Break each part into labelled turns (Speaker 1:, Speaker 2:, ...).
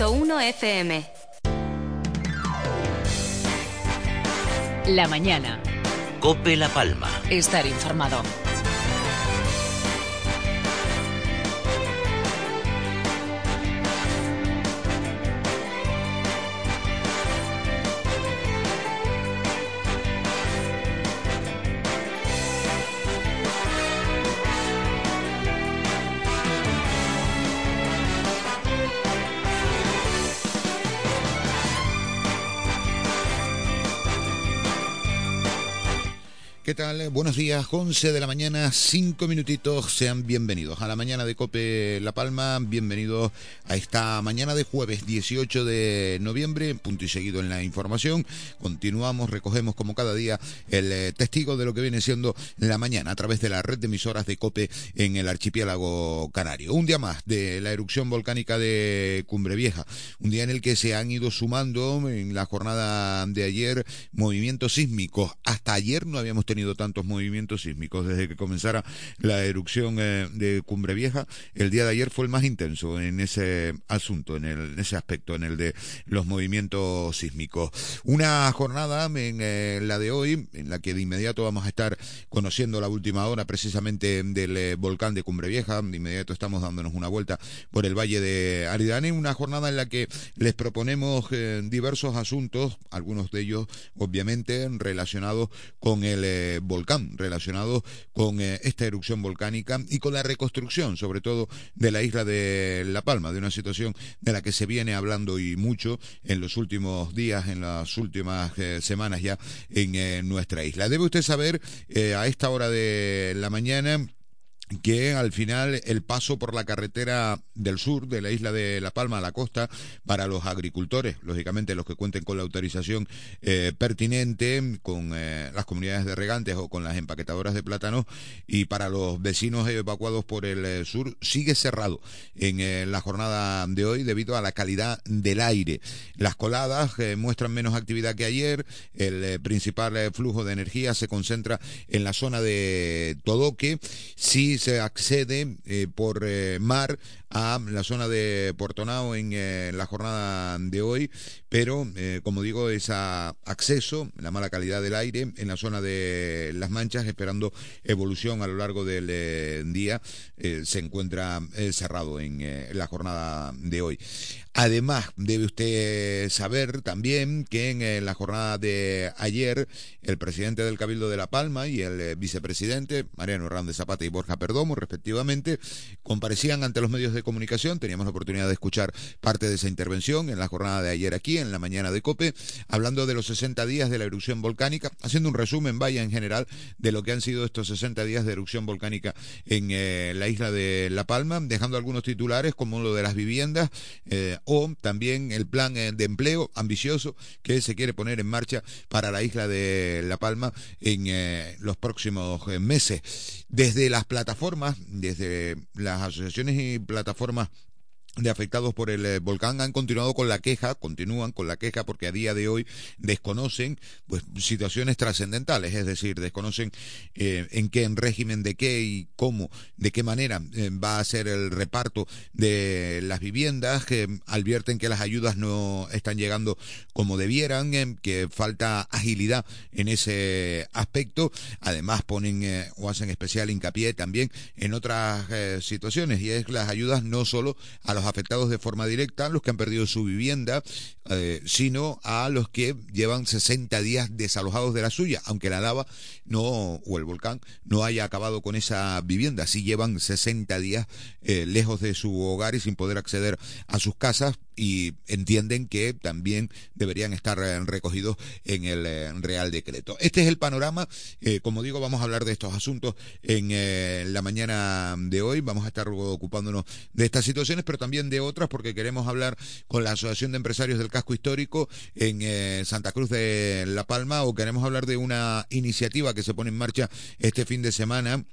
Speaker 1: 100.1 FM.
Speaker 2: La mañana.
Speaker 3: Cope La Palma.
Speaker 2: Estar informado.
Speaker 4: Buenos días, 11 de la mañana, 5 minutitos. Sean bienvenidos a la mañana de Cope La Palma. Bienvenidos a esta mañana de jueves 18 de noviembre. Punto y seguido en la información. Continuamos, recogemos como cada día el eh, testigo de lo que viene siendo la mañana a través de la red de emisoras de Cope en el archipiélago canario. Un día más de la erupción volcánica de Cumbre Vieja. Un día en el que se han ido sumando en la jornada de ayer movimientos sísmicos. Hasta ayer no habíamos tenido tantos movimientos sísmicos desde que comenzara la erupción eh, de Cumbre Vieja. El día de ayer fue el más intenso en ese asunto, en, el, en ese aspecto, en el de los movimientos sísmicos. Una jornada en eh, la de hoy, en la que de inmediato vamos a estar conociendo la última hora precisamente del eh, volcán de Cumbre Vieja. De inmediato estamos dándonos una vuelta por el valle de Aridane, una jornada en la que les proponemos diversos asuntos, algunos de ellos obviamente relacionados con el volcán relacionado con eh, esta erupción volcánica y con la reconstrucción, sobre todo de la isla de La Palma, de una situación de la que se viene hablando y mucho en los últimos días, en las últimas eh, semanas ya en eh, nuestra isla. Debe usted saber a esta hora de la mañana que al final el paso por la carretera del sur de la isla de La Palma a la costa para los agricultores, lógicamente los que cuenten con la autorización eh, pertinente, con eh, las comunidades de regantes o con las empaquetadoras de plátanos y para los vecinos evacuados por el eh, sur sigue cerrado en la jornada de hoy debido a la calidad del aire. Las coladas muestran menos actividad que ayer, el principal flujo de energía se concentra en la zona de Todoque, sí se accede eh, por eh, mar a la zona de Portonao en eh, la jornada de hoy, pero como digo, es acceso, la mala calidad del aire en la zona de Las Manchas, esperando evolución a lo largo del día, se encuentra cerrado en la jornada de hoy. Además, debe usted saber también que en la jornada de ayer, el presidente del Cabildo de La Palma y el vicepresidente, Mariano Hernández Zapata y Borja Perdomo, respectivamente, comparecían ante los medios de comunicación. Teníamos la oportunidad de escuchar parte de esa intervención en la jornada de ayer aquí, en la mañana de COPE, hablando de los 60 días de la erupción volcánica, haciendo un resumen, vaya, en general, de lo que han sido estos 60 días de erupción volcánica en eh, la isla de La Palma, dejando algunos titulares como lo de las viviendas. Eh, o también el plan eh, de empleo ambicioso que se quiere poner en marcha para la isla de La Palma en los próximos meses. Desde las plataformas, desde las asociaciones y plataformas plataformas de afectados por el eh, volcán han continuado con la queja, continúan con la queja porque a día de hoy desconocen pues situaciones trascendentales, es decir, desconocen eh, en qué en régimen de qué y cómo, de qué manera eh, va a ser el reparto de las viviendas, que advierten que las ayudas no están llegando como debieran, que falta agilidad en ese aspecto, además ponen o hacen especial hincapié también en otras situaciones y es las ayudas no solo a los afectados de forma directa, los que han perdido su vivienda, eh, sino a los que llevan 60 días desalojados de la suya, aunque la lava no o el volcán no haya acabado con esa vivienda, sí llevan 60 días eh, lejos de su hogar y sin poder acceder a sus casas y entienden que también deberían estar eh, recogidos en el eh, Real Decreto. Este es el panorama. Eh, como digo, vamos a hablar de estos asuntos en la mañana de hoy. Vamos a estar ocupándonos de estas situaciones, pero también de otras, porque queremos hablar con la Asociación de Empresarios del Casco Histórico en Santa Cruz de La Palma o queremos hablar de una iniciativa que se pone en marcha este fin de semana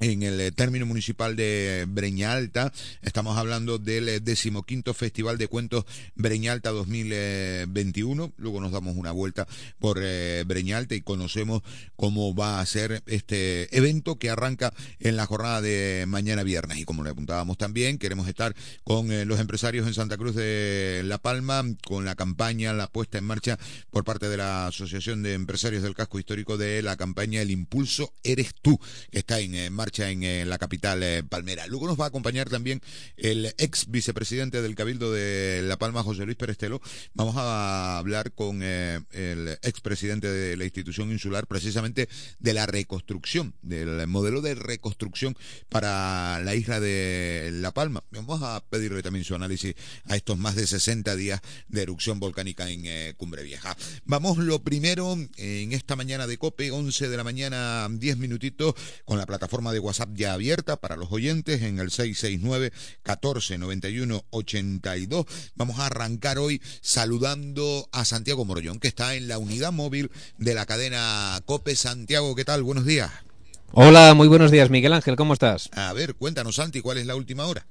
Speaker 4: en el eh, término municipal de Breñalta. Estamos hablando del eh, decimoquinto Festival de Cuentos Breñalta 2021. Luego nos damos una vuelta por eh, Breñalta y conocemos cómo va a ser este evento que arranca en la jornada de mañana viernes. Y como le apuntábamos también, queremos estar con los empresarios en Santa Cruz de La Palma, con la campaña, la puesta en marcha por parte de la Asociación de Empresarios del Casco Histórico de la campaña El Impulso Eres Tú, que está en marcha en, eh, la capital eh, palmera. Luego nos va a acompañar también el ex vicepresidente del Cabildo de La Palma, José Luis Perestelo. Vamos a hablar con eh, el ex presidente de la institución insular precisamente de la reconstrucción, del modelo de reconstrucción para la isla de La Palma. Vamos a pedirle también su análisis a estos más de 60 días de erupción volcánica en Cumbre Vieja. Vamos lo primero en esta mañana de COPE, 11 de la mañana, 10 minutitos, con la plataforma de WhatsApp ya abierta para los oyentes en el 669 14 91 82. Vamos a arrancar hoy saludando a Santiago Morollón, que está en la unidad móvil de la cadena COPE. Santiago, ¿qué tal? Buenos días.
Speaker 1: Hola, muy buenos días, Miguel Ángel, ¿cómo estás?
Speaker 4: A ver, cuéntanos, Santi, ¿cuál es la última hora?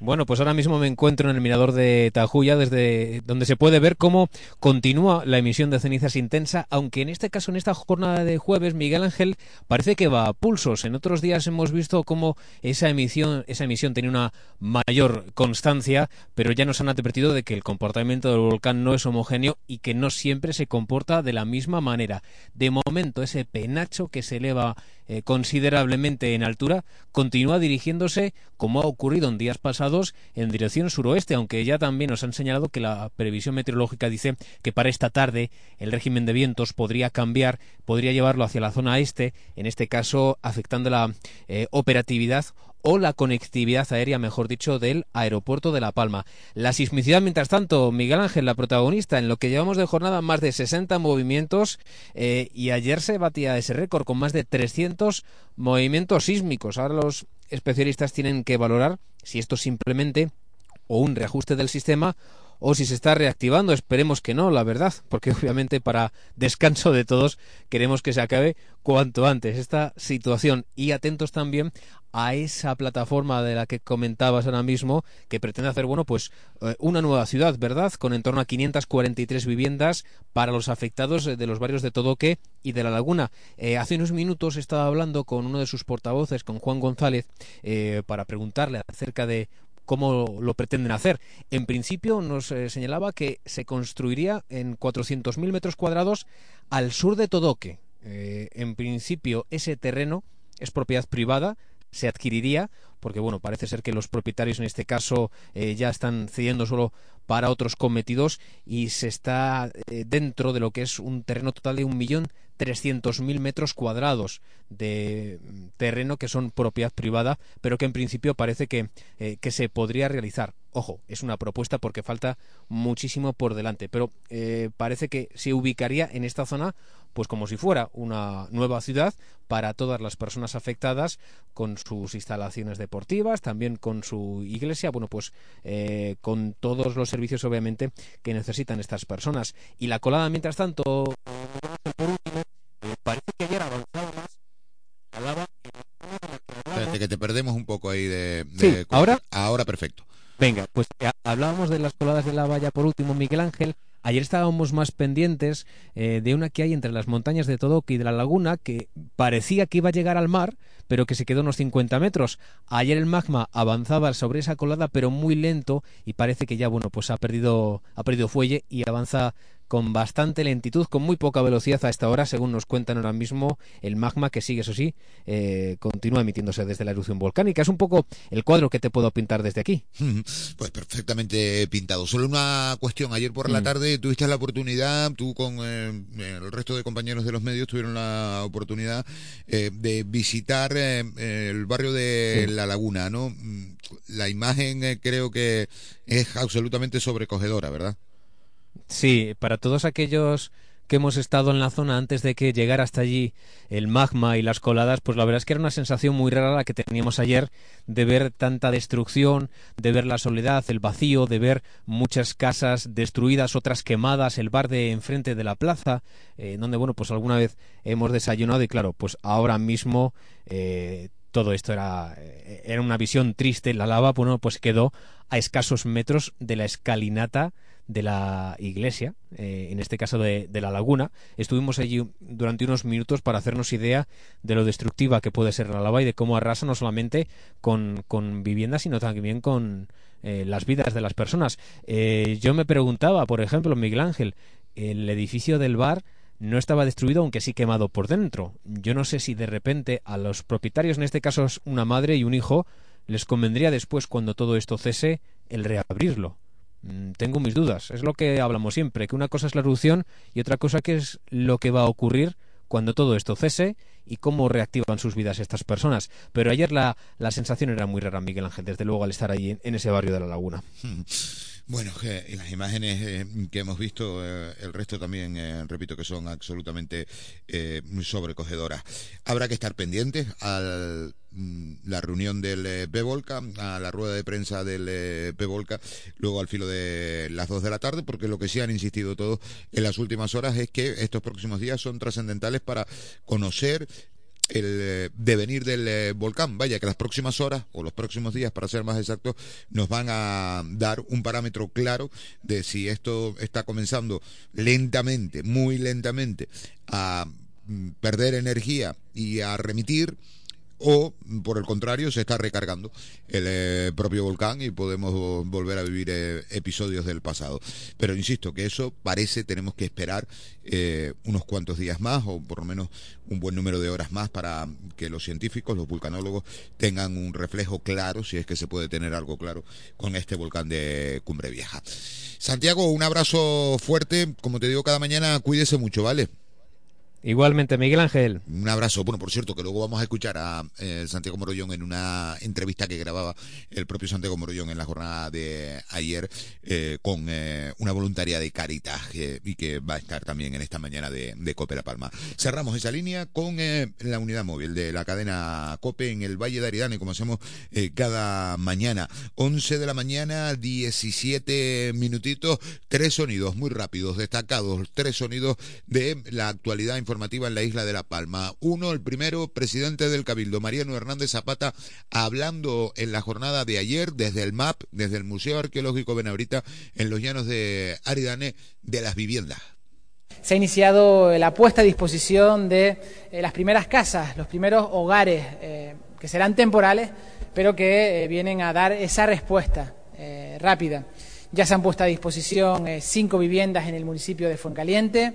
Speaker 1: Bueno, pues ahora mismo me encuentro en el mirador de Tajuya, desde donde se puede ver cómo continúa la emisión de cenizas intensa, aunque en este caso, en esta jornada de jueves, Miguel Ángel parece que va a pulsos. En otros días hemos visto cómo esa emisión, esa emisión tenía una mayor constancia, pero ya nos han advertido de que el comportamiento del volcán no es homogéneo y que no siempre se comporta de la misma manera. De momento, ese penacho que se eleva eh, considerablemente en altura, continúa dirigiéndose, como ha ocurrido en días pasados, en dirección suroeste, aunque ya también nos han señalado que la previsión meteorológica dice que para esta tarde el régimen de vientos podría cambiar, podría llevarlo hacia la zona este, en este caso afectando la eh, operatividad o la conectividad aérea, mejor dicho, del aeropuerto de La Palma. La sismicidad, mientras tanto, Miguel Ángel, la protagonista, en lo que llevamos de jornada, más de 60 movimientos eh, y ayer se batía ese récord con más de 300 movimientos sísmicos. Ahora los especialistas tienen que valorar si esto simplemente o un reajuste del sistema o si se está reactivando. Esperemos que no, la verdad, porque obviamente para descanso de todos queremos que se acabe cuanto antes esta situación y atentos también a esa plataforma de la que comentabas ahora mismo que pretende hacer bueno pues eh, una nueva ciudad verdad con en torno a 543 viviendas para los afectados de los barrios de Todoque y de la Laguna eh, hace unos minutos estaba hablando con uno de sus portavoces con Juan González eh, para preguntarle acerca de cómo lo pretenden hacer. En principio nos eh, señalaba que se construiría en 400.000 metros cuadrados al sur de Todoque. Eh, en principio ese terreno es propiedad privada, se adquiriría, porque bueno, parece ser que los propietarios en este caso eh, ya están cediendo solo para otros cometidos y se está dentro de lo que es un terreno total de un millón trescientos mil metros cuadrados de terreno que son propiedad privada, pero que en principio parece que, eh, que se podría realizar. Ojo, es una propuesta porque falta muchísimo por delante, pero eh, parece que se ubicaría en esta zona pues como si fuera una nueva ciudad para todas las personas afectadas con sus instalaciones deportivas, también con su iglesia, bueno pues eh, con todos los servicios obviamente que necesitan estas personas. Y la colada mientras tanto parece que ayer avanzaba más.
Speaker 4: Hablaba Espérate, que te perdemos un poco ahí de...
Speaker 1: de ¿ahora?
Speaker 4: Ahora perfecto.
Speaker 1: Venga, pues eh, hablábamos de las coladas de la valla por último, Miguel Ángel. Ayer estábamos más pendientes eh, de una que hay entre las montañas de Todoki y de la laguna que parecía que iba a llegar al mar, pero que se quedó unos 50 metros. Ayer el magma avanzaba sobre esa colada, pero muy lento y parece que ya bueno pues ha perdido ha perdido fuelle y avanza con bastante lentitud, con muy poca velocidad a esta hora, según nos cuentan ahora mismo el magma, que sigue, eso sí, eh, continúa emitiéndose desde la erupción volcánica. Es un poco el cuadro que te puedo pintar desde aquí.
Speaker 4: Pues perfectamente pintado. Solo una cuestión. Ayer por la mm. tarde tuviste la oportunidad, tú con eh, el resto de compañeros de los medios tuvieron la oportunidad eh, de visitar el barrio de La Laguna, ¿no? Mm, la imagen creo que es absolutamente sobrecogedora, ¿verdad?
Speaker 1: Sí, para todos aquellos que hemos estado en la zona antes de que llegara hasta allí el magma y las coladas, pues la verdad es que era una sensación muy rara la que teníamos ayer de ver tanta destrucción, de ver la soledad, el vacío, de ver muchas casas destruidas, otras quemadas, el bar de enfrente de la plaza, eh, donde bueno, pues alguna vez hemos desayunado y claro, pues ahora mismo eh, todo esto era, eh, era una visión triste. La lava, bueno, pues quedó a escasos metros de la escalinata de la iglesia, eh, en este caso de, la laguna. Estuvimos allí durante unos minutos para hacernos idea de lo destructiva que puede ser la lava y de cómo arrasa no solamente con, con viviendas, sino también con eh, las vidas de las personas. Eh, yo me preguntaba, por ejemplo, Miguel Ángel, el edificio del bar no estaba destruido, aunque sí quemado por dentro. Yo no sé si de repente a los propietarios, en este caso una madre y un hijo, les convendría después, cuando todo esto cese, el reabrirlo. Mm, tengo mis dudas. Es lo que hablamos siempre, que una cosa es la erupción y otra cosa que es lo que va a ocurrir cuando todo esto cese y cómo reactivan sus vidas estas personas. Pero ayer la, la sensación era muy rara, Miguel Ángel, desde luego al estar allí en, ese barrio de la laguna.
Speaker 4: Bueno, y las imágenes eh, que hemos visto, eh, el resto también, eh, repito que son absolutamente sobrecogedoras. Habrá que estar pendientes a mm, la reunión del PEVOLCA, a la rueda de prensa del PEVOLCA, luego al filo de las dos de la tarde, porque lo que sí han insistido todos en las últimas horas es que estos próximos días son trascendentales para conocer el eh, devenir del eh, volcán. Vaya que las próximas horas, o los próximos días, para ser más exactos, nos van a dar un parámetro claro de si esto está comenzando lentamente, muy lentamente, a mm, perder energía y a remitir o por el contrario se está recargando el eh, propio volcán y podemos volver a vivir eh, episodios del pasado. Pero insisto que eso parece tenemos que esperar eh, unos cuantos días más o por lo menos un buen número de horas más para que los científicos, los vulcanólogos tengan un reflejo claro, si es que se puede tener algo claro con este volcán de Cumbre Vieja. Santiago, un abrazo fuerte, como te digo cada mañana, cuídese mucho, ¿vale?
Speaker 1: Igualmente, Miguel Ángel.
Speaker 4: Un abrazo. Bueno, por cierto, que luego vamos a escuchar a eh, Santiago Morollón en una entrevista que grababa el propio Santiago Morollón en la jornada de ayer eh, con eh, una voluntaria de Caritas y que va a estar también en esta mañana de, de Cope La Palma. Cerramos esa línea con la unidad móvil de la cadena Cope en el Valle de Aridane, como hacemos cada mañana. 11 de la mañana, 17 minutitos, tres sonidos muy rápidos, destacados, tres sonidos de la actualidad informativa en la isla de La Palma. Uno, el primero, presidente del Cabildo, Mariano Hernández Zapata, hablando en la jornada de ayer desde el MAP, desde el Museo Arqueológico Benabrita, en los llanos de Aridane, de las viviendas.
Speaker 3: Se ha iniciado la puesta a disposición de eh, las primeras casas, los primeros hogares, eh, que serán temporales, pero que eh, vienen a dar esa respuesta rápida. Ya se han puesto a disposición cinco viviendas en el municipio de Fuencaliente.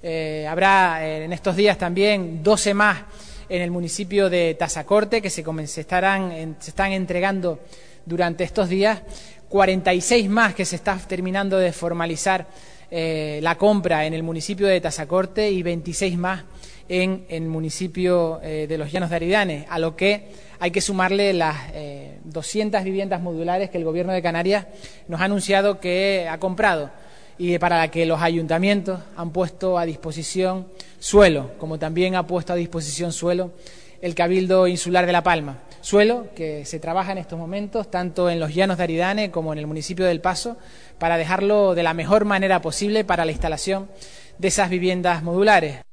Speaker 3: Eh, habrá eh, en estos días también 12 más en el municipio de Tazacorte que se, estarán, se están entregando durante estos días, 46 más que se está terminando de formalizar eh, la compra en el municipio de Tazacorte y 26 más en el municipio de los Llanos de Aridane, a lo que hay que sumarle las 200 viviendas modulares que el Gobierno de Canarias nos ha anunciado que ha comprado y para la que los ayuntamientos han puesto a disposición suelo, como también ha puesto a disposición suelo el Cabildo Insular de La Palma. Suelo que se trabaja en estos momentos tanto en los llanos de Aridane como en el municipio del Paso para dejarlo de la mejor manera posible para la instalación de esas viviendas modulares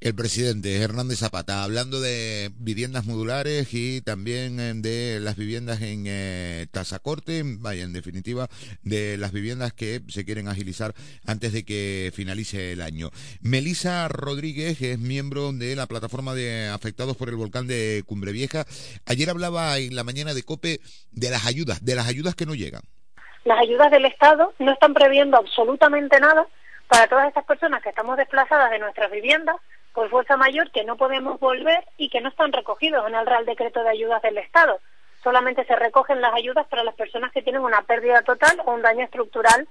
Speaker 4: el presidente Hernández Zapata, hablando de viviendas modulares y también eh, de las viviendas en eh, Tazacorte, vaya, en definitiva, de las viviendas que se quieren agilizar antes de que finalice el año. Melisa Rodríguez es miembro de la plataforma de afectados por el volcán de Cumbre Vieja. Ayer hablaba en la mañana de COPE de las ayudas, de las ayudas que no llegan.
Speaker 5: Las ayudas del Estado no están previendo absolutamente nada para todas estas personas que estamos desplazadas de nuestras viviendas por fuerza mayor que no podemos volver y que no están recogidos en el Real Decreto de Ayudas del Estado. Solamente se recogen las ayudas para las personas que tienen una pérdida total o un daño estructural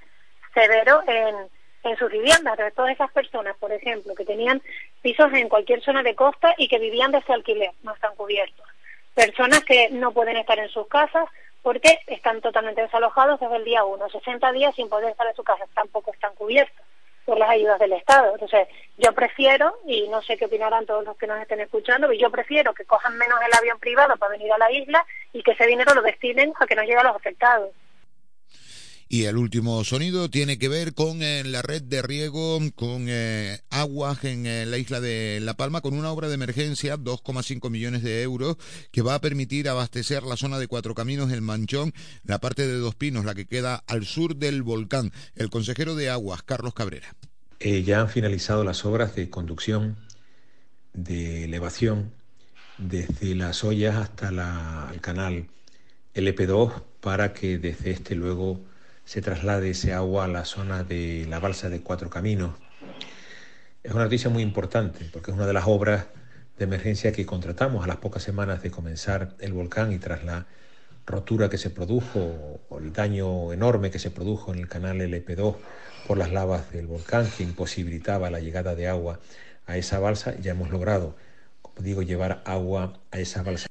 Speaker 5: severo en, en sus viviendas. De todas esas personas, por ejemplo, que tenían pisos en cualquier zona de costa y que vivían de ese alquiler, no están cubiertos. Personas que no pueden estar en sus casas porque están totalmente desalojados desde el día 1, 60 días sin poder estar en su casa, tampoco están cubiertos por las ayudas del Estado. Entonces, yo prefiero, y no sé qué opinarán todos los que nos estén escuchando, yo prefiero que cojan menos el avión privado para venir a la isla y que ese dinero lo destinen a que nos llegue a los afectados.
Speaker 4: Y el último sonido tiene que ver con eh, la red de riego con eh, aguas en eh, la isla de La Palma, con una obra de emergencia, 2,5 millones de euros, que va a permitir abastecer la zona de Cuatro Caminos, el Manchón, la parte de Dos Pinos, la que queda al sur del volcán. El consejero de Aguas, Carlos Cabrera.
Speaker 6: ya han finalizado las obras de conducción, de elevación, desde las ollas hasta el canal LP2 para que desde este luego se traslade ese agua a la zona de la balsa de Cuatro Caminos. Es una noticia muy importante porque es una de las obras de emergencia que contratamos a las pocas semanas de comenzar el volcán y tras la rotura que se produjo o el daño enorme que se produjo en el canal LP2 por las lavas del volcán que imposibilitaba la llegada de agua a esa balsa, ya hemos logrado, como digo, llevar agua a esa balsa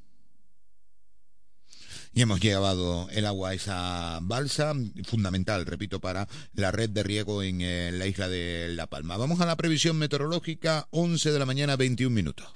Speaker 4: y hemos llevado el agua a esa balsa, fundamental, repito, para la red de riego en eh, la isla de La Palma. Vamos a la previsión meteorológica, 11 de la mañana, 21 minutos.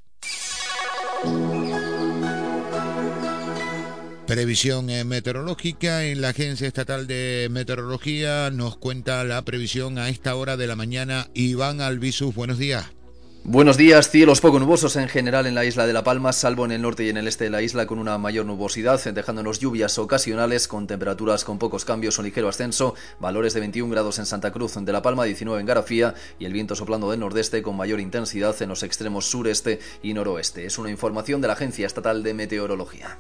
Speaker 4: Previsión eh, meteorológica en la Agencia Estatal de Meteorología nos cuenta la previsión a esta hora de la mañana. Iván Albizus, buenos días.
Speaker 7: Buenos días, cielos poco nubosos en general en la isla de La Palma, salvo en el norte y en el este de la isla con una mayor nubosidad, dejándonos lluvias ocasionales con temperaturas con pocos cambios o ligero ascenso, valores de 21 grados en Santa Cruz de La Palma, 19 en Garafía y el viento soplando del nordeste con mayor intensidad en los extremos sureste y noroeste. Es una información de la Agencia Estatal de Meteorología.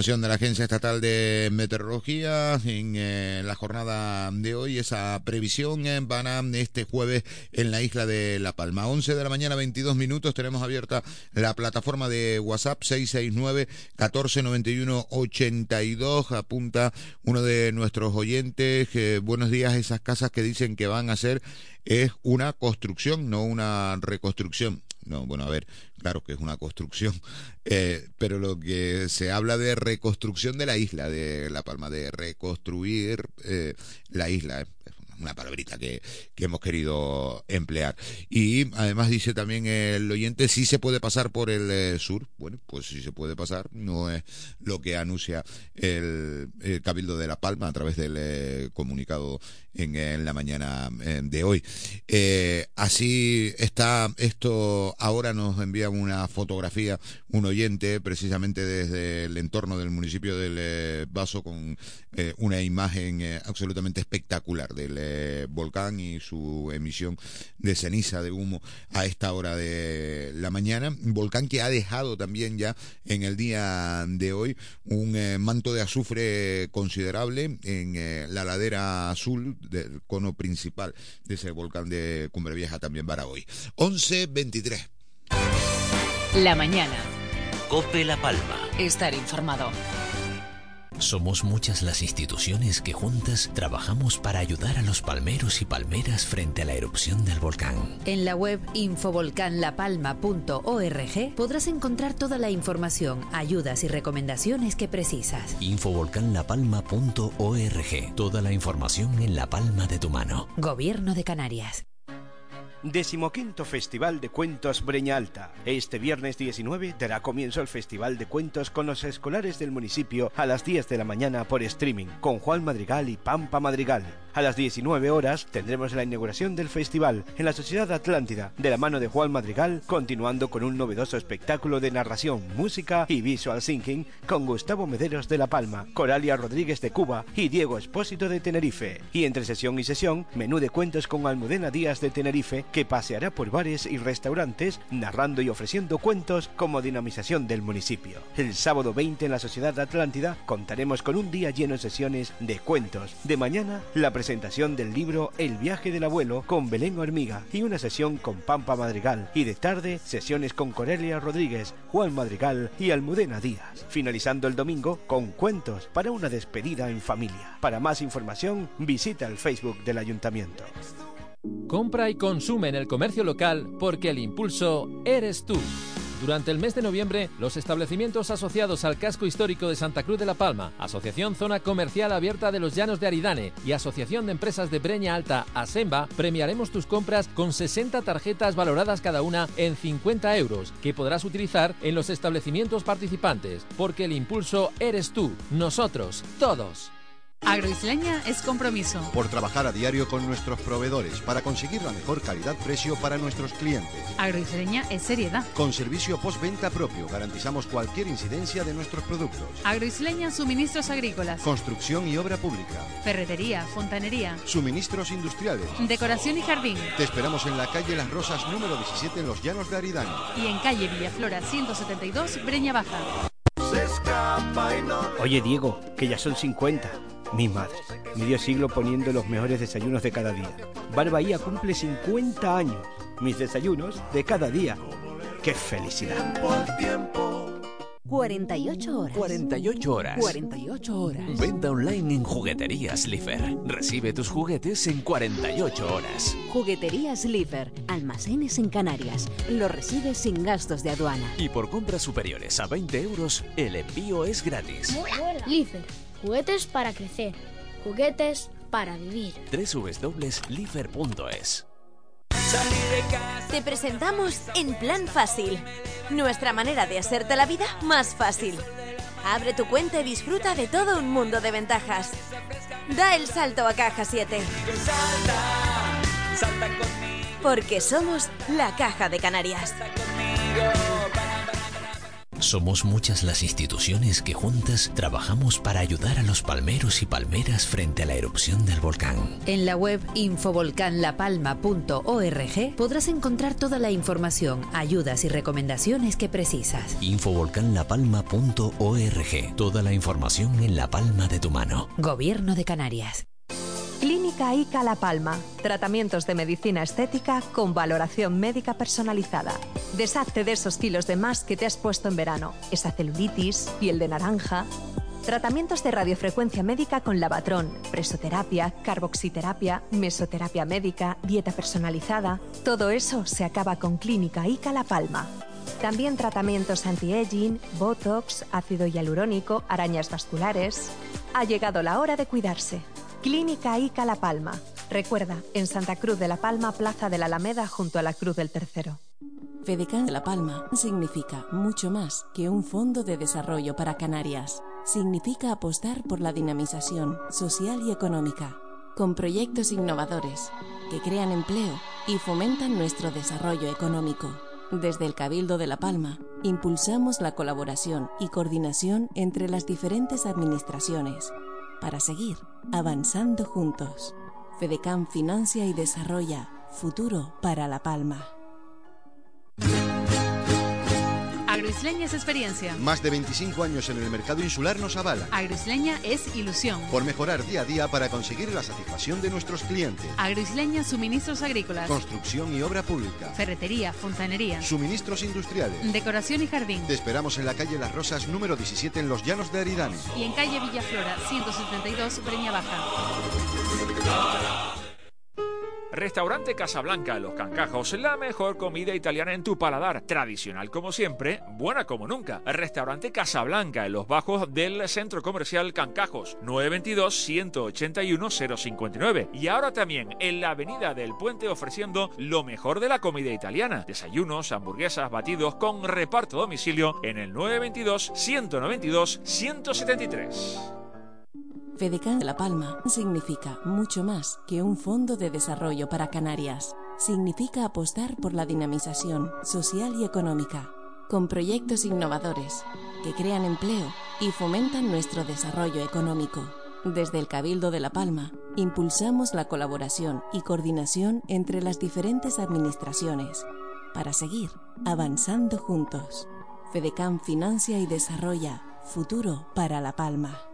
Speaker 4: De la Agencia Estatal de Meteorología en eh, la jornada de hoy. Esa previsión eh, van a este jueves en la isla de La Palma. 11 de la mañana, 22 minutos. Tenemos abierta la plataforma de WhatsApp 669 1491 82. Apunta uno de nuestros oyentes. buenos días, esas casas que dicen que van a ser es una construcción, no una reconstrucción. No, bueno, a ver, claro que es una construcción, eh, pero lo que se habla de reconstrucción de la isla de La Palma, de reconstruir eh, la isla una palabrita que, que hemos querido emplear. Y además dice también el oyente, si se puede pasar por el eh, sur. Bueno, pues si se puede pasar, no es lo que anuncia el, Cabildo de La Palma a través del eh, comunicado en, la mañana eh, de hoy. así está esto, ahora nos envía una fotografía un oyente precisamente desde el entorno del municipio del Vaso con una imagen absolutamente espectacular del volcán y su emisión de ceniza, de humo a esta hora de la mañana. volcán que ha dejado también ya en el día de hoy un eh, manto de azufre considerable en eh, la ladera azul del cono principal de ese volcán de Cumbre Vieja, también para hoy. 11.23.
Speaker 2: La mañana.
Speaker 8: Cope La Palma.
Speaker 2: Estar informado.
Speaker 8: Somos muchas las instituciones que juntas trabajamos para ayudar a los palmeros y palmeras frente a la erupción del volcán.
Speaker 9: En la web infovolcanlapalma.org podrás encontrar toda la información, ayudas y recomendaciones que precisas.
Speaker 8: Infovolcanlapalma.org. Toda la información en la palma de tu mano.
Speaker 9: Gobierno de Canarias.
Speaker 10: Decimoquinto Festival de Cuentos Breña Alta. Este viernes 19 dará comienzo el Festival de Cuentos con los escolares del municipio a las 10 de la mañana por streaming, con Juan Madrigal y Pampa Madrigal. A las 19 horas tendremos la inauguración del festival en la Sociedad Atlántida, de la mano de Juan Madrigal, continuando con un novedoso espectáculo de narración, música y visual thinking con Gustavo Mederos de La Palma, Coralia Rodríguez de Cuba y Diego Espósito de Tenerife. Y entre sesión y sesión, menú de cuentos con Almudena Díaz de Tenerife, que paseará por bares y restaurantes narrando y ofreciendo cuentos como dinamización del municipio. El sábado 20 en la Sociedad Atlántida contaremos con un día lleno de sesiones de cuentos. De mañana, la presentación del libro El viaje del abuelo con Belén Hormiga y una sesión con Pampa Madrigal. Y de tarde, sesiones con Corelia Rodríguez, Juan Madrigal y Almudena Díaz. Finalizando el domingo con cuentos para una despedida en familia. Para más información, visita el Facebook del Ayuntamiento.
Speaker 11: Compra y consume en el comercio local porque el impulso eres tú. Durante el mes de noviembre, los establecimientos asociados al casco histórico de Santa Cruz de la Palma, Asociación Zona Comercial Abierta de los Llanos de Aridane y Asociación de Empresas de Breña Alta, ASEMBA, premiaremos tus compras con 60 tarjetas valoradas cada una en 50 euros, que podrás utilizar en los establecimientos participantes, porque el impulso eres tú, nosotros, todos.
Speaker 12: Agroisleña es compromiso.
Speaker 13: Por trabajar a diario con nuestros proveedores para conseguir la mejor calidad-precio para nuestros clientes.
Speaker 12: Agroisleña es seriedad.
Speaker 13: Con servicio postventa propio garantizamos cualquier incidencia de nuestros productos.
Speaker 12: Agroisleña suministros agrícolas.
Speaker 13: Construcción y obra pública.
Speaker 12: Ferretería, fontanería.
Speaker 13: Suministros industriales.
Speaker 12: Decoración y jardín.
Speaker 13: Te esperamos en la calle Las Rosas número 17 en los Llanos de Aridane.
Speaker 12: Y en calle Villaflora 172, Breña Baja.
Speaker 10: Oye Diego, que ya son 50. Mi madre, medio siglo poniendo los mejores desayunos de cada día. Bar Bahía cumple 50 años. Mis desayunos de cada día. ¡Qué felicidad!
Speaker 9: 48 horas.
Speaker 8: 48 horas.
Speaker 9: 48 horas.
Speaker 8: Venta online en Jugueterías Lifer. Recibe tus juguetes en 48 horas.
Speaker 9: Jugueterías Lifer. Almacenes en Canarias. Lo recibes sin gastos de aduana.
Speaker 8: Y por compras superiores a 20 euros, el envío es gratis.
Speaker 14: Juguetes para crecer. Juguetes para vivir.
Speaker 8: www.lifer.es
Speaker 15: Te presentamos En Plan Fácil, nuestra manera de hacerte la vida más fácil. Abre tu cuenta y disfruta de todo un mundo de ventajas. Da el salto a Caja 7. Porque somos la Caja de Canarias.
Speaker 8: Somos muchas las instituciones que juntas trabajamos para ayudar a los palmeros y palmeras frente a la erupción del volcán.
Speaker 9: En la web infovolcanlapalma.org podrás encontrar toda la información, ayudas y recomendaciones que precisas.
Speaker 8: Infovolcanlapalma.org. Toda la información en la palma de tu mano.
Speaker 9: Gobierno de Canarias.
Speaker 16: Clínica ICA La Palma. Tratamientos de medicina estética con valoración médica personalizada. Deshazte de esos kilos de más que te has puesto en verano. Esa celulitis, piel de naranja. Tratamientos de radiofrecuencia médica con lavatrón, presoterapia, carboxiterapia, mesoterapia médica, dieta personalizada. Todo eso se acaba con Clínica ICA La Palma. También tratamientos anti-aging, botox, ácido hialurónico, arañas vasculares. Ha llegado la hora de cuidarse. Clínica ICA La Palma. Recuerda, en Santa Cruz de la Palma, Plaza de la Alameda, junto a la Cruz del Tercero.
Speaker 17: Fedecan de La Palma significa mucho más que un fondo de desarrollo para Canarias. Significa apostar por la dinamización social y económica, con proyectos innovadores que crean empleo y fomentan nuestro desarrollo económico. Desde el Cabildo de La Palma, impulsamos la colaboración y coordinación entre las diferentes administraciones para seguir avanzando juntos. Fedecam financia y desarrolla futuro para La Palma.
Speaker 12: Agroisleña es experiencia.
Speaker 13: Más de 25 años en el mercado insular nos avala.
Speaker 12: Agroisleña es ilusión.
Speaker 13: Por mejorar día a día para conseguir la satisfacción de nuestros clientes.
Speaker 12: Agroisleña suministros agrícolas.
Speaker 13: Construcción y obra pública.
Speaker 12: Ferretería, fontanería.
Speaker 13: Suministros industriales.
Speaker 12: Decoración y jardín.
Speaker 13: Te esperamos en la calle Las Rosas número 17 en los Llanos de Aridane.
Speaker 12: Y en calle Villaflora 172, Breña Baja.
Speaker 18: Restaurante Casablanca Los Cancajos, la mejor comida italiana en tu paladar. Tradicional como siempre, buena como nunca. Restaurante Casablanca en los bajos del centro comercial Cancajos, 922-181-059. Y ahora también en la avenida del Puente ofreciendo lo mejor de la comida italiana. Desayunos, hamburguesas, batidos con reparto domicilio en el 922-192-173.
Speaker 17: Fedecan de La Palma significa mucho más que un fondo de desarrollo para Canarias. Significa apostar por la dinamización social y económica, con proyectos innovadores que crean empleo y fomentan nuestro desarrollo económico. Desde el Cabildo de La Palma, impulsamos la colaboración y coordinación entre las diferentes administraciones para seguir avanzando juntos. Fedecam financia y desarrolla futuro para La Palma.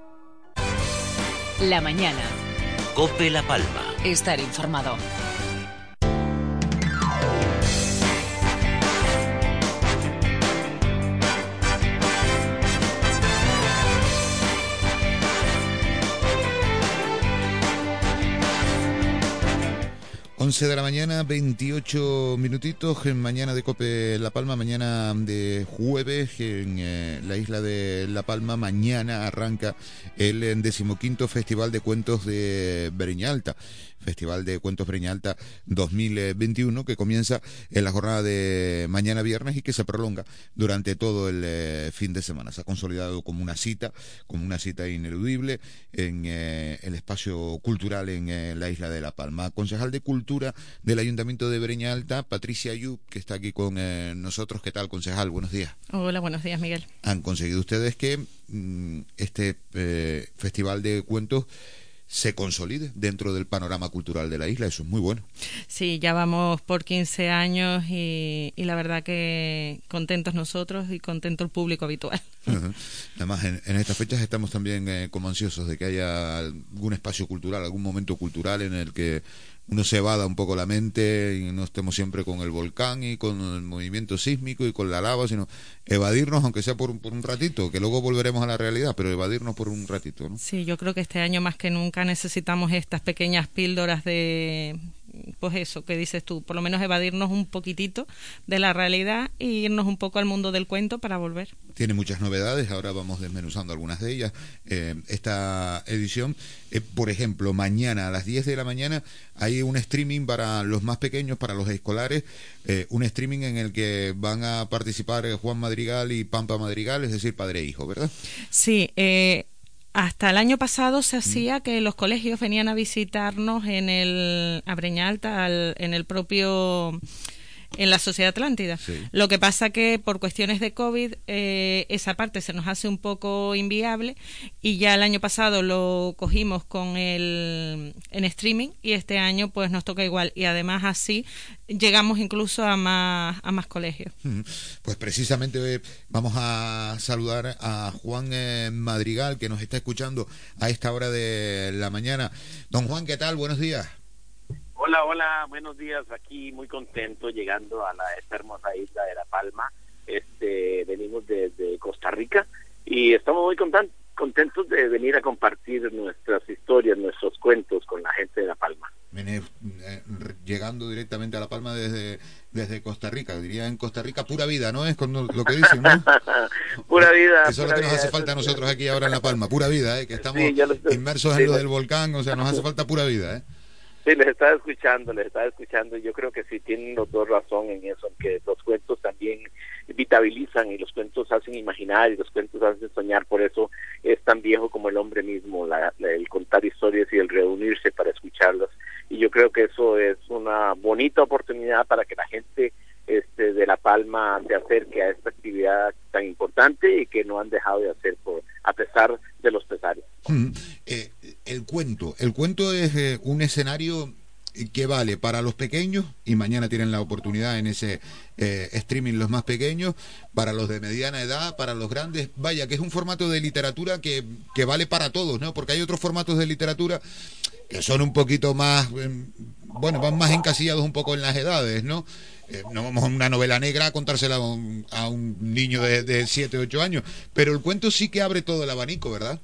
Speaker 2: La mañana.
Speaker 8: Cope La Palma.
Speaker 2: Estar informado.
Speaker 4: 11 de la mañana, 28 minutitos en mañana de Cope La Palma, mañana de jueves en eh, la isla de La Palma. Mañana arranca el eh, decimoquinto Festival de Cuentos de Breñalta. Festival de Cuentos Breñalta 2021 que comienza en la jornada de mañana viernes y que se prolonga durante todo el eh, fin de semana. Se ha consolidado como una cita, como una cita ineludible en eh, el espacio cultural en eh, la isla de La Palma. Concejal de Cultura del Ayuntamiento de Breña Alta, Patricia Ayub, que está aquí con nosotros. ¿Qué tal, concejal? Buenos días.
Speaker 19: Hola, buenos días, Miguel.
Speaker 4: Han conseguido ustedes que mm, este festival de cuentos se consolide dentro del panorama cultural de la isla. Eso es muy bueno.
Speaker 19: Sí, ya vamos por 15 años y, la verdad que contentos nosotros y contento el público habitual.
Speaker 4: Además, en, estas fechas estamos también eh, como ansiosos de que haya algún espacio cultural, algún momento cultural en el que uno se evada un poco la mente y no estemos siempre con el volcán y con el movimiento sísmico y con la lava, sino evadirnos, aunque sea por, por un ratito, que luego volveremos a la realidad, pero evadirnos por un ratito. ¿no?
Speaker 19: Sí, yo creo que este año más que nunca necesitamos estas pequeñas píldoras de, pues eso, que dices tú, por lo menos evadirnos un poquitito de la realidad e irnos un poco al mundo del cuento para volver.
Speaker 4: Tiene muchas novedades, ahora vamos desmenuzando algunas de ellas. Eh, esta edición, eh, por ejemplo, mañana a las 10 de la mañana hay un streaming para los más pequeños, para los escolares, eh, un streaming en el que van a participar Juan Madrigal y Pampa Madrigal, es decir, padre e hijo, ¿verdad?
Speaker 19: Sí, eh, hasta el año pasado se hacía que los colegios venían a visitarnos en el a Breñalta, en el propio en la sociedad atlántida. Lo que pasa que por cuestiones de COVID eh, esa parte se nos hace un poco inviable y ya el año pasado lo cogimos con el en streaming y este año pues nos toca igual y además así llegamos incluso a más a más colegios.
Speaker 4: Pues precisamente eh, vamos a saludar a Juan eh, Madrigal que nos está escuchando a esta hora de la mañana. Don Juan, ¿qué tal? Buenos días.
Speaker 20: Hola, hola, buenos días. Aquí muy contento llegando a la, esta hermosa isla de La Palma. Este, venimos desde Costa Rica y estamos muy contentos de venir a compartir nuestras historias, nuestros cuentos con la gente de La Palma.
Speaker 4: Eh, llegando directamente a La Palma desde, desde Costa Rica, diría en Costa Rica, pura vida, ¿no? Es con lo que dicen, ¿no?
Speaker 20: pura vida.
Speaker 4: Eso es lo que nos hace falta a nosotros aquí ahora en La Palma, pura vida, ¿eh? Que estamos inmersos en lo del volcán, o sea, nos hace falta pura vida, ¿eh?
Speaker 20: Sí, les estaba escuchando, les estaba escuchando. Yo creo que sí tienen los dos razón en eso, que los cuentos también vitabilizan y los cuentos hacen imaginar y los cuentos hacen soñar. Por eso es tan viejo como el hombre mismo, el contar historias y el reunirse para escucharlas. Y yo creo que eso es una bonita oportunidad para que la gente este, de La Palma se acerque a esta actividad tan importante y que no han dejado de hacer a pesar de los pesares.
Speaker 4: Mm, eh, el cuento, el cuento es eh, un escenario que vale para los pequeños y mañana tienen la oportunidad en ese eh, streaming los más pequeños, para los de mediana edad, para los grandes, vaya, que es un formato de literatura que, que vale para todos, ¿no? Porque hay otros formatos de literatura que son un poquito más, em, bueno, van más encasillados un poco en las edades, ¿no? Eh, no vamos a una novela negra a contársela a un, niño de, de 7, 8 años, pero el cuento sí que abre todo el abanico, ¿verdad?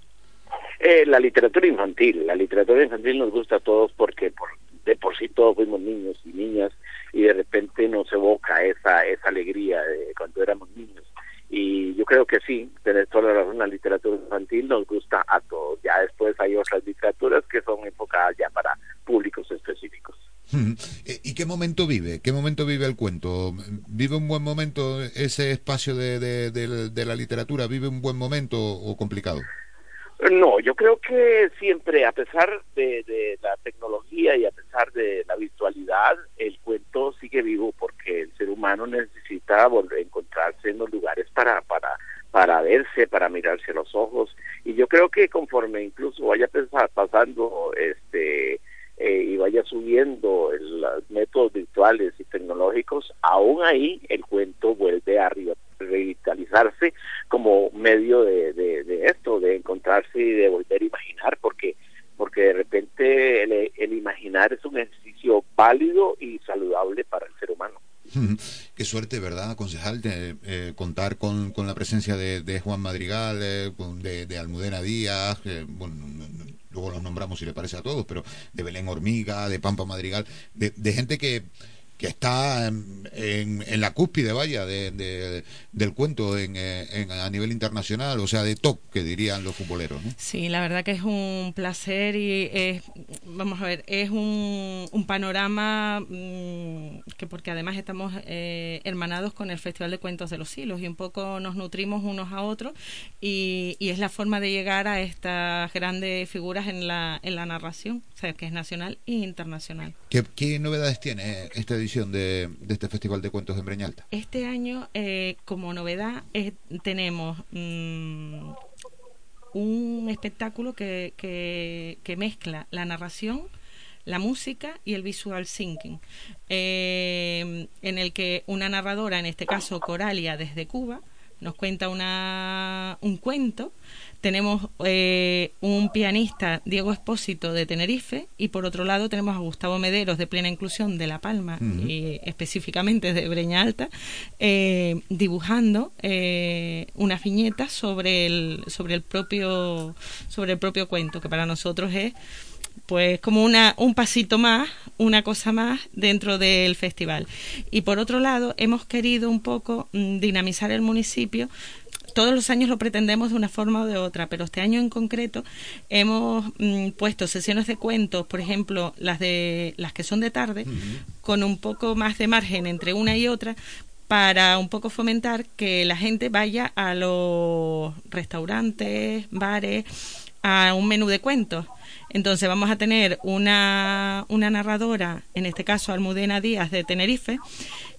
Speaker 20: Eh, la literatura infantil. La literatura infantil nos gusta a todos porque por, de por sí todos fuimos niños y niñas y de repente nos evoca esa, esa alegría de cuando éramos niños. Y yo creo que sí, tener toda la razón, la literatura infantil nos gusta a todos. Ya después hay otras literaturas que son enfocadas ya para públicos específicos.
Speaker 4: Eh, ¿Y qué momento vive? ¿Qué momento vive el cuento? ¿Vive un buen momento ese espacio de, de, la literatura? ¿Vive un buen momento o complicado?
Speaker 20: No, yo creo que siempre, a pesar de, de, la tecnología y a pesar de la virtualidad, el cuento sigue vivo porque el ser humano necesita volver encontrarse en los lugares para, para, para verse, para mirarse a los ojos. Y yo creo que conforme incluso vaya pasando este eh, y vaya subiendo los métodos virtuales y tecnológicos, aún ahí el cuento vuelve a revitalizarse como medio de, de, esto, de encontrarse y de volver a imaginar, porque porque de repente el, imaginar es un ejercicio válido y saludable para el ser humano.
Speaker 4: Qué suerte, ¿verdad, concejal, eh, contar con, con, la presencia de, Juan Madrigal, eh, de, de, Almudena Díaz, luego los nombramos si le parece a todos, pero de Belén Hormiga, de Pampa Madrigal, de gente que que está en, en, la cúspide, vaya, de, del cuento en, a nivel internacional, o sea, de top, que dirían los futboleros. ¿no?
Speaker 19: Sí, la verdad que es un placer y es, vamos a ver, es un, un panorama mm, que porque además estamos eh, hermanados con el Festival de Cuentos de los Hilos y un poco nos nutrimos unos a otros y, y es la forma de llegar a estas grandes figuras en la, en la narración, o sea, que es nacional e internacional.
Speaker 4: ¿Qué, qué novedades tiene esta edición? De, este Festival de Cuentos en Breñalta?
Speaker 19: Este año, eh, como novedad, tenemos mm, un espectáculo que, que, mezcla la narración, la música y el visual thinking, eh, en el que una narradora, en este caso Coralia desde Cuba, nos cuenta una, un cuento tenemos eh, un pianista, Diego Espósito, de Tenerife, y por otro lado tenemos a Gustavo Mederos, de Plena Inclusión, de La Palma, y específicamente de Breña Alta, eh, dibujando eh, una viñeta sobre el, sobre, el propio, sobre el propio cuento, que para nosotros es pues como una, un pasito más, una cosa más dentro del festival. Y por otro lado, hemos querido un poco mm, dinamizar el municipio todos los años lo pretendemos de una forma o de otra, pero este año en concreto hemos mm, puesto sesiones de cuentos, por ejemplo, las de las que son de tarde, con un poco más de margen entre una y otra, para un poco fomentar que la gente vaya a los restaurantes, bares, a un menú de cuentos. Entonces vamos a tener una, una narradora, en este caso Almudena Díaz de Tenerife,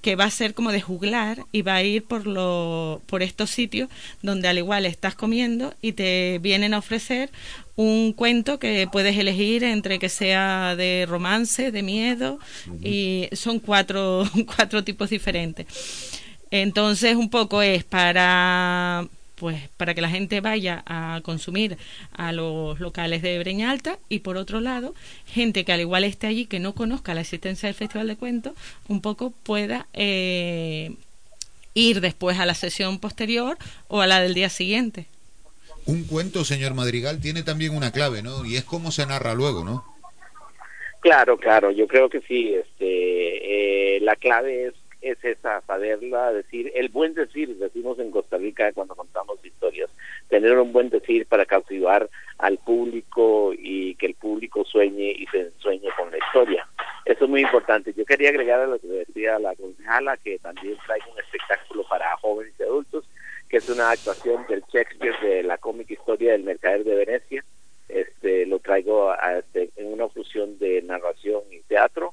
Speaker 19: que va a ser como de juglar y va a ir por, lo, por estos sitios donde al igual estás comiendo y te vienen a ofrecer un cuento que puedes elegir entre que sea de romance, de miedo, y son cuatro, cuatro tipos diferentes. Entonces, un poco es para pues para que la gente vaya a consumir a los locales de Breña Alta y por otro lado, gente que al igual esté allí, que no conozca la existencia del Festival de Cuentos, un poco pueda eh, ir después a la sesión posterior o a la del día siguiente.
Speaker 4: Un cuento, señor Madrigal, tiene también una clave, ¿no? Y es cómo se narra luego, ¿no?
Speaker 20: Claro, claro, yo creo que sí. Este, eh, la clave es es esa, saberla decir, el buen decir, decimos en Costa Rica cuando contamos historias, tener un buen decir para cautivar al público y que el público sueñe y se sueñe con la historia. Eso es muy importante. Yo quería agregar a lo que decía la concejala, que también trae un espectáculo para jóvenes y adultos, que es una actuación del Shakespeare de la cómica historia del Mercader de Venecia. Este, lo traigo este, en una fusión de narración y teatro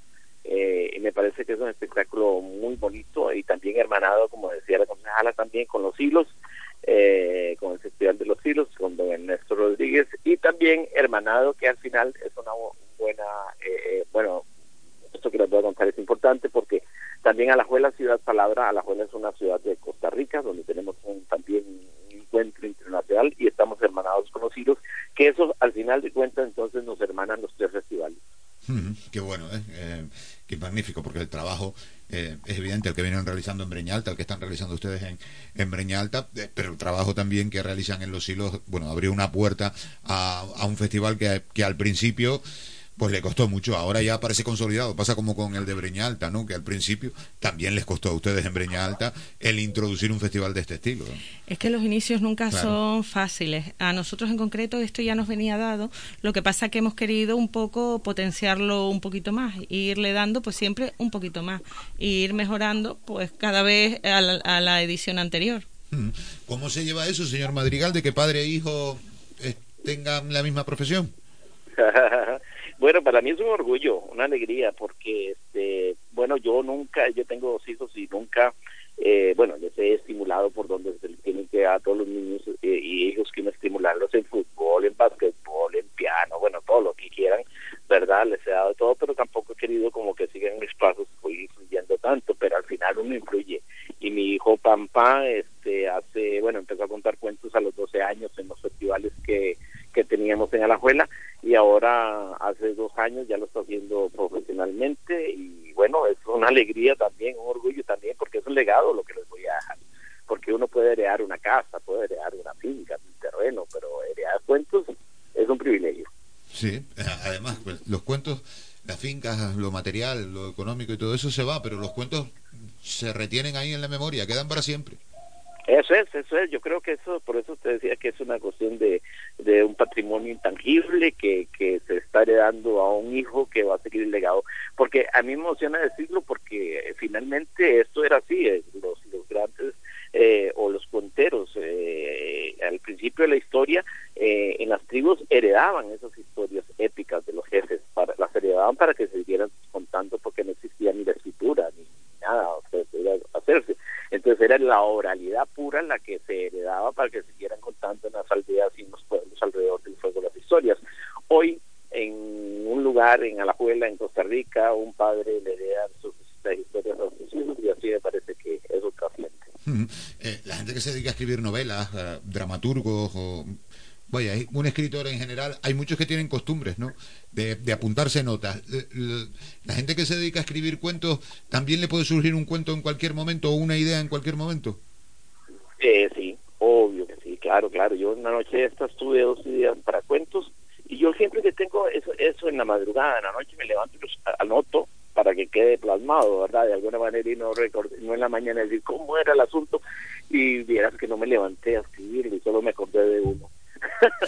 Speaker 20: eh, y me parece que es un espectáculo muy bonito y también hermanado, como decía la concejala, también con los hilos, eh, con el Festival de los Hilos, con don Ernesto Rodríguez, y también hermanado, que al final es una buena, eh, bueno, esto que les voy a contar es importante porque también Alajuela, ciudad palabra, Alajuela es una ciudad de Costa Rica, donde tenemos un, también un encuentro internacional y estamos hermanados con los hilos, que eso al final de cuentas entonces nos hermanan los tres festivales.
Speaker 4: Qué bueno, ¿eh? que es magnífico porque el trabajo eh, es evidente el que vienen realizando en Breña Alta, el que están realizando ustedes en, en Breña Alta, eh, pero el trabajo también que realizan en los hilos, bueno, abrió una puerta a, a un festival que, que al principio pues le costó mucho. Ahora ya parece consolidado. Pasa como con el de Breña Alta, ¿no? Que al principio también les costó a ustedes en Breña Alta el introducir un festival de este estilo.
Speaker 19: Es que los inicios nunca son fáciles. A nosotros en concreto esto ya nos venía dado. Lo que pasa que hemos querido un poco potenciarlo un poquito más e irle dando pues siempre un poquito más e ir mejorando pues cada vez a la, a la edición anterior.
Speaker 4: Mm. ¿Cómo se lleva eso, señor Madrigal, de que padre e hijo eh, tengan la misma profesión?
Speaker 20: Bueno, para mí es un orgullo, una alegría, porque, este, bueno, yo nunca, yo tengo dos hijos y nunca, eh, bueno, les he estimulado por donde se tienen que a todos los niños eh, y hijos que me estimularlos en fútbol, en básquetbol, en piano, bueno, todo lo que quieran, ¿verdad? Les he dado todo, pero tampoco he querido como que sigan mis pasos influyendo tanto, pero al final uno influye. Y mi hijo Pampa, este, hace, bueno, empezó a contar cuentos a los 12 años en los festivales que que teníamos en Alajuela y ahora hace dos años ya lo está haciendo profesionalmente y bueno, es una alegría también, un orgullo también porque es un legado lo que les voy a dejar, porque uno puede heredar una casa, puede heredar una finca, un terreno, pero heredar cuentos es un privilegio.
Speaker 4: Sí, además, pues, los cuentos, las fincas, lo material, lo económico y todo eso se va, pero los cuentos se retienen ahí en la memoria, quedan para siempre.
Speaker 20: Eso es, eso es. Yo creo que eso, por eso te decía que es una cuestión de, de un patrimonio intangible que, que se está heredando a un hijo que va a seguir el legado. Porque a mí me emociona decirlo porque finalmente esto era así. eh, Los, los grandes eh, o los conteros eh, al principio de la historia eh, en las tribus heredaban esas historias épicas de los jefes, para, las heredaban para que se siguieran contando porque no existía ni la escritura ni nada o sea, hacerse. Entonces era la oralidad pura la que se heredaba para que siguieran contando en las aldeas y en los pueblos alrededor del fuego las historias. Hoy en un lugar en Alajuela, en Costa Rica, un padre le hereda sus historias a sus hijos y así me parece que eso trasciende.
Speaker 4: Mm, eh, la gente que se dedica a escribir novelas, eh, dramaturgos o... Vaya, un escritor en general, hay muchos que tienen costumbres, ¿no? De, de apuntarse notas. Eh, La gente que se dedica a escribir cuentos, ¿también le puede surgir un cuento en cualquier momento o una idea en cualquier momento?
Speaker 20: Eh, sí, obvio que sí, claro, claro. Yo una noche esta estuve dos días para cuentos y yo siempre que tengo eso, eso en la madrugada, en la noche me levanto y los anoto para que quede plasmado, ¿verdad? De alguna manera y no recordé, no en la mañana decir cómo era el asunto y vieras que no me levanté a escribirlo y solo me acordé de uno.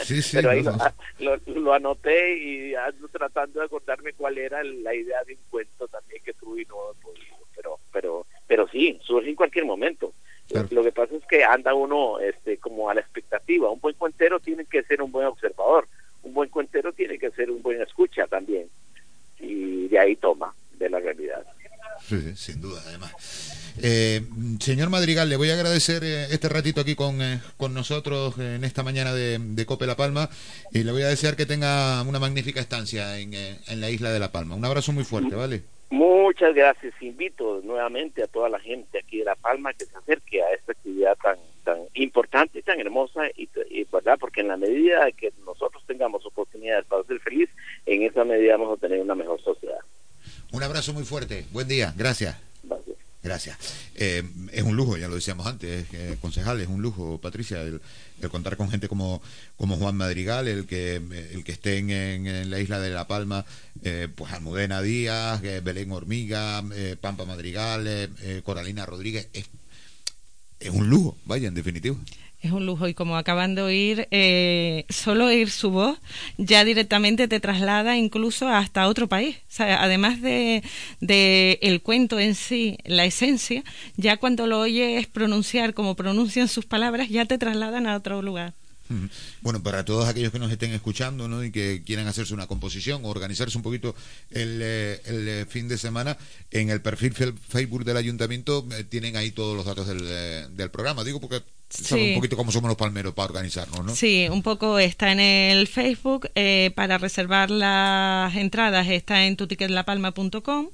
Speaker 4: Sí, sí,
Speaker 20: Pero ahí
Speaker 4: no,
Speaker 20: lo, lo- anoté y ando tratando de acordarme cuál era la idea de un cuento también que tuve y no. Pero, pero, pero sí, surge en cualquier momento. Lo que pasa es que anda uno este, como a la expectativa. Un buen cuentero tiene que ser un buen observador. Un buen cuentero tiene que ser un buen escucha también. Y de ahí toma de la realidad.
Speaker 4: Sí, sin duda, además. Eh, señor Madrigal, le voy a agradecer eh, este ratito aquí con, eh, con nosotros en esta mañana de, de Cope La Palma y le voy a desear que tenga una magnífica estancia en, en la isla de La Palma. Un abrazo muy fuerte, ¿vale?
Speaker 20: Muchas gracias. Invito nuevamente a toda la gente aquí de La Palma que se acerque a esta actividad tan tan importante y tan hermosa y, y, verdad porque en la medida de que nosotros tengamos oportunidades para ser feliz, en esa medida vamos a tener una mejor sociedad.
Speaker 4: Un abrazo muy fuerte. Buen día. Gracias. Gracias. Eh, es un lujo, ya lo decíamos antes, eh, concejal, es un lujo, Patricia, el, contar con gente como, como Juan Madrigal, el que, el que esté en, en- la isla de La Palma, eh, pues Almudena Díaz, eh, Belén Hormiga, eh, Pampa Madrigal, eh, eh, Coralina Rodríguez. Es, es un lujo, vaya, en definitiva.
Speaker 19: Es un lujo y como acaban de oír, eh, solo oír su voz ya directamente te traslada incluso hasta otro país. O sea, además de, el cuento en sí, la esencia, ya cuando lo oyes pronunciar como pronuncian sus palabras, ya te trasladan a otro lugar.
Speaker 4: Bueno, para todos aquellos que nos estén escuchando ¿no? y que quieran hacerse una composición o organizarse un poquito el, eh, eh, fin de semana, en el perfil Facebook del ayuntamiento eh, tienen ahí todos los datos del, del programa. Digo porque
Speaker 19: Sí.
Speaker 4: un poquito cómo somos los palmeros para organizarnos, ¿no?
Speaker 19: Sí, un poco está en el Facebook. eh, para reservar las entradas está en tutiquetlapalma.com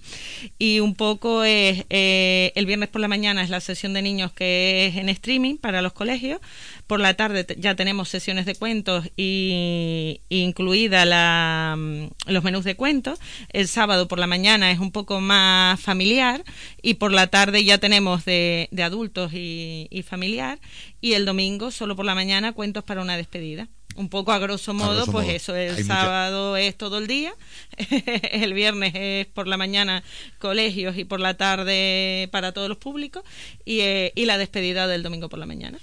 Speaker 19: y un poco es eh, el viernes por la mañana es la sesión de niños que es en streaming para los colegios. Por la tarde ya tenemos sesiones de cuentos y, y incluida la, mm, los menús de cuentos. El sábado por la mañana es un poco más familiar y por la tarde ya tenemos de, de adultos y, y familiar y el domingo solo por la mañana cuentos para una despedida. Un poco a grosso modo,
Speaker 4: grosso
Speaker 19: pues
Speaker 4: modo.
Speaker 19: eso, el
Speaker 4: Hay mucha-
Speaker 19: sábado es todo el día, el viernes es por la mañana colegios y por la tarde para todos los públicos y, eh, y la despedida del domingo por la mañana.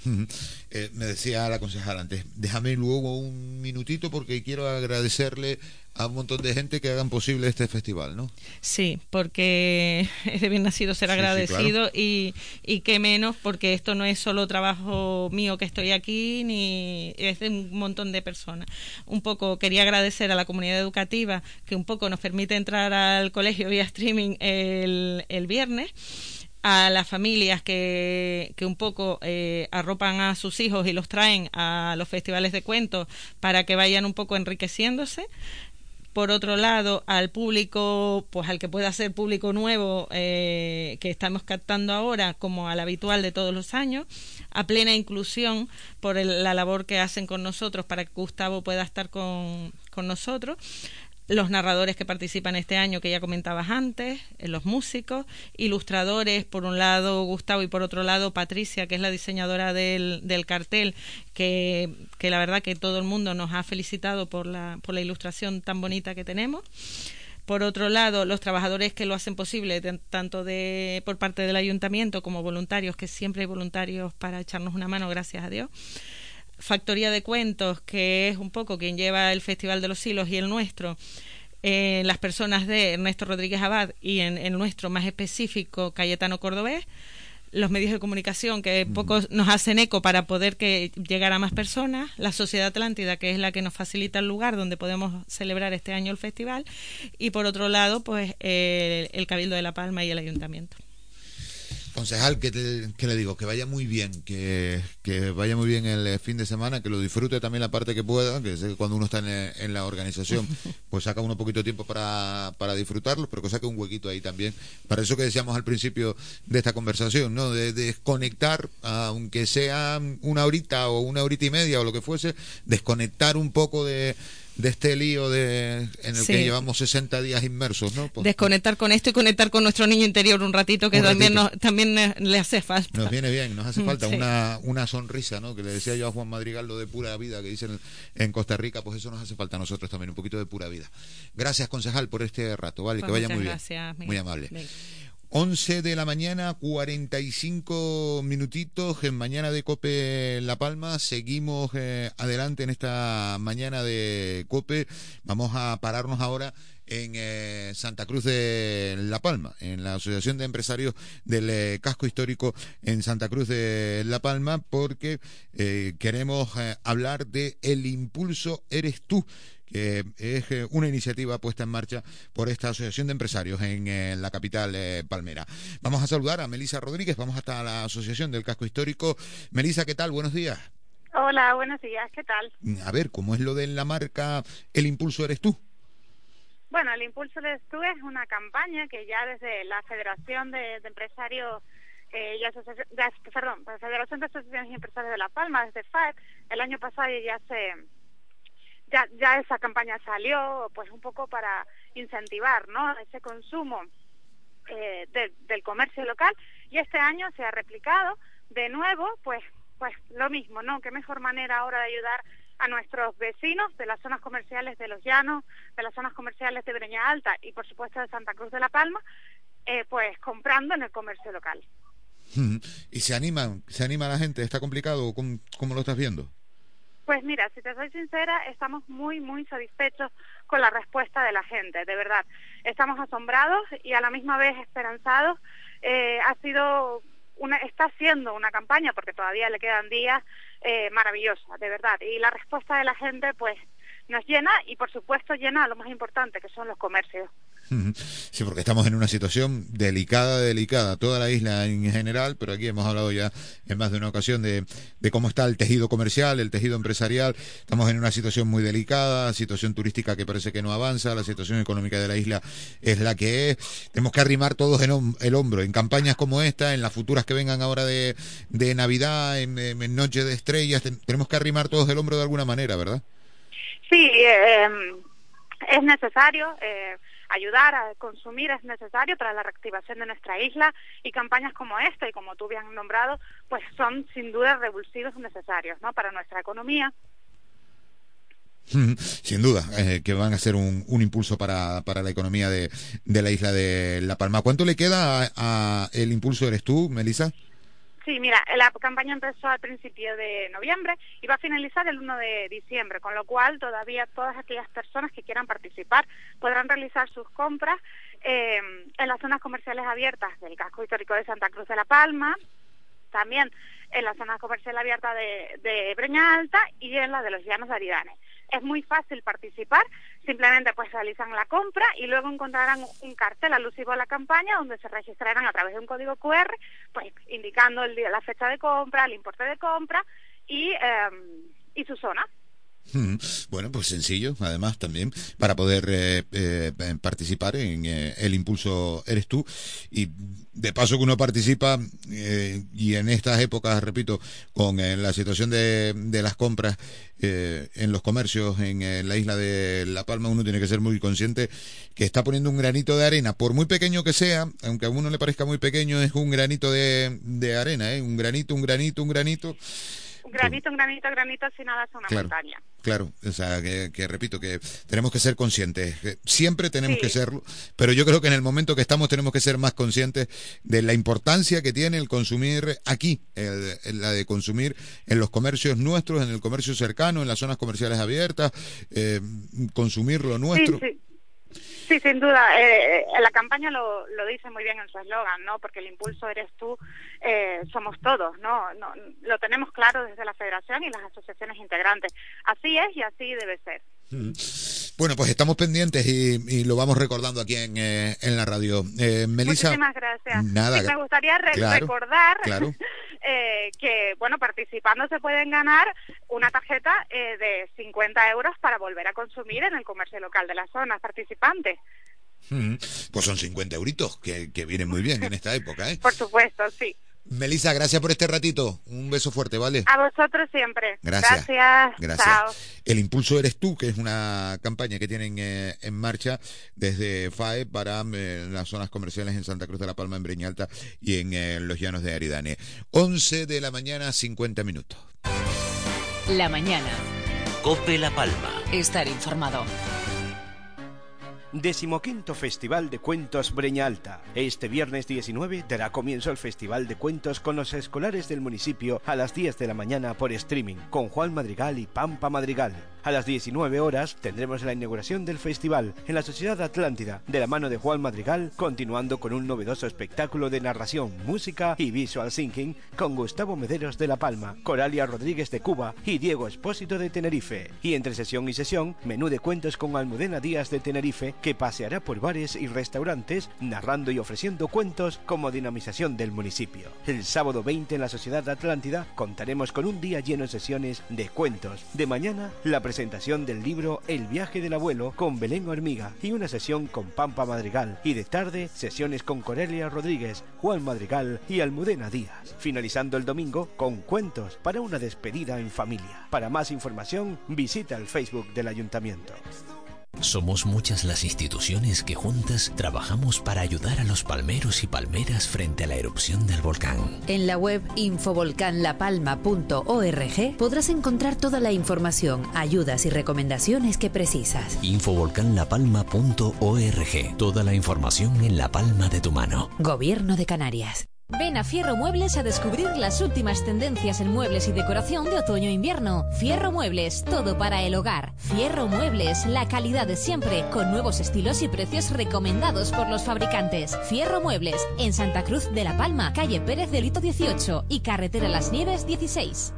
Speaker 4: Eh, me decía la concejala antes, déjame luego un minutito porque quiero agradecerle a un montón de gente que hagan posible este festival, ¿no?
Speaker 19: Sí, porque es de bien nacido ser
Speaker 4: Sí, sí,
Speaker 19: agradecido y, y qué menos porque esto no es solo trabajo mío que estoy aquí, ni es de un montón de personas. Un poco quería agradecer a la comunidad educativa que un poco nos permite entrar al colegio vía streaming el, el viernes a las familias que, que un poco eh, arropan a sus hijos y los traen a los festivales de cuentos para que vayan un poco enriqueciéndose. Por otro lado, al público, pues al que pueda ser público nuevo eh, que estamos captando ahora, como al habitual de todos los años, a plena inclusión por el- la labor que hacen con nosotros para que Gustavo pueda estar con, con nosotros los narradores que participan este año que ya comentabas antes, eh, los músicos, ilustradores, por un lado Gustavo y por otro lado Patricia, que es la diseñadora del, del cartel, que, que, la verdad que todo el mundo nos ha felicitado por la, por la ilustración tan bonita que tenemos. Por otro lado, los trabajadores que lo hacen posible, tanto de, por parte del ayuntamiento como voluntarios, que siempre hay voluntarios para echarnos una mano, gracias a Dios. Factoría de Cuentos, que es un poco quien lleva el Festival de los Hilos y el nuestro, eh, las personas de Ernesto Rodríguez Abad y en el nuestro más específico, Cayetano Cordobés, los medios de comunicación que pocos nos hacen eco para poder que llegar a más personas, la Sociedad Atlántida que es la que nos facilita el lugar donde podemos celebrar este año el festival y por otro lado pues eh, el Cabildo de La Palma y el Ayuntamiento.
Speaker 4: Concejal, que, le digo? Que vaya muy bien, que, vaya muy bien el fin de semana, que lo disfrute también la parte que pueda, que sé que cuando uno está en, la organización, pues saca uno poquito de tiempo para, para disfrutarlo, pero que saque un huequito ahí también. Para eso que decíamos al principio de esta conversación, ¿no? De, desconectar, aunque sea una horita o una horita y media o lo que fuese, desconectar un poco de de este lío de, en el que llevamos 60 días inmersos, ¿no?
Speaker 19: Pues, Desconectar con esto y conectar con nuestro niño interior un ratito, que también también le hace falta.
Speaker 4: Nos viene bien, nos hace mm, falta una, una sonrisa, ¿no? Que le decía yo a Juan Madrigal lo de pura vida que dicen en Costa Rica, pues eso nos hace falta a nosotros también, un poquito de pura vida. Gracias, concejal, por este rato, ¿vale? que vaya muy bien. Muy amable. 11 de la mañana, 45 minutitos en Mañana de Cope La Palma. Seguimos eh, adelante en esta mañana de Cope. Vamos a pararnos ahora en eh, Santa Cruz de La Palma, en la Asociación de Empresarios del eh, Casco Histórico en Santa Cruz de La Palma, porque queremos hablar de El Impulso Eres Tú que es eh, una iniciativa puesta en marcha por esta Asociación de Empresarios en, la capital eh, palmera. Vamos a saludar a Melisa Rodríguez, vamos hasta la Asociación del Casco Histórico. Melisa, ¿qué tal? Buenos días.
Speaker 21: Hola, buenos días, ¿qué tal?
Speaker 4: A ver, ¿cómo es lo de la marca El Impulso Eres tú?
Speaker 21: Bueno, el Impulso Eres tú es una campaña que ya desde la Federación de, Empresarios eh, y perdón, la Federación de Asociaciones y Empresarios de La Palma, desde FAEP, el año pasado ya se ya, ya esa campaña salió pues un poco para incentivar ¿no? ese consumo eh, del comercio local y este año se ha replicado. De nuevo pues pues lo mismo no qué mejor manera ahora de ayudar a nuestros vecinos de las zonas comerciales de los llanos de las zonas comerciales de Breña Alta y por supuesto de Santa Cruz de la Palma eh, pues comprando en el comercio local.
Speaker 4: Y se anima se anima la gente está complicado cómo, cómo lo estás viendo
Speaker 21: pues mira, si te soy sincera, estamos muy, muy satisfechos con la respuesta de la gente, de verdad. Estamos asombrados y a la misma vez esperanzados. Eh, ha sido una, está siendo una campaña, porque todavía le quedan días, eh, maravillosa, de verdad. Y la respuesta de la gente, pues, nos llena y, por supuesto, llena lo más importante, que son los comercios.
Speaker 4: Sí, porque estamos en una situación delicada, delicada, toda la isla en general, pero aquí hemos hablado ya en más de una ocasión de, cómo está el tejido comercial, el tejido empresarial. Estamos en una situación muy delicada, situación turística que parece que no avanza, la situación económica de la isla es la que es. Tenemos que arrimar todos el hombro en campañas como esta, en las futuras que vengan ahora de, Navidad, en, Noche de Estrellas. tenemos que arrimar todos el hombro de alguna manera, ¿verdad?
Speaker 21: Sí, eh, es necesario. Eh, ayudar a consumir es necesario para la reactivación de nuestra isla y campañas como esta y como tú bien nombrado, pues son sin duda revulsivos necesarios ¿no? para nuestra economía.
Speaker 4: Sin duda, eh, que van a ser un, un impulso para, para, la economía de, de, la isla de La Palma. ¿Cuánto le queda a, el impulso eres tú, Melissa?
Speaker 21: Sí, mira, la campaña empezó al principio de noviembre y va a finalizar el 1 de diciembre, con lo cual todavía todas aquellas personas que quieran participar podrán realizar sus compras eh, en las zonas comerciales abiertas del casco histórico de Santa Cruz de la Palma, también en la zona comercial abierta de, de Breña Alta y en la de los Llanos de Aridane es muy fácil participar, simplemente pues realizan la compra y luego encontrarán un cartel alusivo a la campaña donde se registrarán a través de un código QR, pues indicando el día, la fecha de compra, el importe de compra y, em, y su zona.
Speaker 4: Bueno, pues sencillo, además también, para poder eh, eh, participar en eh, el impulso Eres tú. Y de paso que uno participa, eh, y en estas épocas, repito, con eh, la situación de, de las compras eh, en los comercios en la isla de La Palma, uno tiene que ser muy consciente que está poniendo un granito de arena, por muy pequeño que sea, aunque a uno le parezca muy pequeño, es un granito de, de arena, ¿eh? un granito, un granito, un granito.
Speaker 21: Un granito, un granito, granito, sin nada es una
Speaker 4: Claro.
Speaker 21: montaña.
Speaker 4: Claro, o sea, que, que repito, que tenemos que ser conscientes, que siempre tenemos
Speaker 21: Sí.
Speaker 4: que serlo, pero yo creo que en el momento que estamos tenemos que ser más conscientes de la importancia que tiene el consumir aquí, el- el- la de consumir en los comercios nuestros, en el comercio cercano, en las zonas comerciales abiertas, eh, consumir lo nuestro.
Speaker 21: Sí, sí. Sí, sin duda. Eh, la campaña lo, lo dice muy bien en su eslogan, ¿no? Porque el impulso eres tú, eh, somos todos, ¿no? ¿no? Lo tenemos claro desde la Federación y las asociaciones integrantes. Así es y así debe ser.
Speaker 4: Mm. Bueno, pues estamos pendientes y, y lo vamos recordando aquí en, eh, en la radio. Eh, Melissa,
Speaker 21: Muchísimas gracias.
Speaker 4: nada,
Speaker 21: Sí, me gustaría re-
Speaker 4: claro,
Speaker 21: recordar
Speaker 4: claro.
Speaker 21: eh, que, bueno, participando se pueden ganar una tarjeta eh, de 50 euros para volver a consumir en el comercio local de las zonas participantes.
Speaker 4: Mm, pues son 50 euritos, que, que vienen muy bien en esta época, ¿eh?
Speaker 21: Por supuesto, sí.
Speaker 4: Melissa, gracias por este ratito. Un beso fuerte, ¿vale?
Speaker 21: A vosotros siempre.
Speaker 4: Gracias.
Speaker 21: Gracias.
Speaker 4: Gracias.
Speaker 21: Chao.
Speaker 4: El Impulso Eres Tú, que es una campaña que tienen eh, en marcha desde FAE para eh, las zonas comerciales en Santa Cruz de la Palma, en Breña Alta y en eh, los llanos de Aridane. 11 de la mañana, 50 minutos.
Speaker 2: La mañana.
Speaker 8: Cope La Palma.
Speaker 2: Estar informado.
Speaker 10: Decimoquinto Festival de Cuentos Breña Alta. Este viernes 19 dará comienzo el Festival de Cuentos con los escolares del municipio a las 10 de la mañana por streaming, con Juan Madrigal y Pampa Madrigal. A las 19 horas tendremos la inauguración del festival en la Sociedad Atlántida, de la mano de Juan Madrigal, continuando con un novedoso espectáculo de narración, música y visual thinking con Gustavo Mederos de La Palma, Coralia Rodríguez de Cuba y Diego Espósito de Tenerife. Y entre sesión y sesión, menú de cuentos con Almudena Díaz de Tenerife, que paseará por bares y restaurantes, narrando y ofreciendo cuentos como dinamización del municipio. El sábado 20 en la Sociedad Atlántida contaremos con un día lleno de sesiones de cuentos. De mañana, la presentación del libro El viaje del abuelo con Belén Hormiga y una sesión con Pampa Madrigal. Y de tarde, sesiones con Corelia Rodríguez, Juan Madrigal y Almudena Díaz. Finalizando el domingo con cuentos para una despedida en familia. Para más información, visita el Facebook del Ayuntamiento.
Speaker 8: Somos muchas las instituciones que juntas trabajamos para ayudar a los palmeros y palmeras frente a la erupción del volcán.
Speaker 22: En la web infovolcanlapalma.org podrás encontrar toda la información, ayudas y recomendaciones que precisas.
Speaker 8: Infovolcanlapalma.org. Toda la información en la palma de tu mano.
Speaker 22: Gobierno de Canarias.
Speaker 23: Ven a Fierro Muebles a descubrir las últimas tendencias en muebles y decoración de otoño e invierno. Fierro Muebles, todo para el hogar. Fierro Muebles, la calidad de siempre, con nuevos estilos y precios recomendados por los fabricantes. Fierro Muebles, en Santa Cruz de la Palma, calle Pérez de Lito 18 y carretera Las Nieves 16.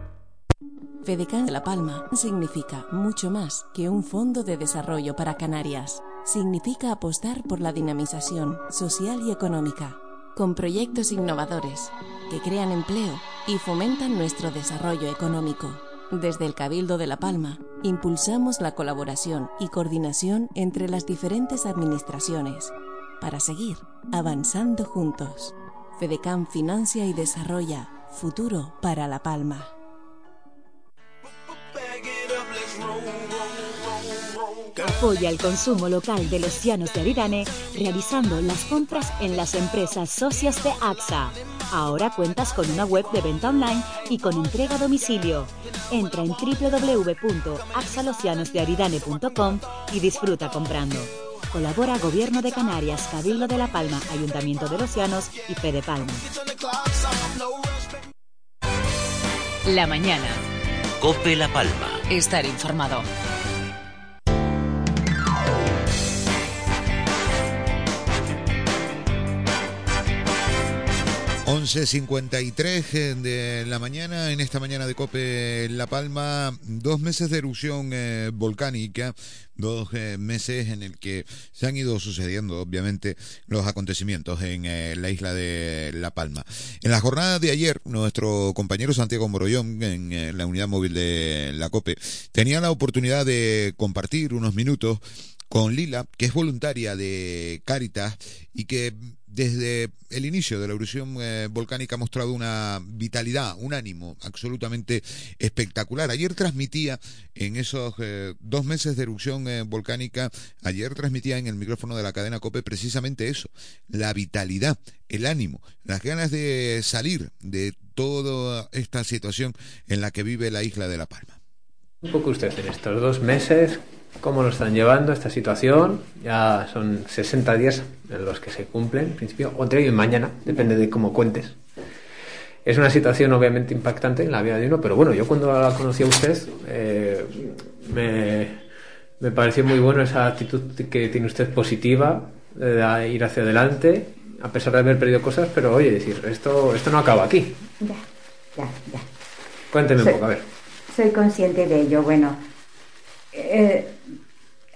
Speaker 17: FEDECAN de La Palma significa mucho más que un fondo de desarrollo para Canarias. Significa apostar por la dinamización social y económica, con proyectos innovadores que crean empleo y fomentan nuestro desarrollo económico. Desde el Cabildo de La Palma, impulsamos la colaboración y coordinación entre las diferentes administraciones para seguir avanzando juntos. FEDECAN financia y desarrolla futuro para La Palma.
Speaker 24: Apoya el consumo local de los llanos de Aridane realizando las compras en las empresas socias de AXA. Ahora cuentas con una web de venta online y con entrega a domicilio. Entra en www.axalosllanosdearidane.com y disfruta comprando. Colabora Gobierno de Canarias, Cabildo de La Palma, Ayuntamiento de los Llanos y Fede Palma.
Speaker 2: La mañana.
Speaker 8: Cope La Palma.
Speaker 2: Estar informado.
Speaker 4: 11.53 eh, de la mañana, en esta mañana de Cope La Palma, dos meses de erupción eh, volcánica, dos eh, meses en el que se han ido sucediendo, obviamente, los acontecimientos en la isla de La Palma. En la jornada de ayer, nuestro compañero Santiago Morollón, en la unidad móvil de la Cope, tenía la oportunidad de compartir unos minutos con Lila, que es voluntaria de Cáritas y que desde el inicio de la erupción eh, volcánica ha mostrado una vitalidad, un ánimo absolutamente espectacular. Ayer transmitía en esos eh, dos meses de erupción eh, volcánica, ayer transmitía en el micrófono de la cadena COPE precisamente eso, la vitalidad, el ánimo, las ganas de salir de toda esta situación en la que vive la isla de La Palma.
Speaker 25: Un poco usted en estos dos meses, cómo lo están llevando esta situación. Ya son 60 días en los que se cumplen, en principio, o hoy y mañana, depende de cómo cuentes. Es una situación obviamente impactante en la vida de uno, pero bueno, yo cuando la conocí a usted eh, me, me, pareció muy bueno esa actitud que tiene usted positiva, de ir hacia adelante, a pesar de haber perdido cosas, pero oye, decir, esto, esto no acaba aquí.
Speaker 26: Ya, ya, ya.
Speaker 25: Cuénteme un poco, a ver.
Speaker 26: Soy consciente de ello, bueno. Eh,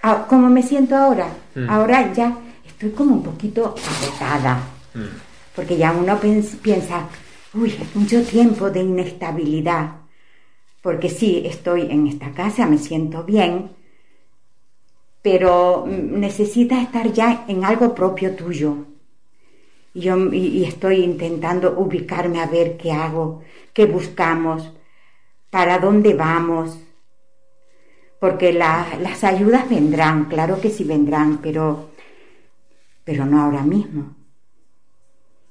Speaker 26: Ah, como me siento ahora, mm. ahora ya estoy como un poquito agotada, mm. porque ya uno piensa, uy, mucho tiempo de inestabilidad, porque sí, estoy en esta casa, me siento bien, pero necesitas estar ya en algo propio tuyo. Y, yo, y estoy intentando ubicarme a ver qué hago, qué buscamos, para dónde vamos, porque las ayudas vendrán, claro que sí vendrán, pero, pero no ahora mismo.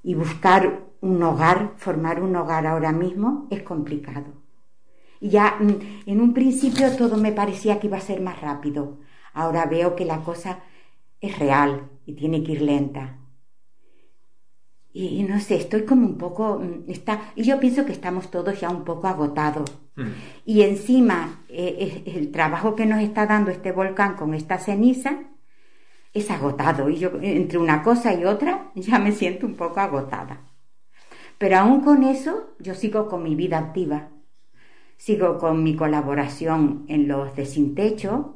Speaker 26: Y buscar un hogar, formar un hogar ahora mismo es complicado. Y ya mm, en un principio todo me parecía que iba a ser más rápido. Ahora veo que la cosa es real y tiene que ir lenta. Y, no sé, estoy como un poco, mm, está, y yo pienso que estamos todos ya un poco agotados. Mm. Y encima, eh, el trabajo que nos está dando este volcán con esta ceniza es agotado. Y yo, entre una cosa y otra, ya me siento un poco agotada. Pero aún con eso, yo sigo con mi vida activa. Sigo con mi colaboración en los de sin techo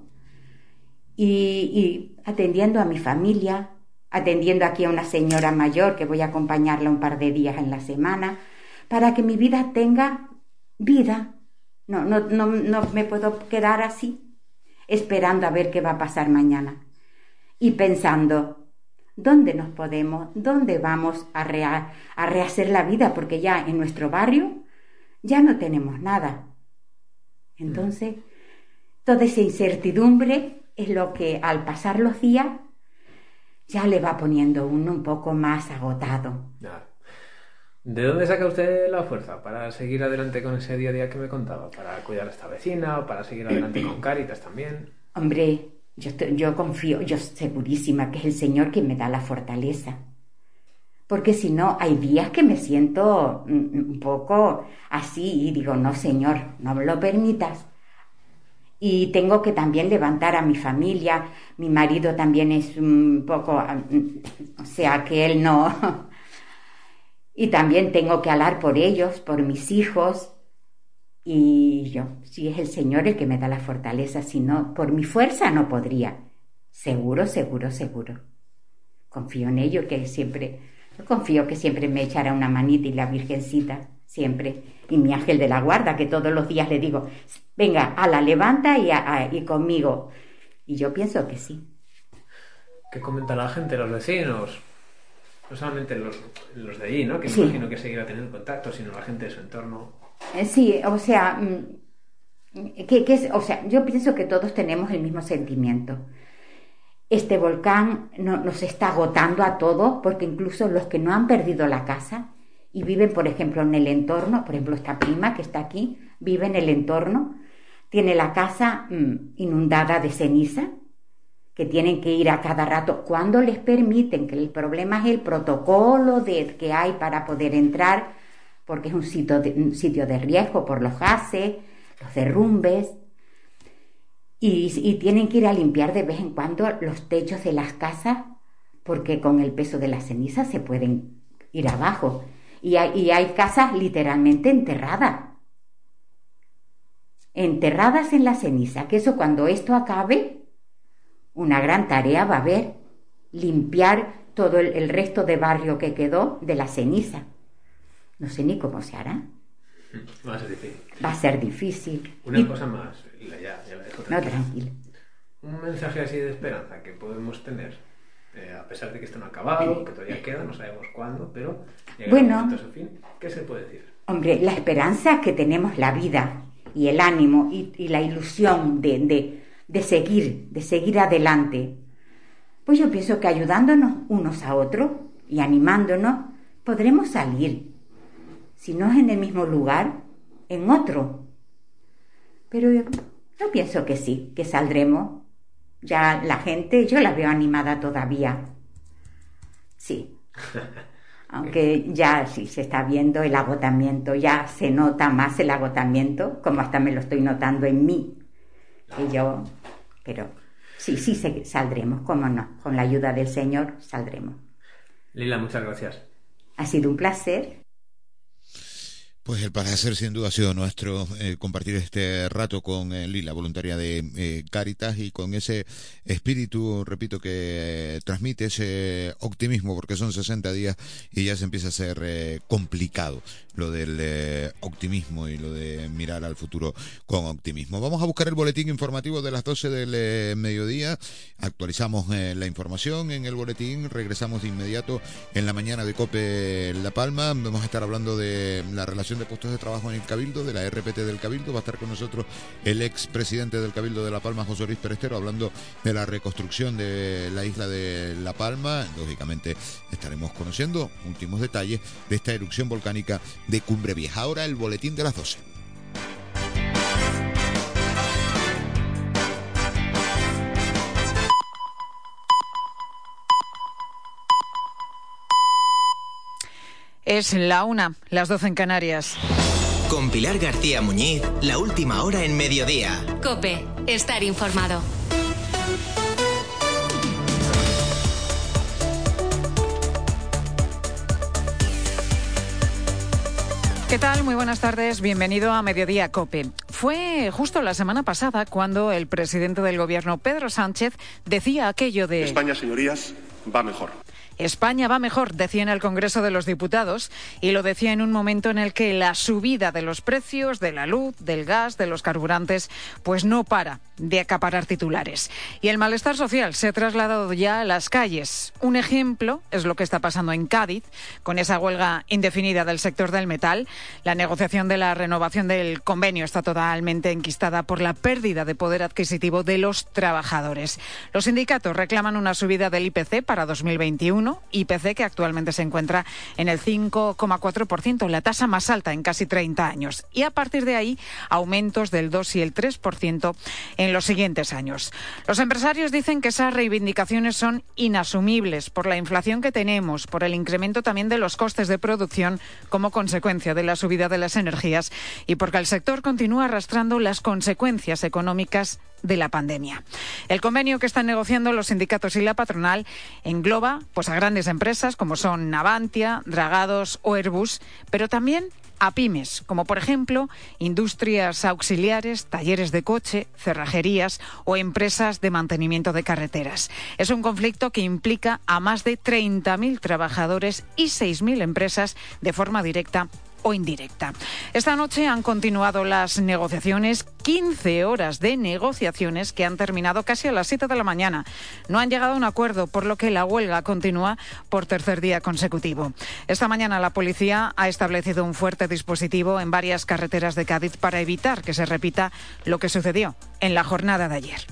Speaker 26: y, y atendiendo a mi familia, atendiendo aquí a una señora mayor que voy a acompañarla un par de días en la semana, para que mi vida tenga vida. No, no, no, no me puedo quedar así, esperando a ver qué va a pasar mañana. Y pensando, ¿dónde nos podemos, dónde vamos a, a rehacer la vida? Porque ya en nuestro barrio ya no tenemos nada. Entonces, toda esa incertidumbre es lo que al pasar los días ya le va poniendo uno un poco más agotado.
Speaker 25: ¿De dónde saca usted la fuerza para seguir adelante con ese día a día que me contaba? ¿Para cuidar a esta vecina o para seguir adelante con Caritas también?
Speaker 26: Hombre, yo, yo confío, yo segurísima que es el Señor quien me da la fortaleza. Porque si no, hay días que me siento un poco así y digo, no, Señor, no me lo permitas y tengo que también levantar a mi familia. Mi marido también es un poco, o sea, que él no. y también tengo que hablar por ellos, por mis hijos. Y yo, si es el Señor el que me da la fortaleza, si no, por mi fuerza no podría. Seguro, seguro, seguro. Confío en ello, que siempre, confío que siempre me echará una manita y la Virgencita, siempre. Y mi ángel de la guarda, que todos los días le digo, venga, a la levanta y, y conmigo. Y yo pienso que sí.
Speaker 25: ¿Qué comenta la gente, los vecinos? No solamente los, los de allí, ¿no? Que me imagino que seguirá teniendo contacto, sino la gente de su entorno.
Speaker 26: Eh, sí, o sea, mm, que, que o sea, yo pienso que todos tenemos el mismo sentimiento. Este volcán no, nos está agotando a todos, porque incluso los que no han perdido la casa y viven, por ejemplo, en el entorno, por ejemplo, esta prima que está aquí, vive en el entorno, tiene la casa mm, inundada de ceniza, que tienen que ir a cada rato cuando les permiten, que el problema es el protocolo de, que hay para poder entrar, porque es un sitio de, riesgo por los gases, los derrumbes, y, tienen que ir a limpiar de vez en cuando los techos de las casas, porque con el peso de la ceniza se pueden ir abajo. Y hay casas literalmente enterradas. Enterradas en la ceniza, que eso cuando esto acabe, una gran tarea va a haber limpiar todo el, el resto de barrio que quedó de la ceniza. No sé ni cómo se hará.
Speaker 25: Va a ser difícil.
Speaker 26: Va a ser difícil.
Speaker 25: Una
Speaker 26: Y-
Speaker 25: cosa más, ya, ya la dejo
Speaker 26: No,
Speaker 25: tranquila.
Speaker 26: tranquilo.
Speaker 25: Un mensaje así de esperanza que podemos tener, eh, a pesar de que esto no ha acabado, que todavía queda, no sabemos cuándo, pero
Speaker 26: Bueno.
Speaker 25: el momento a su fin. ¿Qué se puede decir?
Speaker 26: Hombre, la esperanza que tenemos la vida y el ánimo y, la ilusión de, de- de seguir, de seguir adelante, pues yo pienso que ayudándonos unos a otros y animándonos, podremos salir. Si no es en el mismo lugar, en otro. Pero yo, yo pienso que sí, que saldremos. Ya la gente, yo la veo animada todavía. Sí. Aunque ya sí se está viendo el agotamiento, ya se nota más el agotamiento, como hasta me lo estoy notando en mí. Que yo, pero sí, sí saldremos, cómo no, con la ayuda del Señor saldremos.
Speaker 25: Lila, muchas gracias.
Speaker 26: Ha sido un placer.
Speaker 4: Pues el placer sin duda ha sido nuestro eh, compartir este rato con eh, Lila, voluntaria de eh, Caritas, y con ese espíritu, repito, que eh, transmite ese optimismo, porque son 60 días y ya se empieza a ser eh, complicado lo del eh, optimismo y lo de mirar al futuro con optimismo. Vamos a buscar el boletín informativo de las 12 del eh, mediodía, actualizamos eh, la información en el boletín, regresamos de inmediato en la mañana de COPE La Palma, vamos a estar hablando de la relación de puestos de trabajo en el Cabildo, de la RPT del Cabildo, va a estar con nosotros el ex presidente del Cabildo de La Palma, José Luis Perestero, hablando de la reconstrucción de la isla de La Palma, lógicamente estaremos conociendo últimos detalles de esta erupción volcánica de Cumbre Vieja. Ahora el boletín de las 12.
Speaker 27: Es la una, las 12 en Canarias.
Speaker 28: Con Pilar García Muñiz, la última hora en mediodía.
Speaker 23: Cope, estar informado.
Speaker 27: ¿Qué tal? Muy buenas tardes. Bienvenido a Mediodía Cope. Fue justo la semana pasada cuando el presidente del gobierno, Pedro Sánchez, decía aquello de...
Speaker 29: España, señorías, va mejor.
Speaker 27: España va mejor, decía en el Congreso de los Diputados, y lo decía en un momento en el que la subida de los precios de la luz, del gas, de los carburantes, pues no para de acaparar titulares. Y el malestar social se ha trasladado ya a las calles. Un ejemplo es lo que está pasando en Cádiz, con esa huelga indefinida del sector del metal. La negociación de la renovación del convenio está totalmente enquistada por la pérdida de poder adquisitivo de los trabajadores. Los sindicatos reclaman una subida del IPC para 2021 IPC que actualmente se encuentra en el 5,4%, la tasa más alta en casi 30 años. Y a partir de ahí, aumentos del 2 y el 3% en los siguientes años. Los empresarios dicen que esas reivindicaciones son inasumibles por la inflación que tenemos, por el incremento también de los costes de producción como consecuencia de la subida de las energías y porque el sector continúa arrastrando las consecuencias económicas de la pandemia. El convenio que están negociando los sindicatos y la patronal engloba pues a grandes empresas como son Navantia, Dragados o Airbus, pero también a pymes, como por ejemplo industrias auxiliares, talleres de coche, cerrajerías o empresas de mantenimiento de carreteras. Es un conflicto que implica a más de 30.000 trabajadores y 6.000 empresas de forma directa o indirecta. Esta noche han continuado las negociaciones, 15 horas de negociaciones que han terminado casi a las 7 de la mañana. No han llegado a un acuerdo, por lo que la huelga continúa por tercer día consecutivo. Esta mañana la policía ha establecido un fuerte dispositivo en varias carreteras de Cádiz para evitar que se repita lo que sucedió en la jornada de ayer.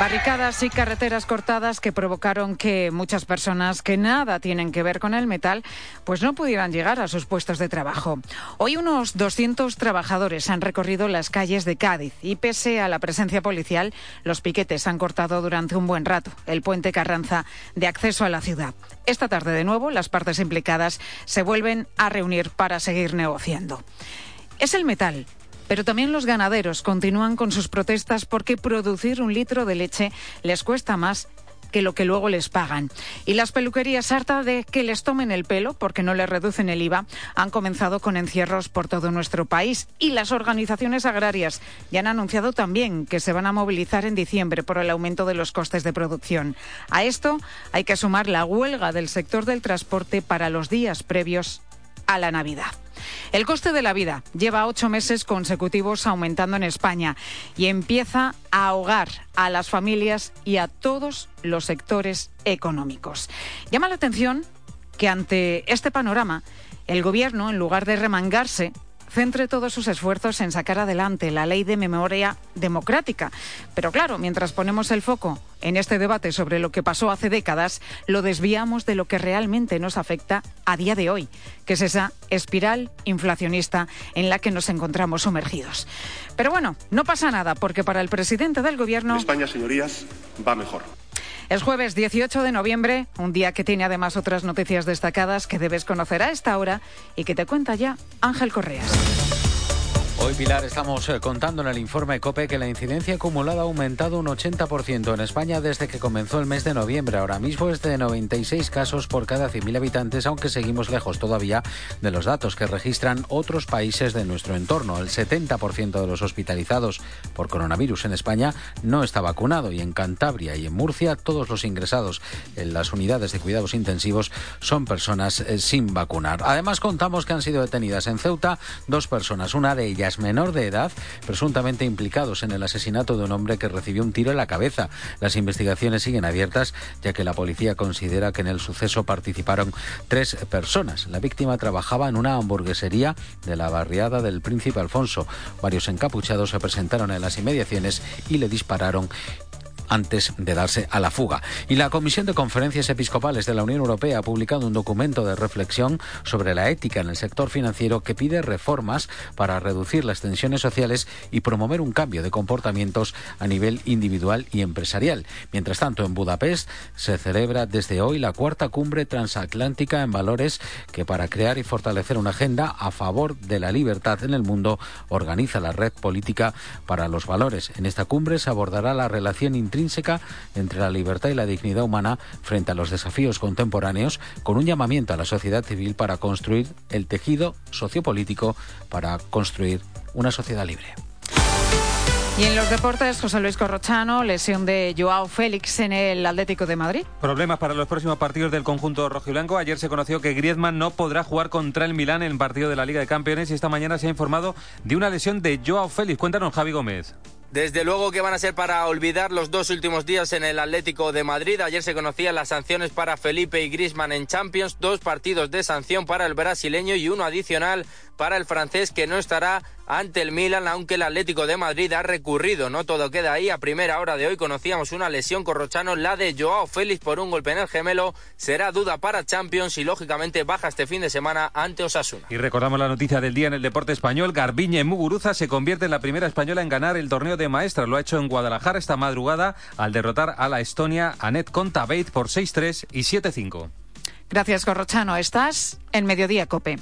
Speaker 27: Barricadas y carreteras cortadas que provocaron que muchas personas que nada tienen que ver con el metal pues no pudieran llegar a sus puestos de trabajo. Hoy unos 200 trabajadores han recorrido las calles de Cádiz y pese a la presencia policial, los piquetes han cortado durante un buen rato el puente Carranza de acceso a la ciudad. Esta tarde de nuevo las partes implicadas se vuelven a reunir para seguir negociando. Es el metal pero también los ganaderos continúan con sus protestas porque producir un litro de leche les cuesta más que lo que luego les pagan. Y las peluquerías, harta de que les tomen el pelo porque no les reducen el IVA, han comenzado con encierros por todo nuestro país. Y las organizaciones agrarias ya han anunciado también que se van a movilizar en diciembre por el aumento de los costes de producción. A esto hay que sumar la huelga del sector del transporte para los días previos a la Navidad. El coste de la vida lleva ocho meses consecutivos aumentando en España y empieza a ahogar a las familias y a todos los sectores económicos. Llama la atención que ante este panorama, el Gobierno, en lugar de remangarse, centre todos sus esfuerzos en sacar adelante la ley de memoria democrática. Pero claro, mientras ponemos el foco en este debate sobre lo que pasó hace décadas, lo desviamos de lo que realmente nos afecta a día de hoy, que es esa espiral inflacionista en la que nos encontramos sumergidos. Pero bueno, no pasa nada, porque para el presidente del Gobierno...
Speaker 29: España, señorías, va mejor.
Speaker 27: Es jueves 18 de noviembre, un día que tiene además otras noticias destacadas que debes conocer a esta hora y que te cuenta ya Ángel Correas.
Speaker 30: Hoy, Pilar, estamos eh, contando en el informe COPE que la incidencia acumulada ha aumentado un 80% en España desde que comenzó el mes de noviembre. Ahora mismo es de 96 casos por cada 100.000 habitantes, aunque seguimos lejos todavía de los datos que registran otros países de nuestro entorno. El 70% de los hospitalizados por coronavirus en España no está vacunado y en Cantabria y en Murcia todos los ingresados en las unidades de cuidados intensivos son personas eh, sin vacunar. Además, contamos que han sido detenidas en Ceuta dos personas, una de ellas menor de edad, presuntamente implicados en el asesinato de un hombre que recibió un tiro en la cabeza. Las investigaciones siguen abiertas, ya que la policía considera que en el suceso participaron tres personas. La víctima trabajaba en una hamburguesería de la barriada del Príncipe Alfonso. Varios encapuchados se presentaron en las inmediaciones y le dispararon antes de darse a la fuga. Y la Comisión de Conferencias Episcopales de la Unión Europea ha publicado un documento de reflexión sobre la ética en el sector financiero que pide reformas para reducir las tensiones sociales y promover un cambio de comportamientos a nivel individual y empresarial. Mientras tanto, en Budapest se celebra desde hoy la cuarta cumbre transatlántica en valores que para crear y fortalecer una agenda a favor de la libertad en el mundo organiza la Red Política para los Valores. En esta cumbre se abordará la relación intrínseca entre la libertad y la dignidad humana frente a los desafíos contemporáneos, con un llamamiento a la sociedad civil para construir el tejido sociopolítico para construir una sociedad libre.
Speaker 27: Y en los deportes, José Luis Corrochano, lesión de Joao Félix en el Atlético de Madrid.
Speaker 31: Problemas para los próximos partidos del conjunto rojiblanco. Ayer se conoció que Griezmann no podrá jugar contra el Milán en el partido de la Liga de Campeones y esta mañana se ha informado de una lesión de Joao Félix. Cuéntanos, Javi Gómez.
Speaker 32: Desde luego que van a ser para olvidar los dos últimos días en el Atlético de Madrid. Ayer se conocían las sanciones para Felipe y Grisman en Champions, dos partidos de sanción para el brasileño y uno adicional para el francés que no estará ante el Milan, aunque el Atlético de Madrid ha recurrido. No todo queda ahí. A primera hora de hoy conocíamos una lesión corrochano, la de Joao Félix por un golpe en el gemelo. Será duda para Champions y lógicamente baja este fin de semana ante Osasuna.
Speaker 31: Y recordamos la noticia del día en el deporte español. Garbiñe Muguruza se convierte en la primera española en ganar el torneo de maestras. Lo ha hecho en Guadalajara esta madrugada al derrotar a la Estonia Anet Contabeit por 6-3 y 7-5.
Speaker 27: Gracias, Corrochano. Estás en Mediodía Cope.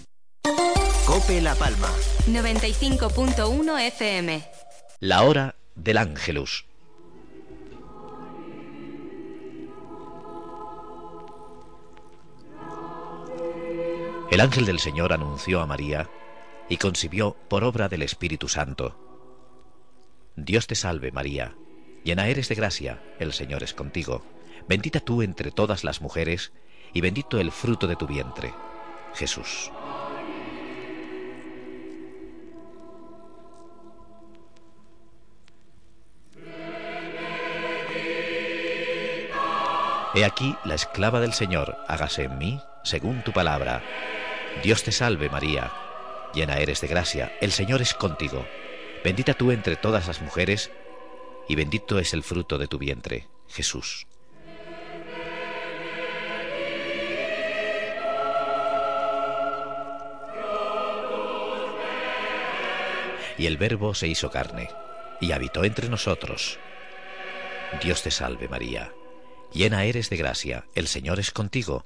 Speaker 28: Cope La Palma.
Speaker 33: 95.1 FM.
Speaker 8: La hora del Ángelus. El ángel del Señor anunció a María y concibió por obra del Espíritu Santo. Dios te salve María, llena eres de gracia, el Señor es contigo. Bendita tú entre todas las mujeres, y bendito el fruto de tu vientre, Jesús. He aquí la esclava del Señor, hágase en mí según tu palabra. Dios te salve María, llena eres de gracia, el Señor es contigo. Bendita tú entre todas las mujeres, y bendito es el fruto de tu vientre, Jesús. Y el Verbo se hizo carne, y habitó entre nosotros. Dios te salve María, llena eres de gracia, el Señor es contigo,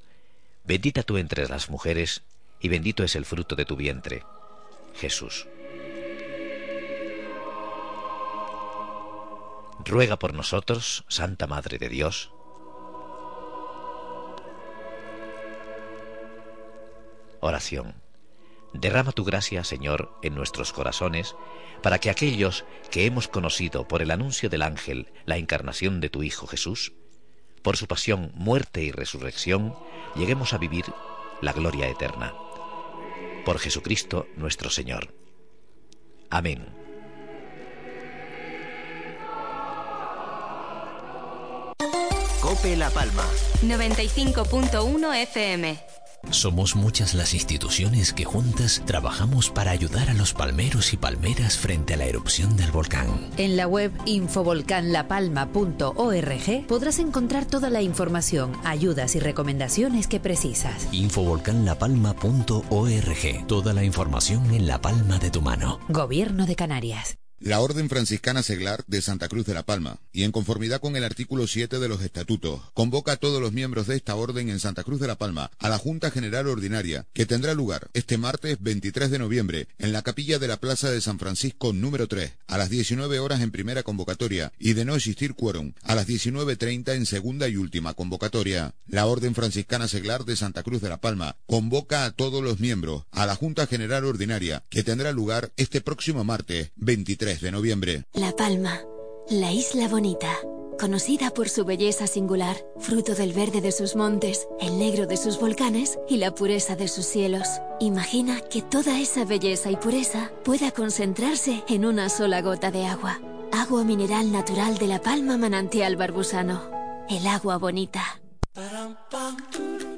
Speaker 8: bendita tú entre las mujeres, y bendito es el fruto de tu vientre, Jesús. Ruega por nosotros, Santa Madre de Dios. Oración. Derrama tu gracia, Señor, en nuestros corazones, para que aquellos que hemos conocido por el anuncio del ángel la encarnación de tu Hijo Jesús, por su pasión, muerte y resurrección, lleguemos a vivir la gloria eterna. Por Jesucristo nuestro Señor. Amén.
Speaker 33: Cope La Palma 95.1 FM
Speaker 34: somos muchas las instituciones que juntas trabajamos para ayudar a los palmeros y palmeras frente a la erupción del volcán.
Speaker 22: En la web infovolcanlapalma.org podrás encontrar toda la información, ayudas y recomendaciones que precisas.
Speaker 34: Infovolcanlapalma.org. Toda la información en la palma de tu mano.
Speaker 22: Gobierno de Canarias.
Speaker 4: La Orden Franciscana Seglar de Santa Cruz de la Palma, y en conformidad con el artículo 7 de los estatutos, convoca a todos los miembros de esta orden en Santa Cruz de la Palma a la Junta General Ordinaria, que tendrá lugar este martes 23 de noviembre en la capilla de la Plaza de San Francisco número 3, a las 19 horas en primera convocatoria, y de no existir quórum, a las 19.30 en segunda y última convocatoria. La Orden Franciscana Seglar de Santa Cruz de la Palma convoca a todos los miembros a la Junta General Ordinaria, que tendrá lugar este próximo martes 23 de noviembre.
Speaker 35: La Palma, la isla bonita, conocida por su belleza singular, fruto del verde de sus montes, el negro de sus volcanes y la pureza de sus cielos. Imagina que toda esa belleza y pureza pueda concentrarse en una sola gota de agua. Agua mineral natural de la Palma Manantial Barbusano. El agua bonita.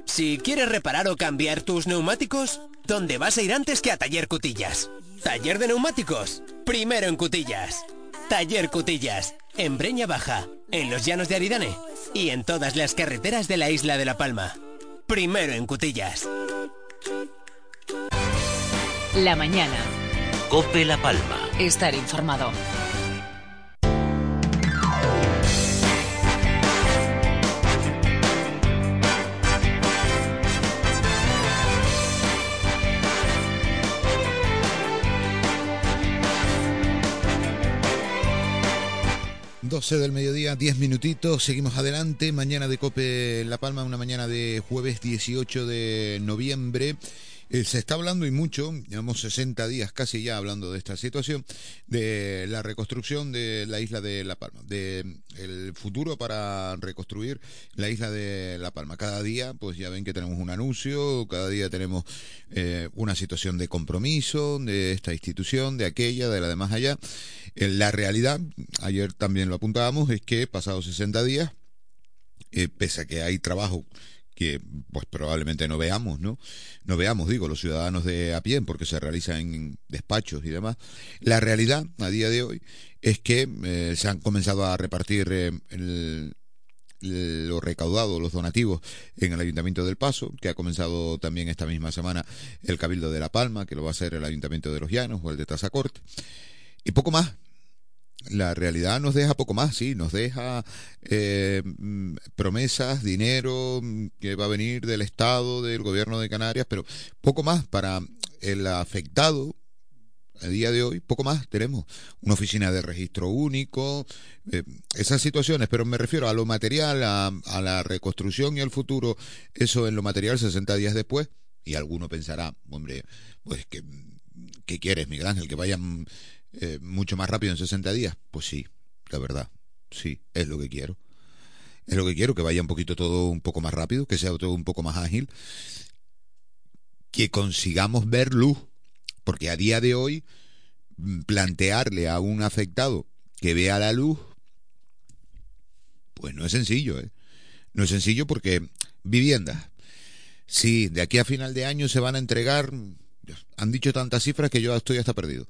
Speaker 36: Si quieres reparar o cambiar tus neumáticos, ¿dónde vas a ir antes que a Taller Cutillas? Taller de neumáticos, primero en Cutillas. Taller Cutillas, en Breña Baja, en los llanos de Aridane y en todas las carreteras de la isla de La Palma. Primero en Cutillas.
Speaker 2: La mañana.
Speaker 8: Cope La Palma.
Speaker 2: Estar informado.
Speaker 4: 12 del mediodía, 10 minutitos, seguimos adelante. Mañana de Cope La Palma, una mañana de jueves 18 de noviembre. Eh, se está hablando y mucho, llevamos 60 días casi ya hablando de esta situación, de la reconstrucción de la isla de La Palma, de el futuro para reconstruir la isla de La Palma. Cada día, pues ya ven que tenemos un anuncio, cada día tenemos eh, una situación de compromiso de esta institución, de aquella, de la de más allá. Eh, la realidad, ayer también lo apuntábamos, es que pasados 60 días, pese a que hay trabajo que pues probablemente no veamos, ¿no? No veamos, digo, los ciudadanos de a pie, porque se realiza en despachos y demás. La realidad, a día de hoy, es que eh, se han comenzado a repartir eh, el, lo recaudado, los donativos en el Ayuntamiento del Paso, que ha comenzado también esta misma semana el Cabildo de La Palma, que lo va a hacer el Ayuntamiento de los Llanos o el de Tazacorte. Y poco más, la realidad nos deja poco más, sí, nos deja eh, mm, promesas, dinero mm, que va a venir del Estado, del gobierno de Canarias, pero poco más para el afectado. A día de hoy, poco más tenemos. Una oficina de registro único, eh, esas situaciones, pero me refiero a lo material, a, la reconstrucción y al futuro, eso en lo material 60 días después, y alguno pensará, hombre, pues que, ¿qué quieres, Miguel Ángel? Que vayan eh, mucho más rápido en 60 días? Pues sí, la verdad, sí, es lo que quiero. Es lo que quiero, que vaya un poquito todo un poco más rápido, que sea todo un poco más ágil, que consigamos ver luz, porque a día de hoy mm, plantearle a un afectado que vea la luz, pues no es sencillo, ¿eh? No es sencillo porque viviendas, sí, de aquí a final de año se van a entregar, han dicho tantas cifras que yo estoy hasta perdido.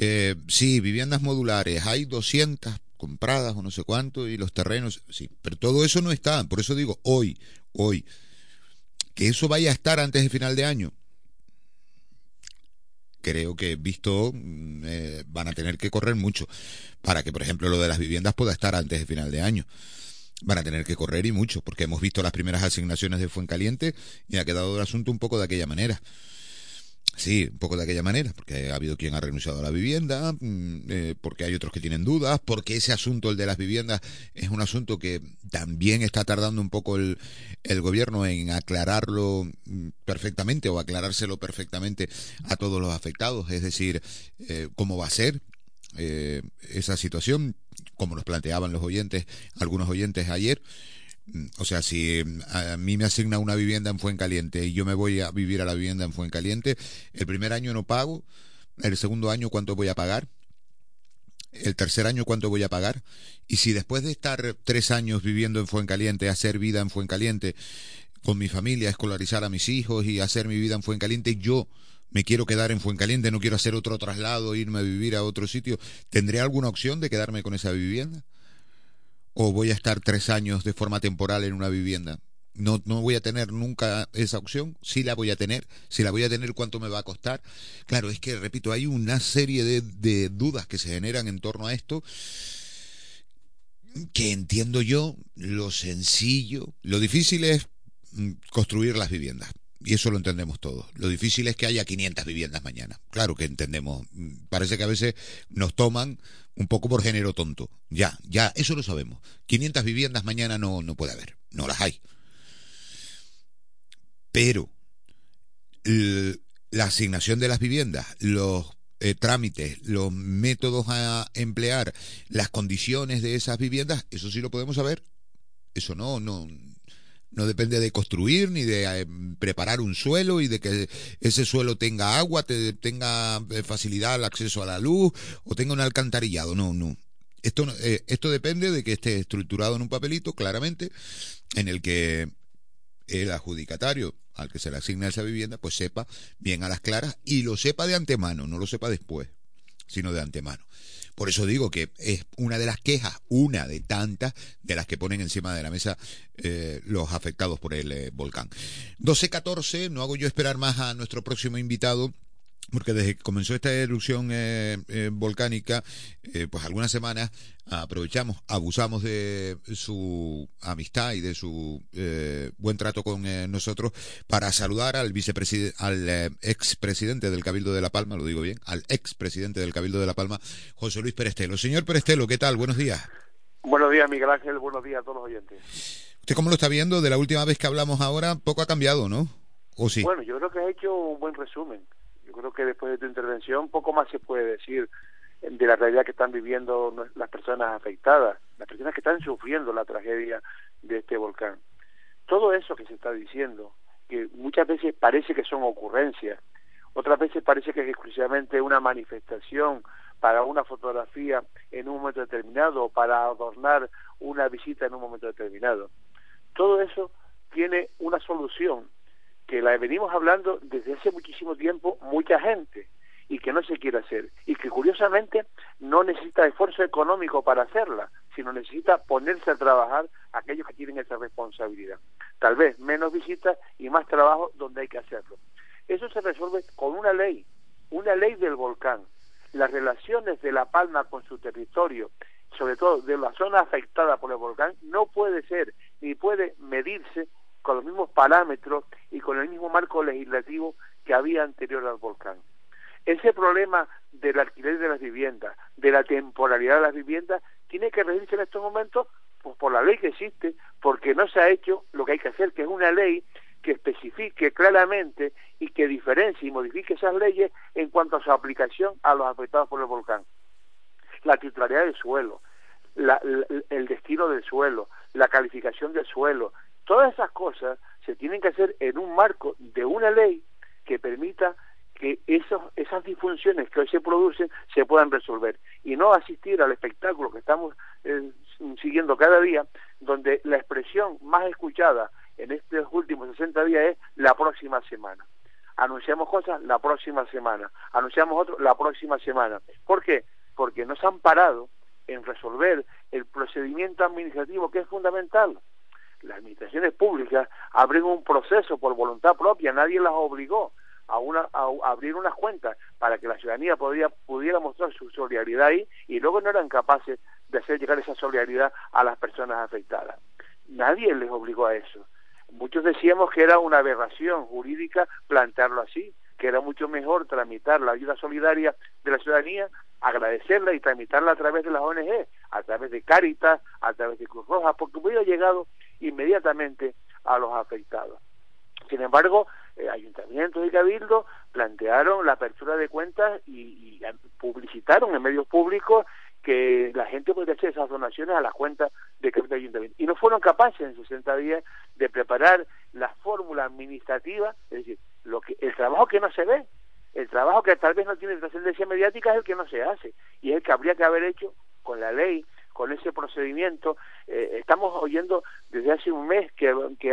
Speaker 4: Eh, sí, viviendas modulares, hay 200 compradas o no sé cuánto y los terrenos, sí, pero todo eso no está, por eso digo hoy, hoy, que eso vaya a estar antes de final de año. Creo que visto mm, eh, van a tener que correr mucho para que, por ejemplo, lo de las viviendas pueda estar antes de final de año. Van a tener que correr y mucho, porque hemos visto las primeras asignaciones de Fuencaliente y ha quedado el asunto un poco de aquella manera. Sí, un poco de aquella manera, porque ha habido quien ha renunciado a la vivienda, mm, eh, porque hay otros que tienen dudas, porque ese asunto, el de las viviendas, es un asunto que también está tardando un poco el, el gobierno en aclararlo mm, perfectamente o aclarárselo perfectamente a todos los afectados, es decir, eh, cómo va a ser eh, esa situación, como nos planteaban los oyentes, algunos oyentes ayer. O sea, si a mí me asigna una vivienda en Fuencaliente y yo me voy a vivir a la vivienda en Fuencaliente, el primer año no pago, el segundo año cuánto voy a pagar, el tercer año cuánto voy a pagar, y si después de estar tres años viviendo en Fuencaliente, hacer vida en Fuencaliente, con mi familia, escolarizar a mis hijos y hacer mi vida en Fuencaliente, yo me quiero quedar en Fuencaliente, no quiero hacer otro traslado, irme a vivir a otro sitio, ¿tendré alguna opción de quedarme con esa vivienda? O voy a estar tres años de forma temporal en una vivienda. No, no voy a tener nunca esa opción, sí la voy a tener, si la voy a tener, ¿cuánto me va a costar? Claro, es que, repito, hay una serie de, de dudas que se generan en torno a esto que entiendo yo lo sencillo, lo difícil es mm, construir las viviendas. Y eso lo entendemos todos. Lo difícil es que haya 500 viviendas mañana. Claro que entendemos. Parece que a veces nos toman un poco por género tonto. Ya, ya, eso lo sabemos. 500 viviendas mañana no, no puede haber, no las hay. Pero la asignación de las viviendas, los eh, trámites, los métodos a emplear, las condiciones de esas viviendas, eso sí lo podemos saber. Eso no, no, no depende de construir ni de eh, preparar un suelo y de que ese suelo tenga agua, tenga eh, facilidad al acceso a la luz o tenga un alcantarillado. No, no. Esto, eh, esto depende de que esté estructurado en un papelito, claramente, en el que el adjudicatario al que se le asigna esa vivienda, pues sepa bien a las claras y lo sepa de antemano, no lo sepa después, sino de antemano. Por eso digo que es una de las quejas, una de tantas de las que ponen encima de la mesa eh, los afectados por el eh, volcán. 12.14, no hago yo esperar más a nuestro próximo invitado porque desde que comenzó esta erupción eh, eh, volcánica, eh, pues algunas semanas aprovechamos, abusamos de su amistad y de su buen trato con nosotros para saludar al vicepresidente, al expresidente del Cabildo de La Palma, lo digo bien, al expresidente del Cabildo de La Palma, José Luis Perestelo. Señor Perestelo, ¿qué tal? Buenos días.
Speaker 37: Buenos días, Miguel Ángel. Buenos días a todos los oyentes.
Speaker 4: ¿Usted cómo lo está viendo? De la última vez que hablamos ahora, poco ha cambiado, ¿no? ¿O sí?
Speaker 37: Bueno, yo creo que ha hecho un buen resumen creo que después de tu intervención poco más se puede decir de la realidad que están viviendo las personas afectadas, las personas que están sufriendo la tragedia de este volcán. Todo eso que se está diciendo, que muchas veces parece que son ocurrencias, otras veces parece que es exclusivamente una manifestación para una fotografía en un momento determinado o para adornar una visita en un momento determinado. Todo eso tiene una solución que la venimos hablando desde hace muchísimo tiempo mucha gente y que no se quiere hacer y que curiosamente no necesita esfuerzo económico para hacerla, sino necesita ponerse a trabajar aquellos que tienen esa responsabilidad. Tal vez menos visitas y más trabajo donde hay que hacerlo. Eso se resuelve con una ley, una ley del volcán. Las relaciones de La Palma con su territorio, sobre todo de la zona afectada por el volcán, no puede ser ni puede medirse con los mismos parámetros y con el mismo marco legislativo que había anterior al volcán. Ese problema del alquiler de las viviendas, de la temporalidad de las viviendas, tiene que regirse en estos momentos pues, por la ley que existe, porque no se ha hecho lo que hay que hacer, que es una ley que especifique claramente y que diferencie y modifique esas leyes en cuanto a su aplicación a los afectados por el volcán. La titularidad del suelo, el destino del suelo, la calificación del suelo, Todas esas cosas se tienen que hacer en un marco de una ley que permita que esos, esas disfunciones que hoy se producen se puedan resolver y no asistir al espectáculo que estamos eh, siguiendo cada día, donde la expresión más escuchada en estos últimos 60 días es la próxima semana. Anunciamos cosas la próxima semana, anunciamos otro la próxima semana. ¿Por qué? Porque no se han parado en resolver el procedimiento administrativo que es fundamental las administraciones públicas abren un proceso por voluntad propia, nadie las obligó a, una, a, abrir unas cuentas para que la ciudadanía podía, pudiera mostrar su solidaridad ahí y luego no eran capaces de hacer llegar esa solidaridad a las personas afectadas. Nadie les obligó a eso. Muchos decíamos que era una aberración jurídica plantearlo así, que era mucho mejor tramitar la ayuda solidaria de la ciudadanía, agradecerla y tramitarla a través de las ONG, a través de Cáritas, a través de Cruz Roja, porque hubiera llegado inmediatamente a los afectados. Sin embargo, eh, ayuntamientos y cabildos plantearon la apertura de cuentas y, publicitaron en medios públicos que la gente podía hacer esas donaciones a las cuentas de cada ayuntamiento. Y no fueron capaces en 60 días de preparar la fórmula administrativa, es decir, lo que el trabajo que no se ve, el trabajo que tal vez no tiene trascendencia mediática es el que no se hace y es el que habría que haber hecho con la ley con ese procedimiento. Eh, estamos oyendo desde hace un mes que,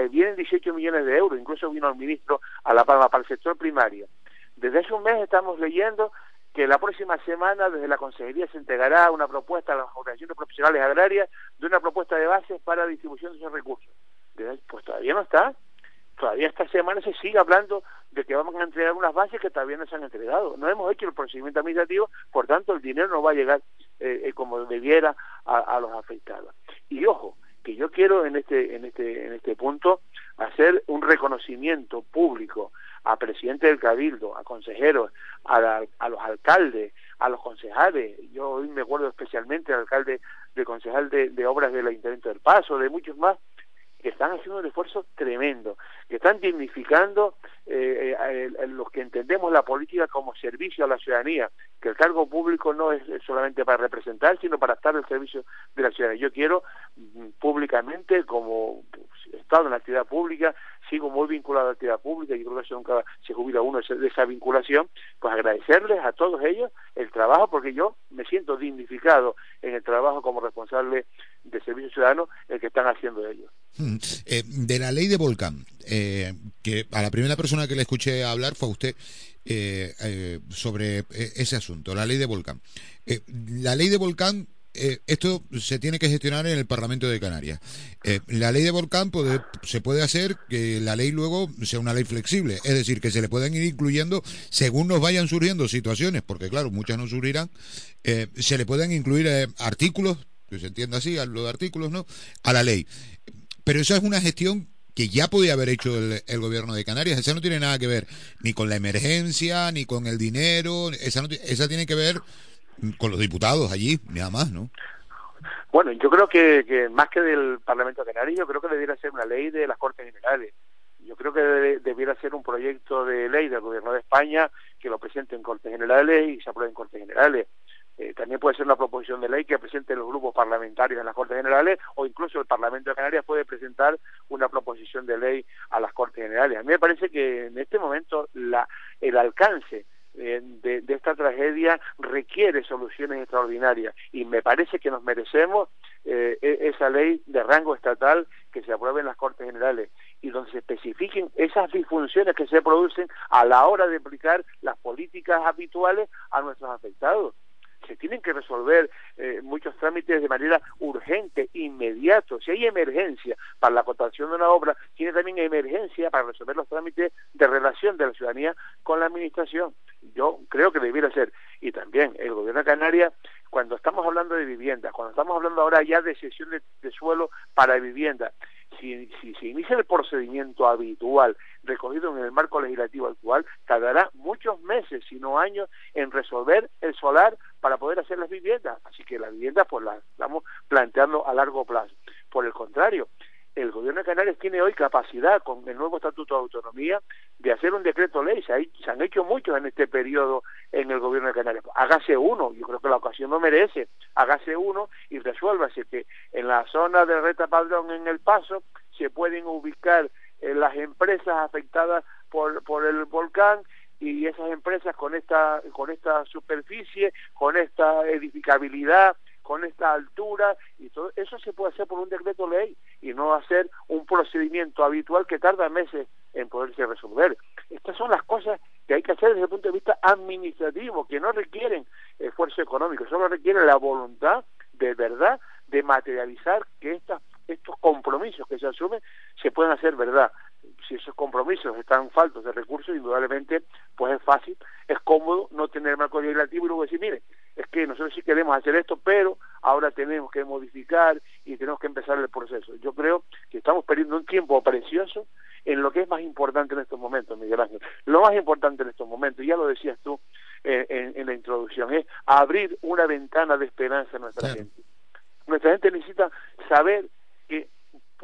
Speaker 37: vienen 18 millones de euros, incluso vino el ministro a La Palma para el sector primario. Desde hace un mes estamos leyendo que la próxima semana desde la Consejería se entregará una propuesta a las organizaciones profesionales agrarias de una propuesta de bases para distribución de esos recursos. Pues todavía no está. Todavía esta semana se sigue hablando de que vamos a entregar unas bases que todavía no se han entregado. No hemos hecho el procedimiento administrativo, por tanto el dinero no va a llegar eh, eh, como debiera a, los afectados. Y ojo, que yo quiero en este en este en este punto hacer un reconocimiento público a presidente del cabildo, a consejeros, a, a los alcaldes, a los concejales. Yo hoy me acuerdo especialmente al alcalde de concejal de, de obras del Ayuntamiento del Paso, de muchos más que están haciendo un esfuerzo tremendo, que están dignificando eh, eh los que entendemos la política como servicio a la ciudadanía, que el cargo público no es solamente para representar, sino para estar al servicio de la ciudadanía. Yo quiero mm, públicamente, como Estado en la actividad pública, sigo muy vinculado a la actividad pública y creo que nunca se jubila uno de esa vinculación, pues agradecerles a todos ellos el trabajo, porque yo me siento dignificado en el trabajo como responsable de servicio ciudadano el que están haciendo ellos.
Speaker 4: Hmm. Eh, de la ley de Volcán, eh, que a la primera persona que le escuché hablar fue a usted eh, sobre ese asunto, la ley de Volcán. la ley de Volcán esto se tiene que gestionar en el Parlamento de Canarias. la ley de volcán se puede hacer que la ley luego sea una ley flexible, es decir, que se le puedan ir incluyendo según nos vayan surgiendo situaciones, porque claro, muchas no surgirán, se le pueden incluir artículos, que se entienda así, a los artículos, ¿no? A la ley. Pero esa es una gestión que ya podía haber hecho el, gobierno de Canarias. Esa no tiene nada que ver ni con la emergencia, ni con el dinero. Esa, esa tiene que ver con los diputados allí, nada más, ¿no?
Speaker 37: Bueno, yo creo que, más que del Parlamento de Canarias, yo creo que debiera ser una ley de las Cortes Generales. Yo creo que debiera ser un proyecto de ley del Gobierno de España que lo presente en Cortes Generales y se apruebe en Cortes Generales. Eh, también puede ser una proposición de ley que presenten los grupos parlamentarios en las Cortes Generales o incluso el Parlamento de Canarias puede presentar una proposición de ley a las Cortes Generales. A mí me parece que en este momento la, el alcance eh, de, de, esta tragedia requiere soluciones extraordinarias y me parece que nos merecemos eh, e, esa ley de rango estatal que se apruebe en las Cortes Generales y donde se especifiquen esas disfunciones que se producen a la hora de aplicar las políticas habituales a nuestros afectados se tienen que resolver eh, muchos trámites de manera urgente, inmediato. Si hay emergencia para la cotación de una obra, tiene también emergencia para resolver los trámites de relación de la ciudadanía con la administración. Yo creo que debiera ser. Y también el gobierno de Canarias, cuando estamos hablando de vivienda, cuando estamos hablando ahora ya de cesión de, de suelo para vivienda, si, si se inicia el procedimiento habitual recogido en el marco legislativo actual, tardará muchos meses, si no años, en resolver el solar para poder hacer las viviendas. Así que las viviendas pues las estamos planteando a largo plazo. Por el contrario, el gobierno de Canarias tiene hoy capacidad, con el nuevo Estatuto de Autonomía, de hacer un decreto ley. Se, han hecho muchos en este periodo en el gobierno de Canarias. Hágase uno, yo creo que la ocasión no merece. Hágase uno y resuélvase que en la zona de Reta Padrón, en El Paso, se pueden ubicar eh, las empresas afectadas por, por el volcán y esas empresas con esta con esta superficie, con esta edificabilidad, con esta altura y todo eso se puede hacer por un decreto ley y no hacer un procedimiento habitual que tarda meses en poderse resolver. Estas son las cosas que hay que hacer desde el punto de vista administrativo, que no requieren esfuerzo económico, solo requieren la voluntad de verdad de materializar que estas estos compromisos que se asumen se pueden hacer verdad. Si esos compromisos están faltos de recursos, indudablemente, pues es fácil, es cómodo no tener marco legislativo y luego decir, mire, es que nosotros sí queremos hacer esto, pero ahora tenemos que modificar y tenemos que empezar el proceso. Yo creo que estamos perdiendo un tiempo precioso en lo que es más importante en estos momentos, Miguel Ángel. Lo más importante en estos momentos, ya lo decías tú eh, en, la introducción, es abrir una ventana de esperanza a nuestra gente. Nuestra gente necesita saber que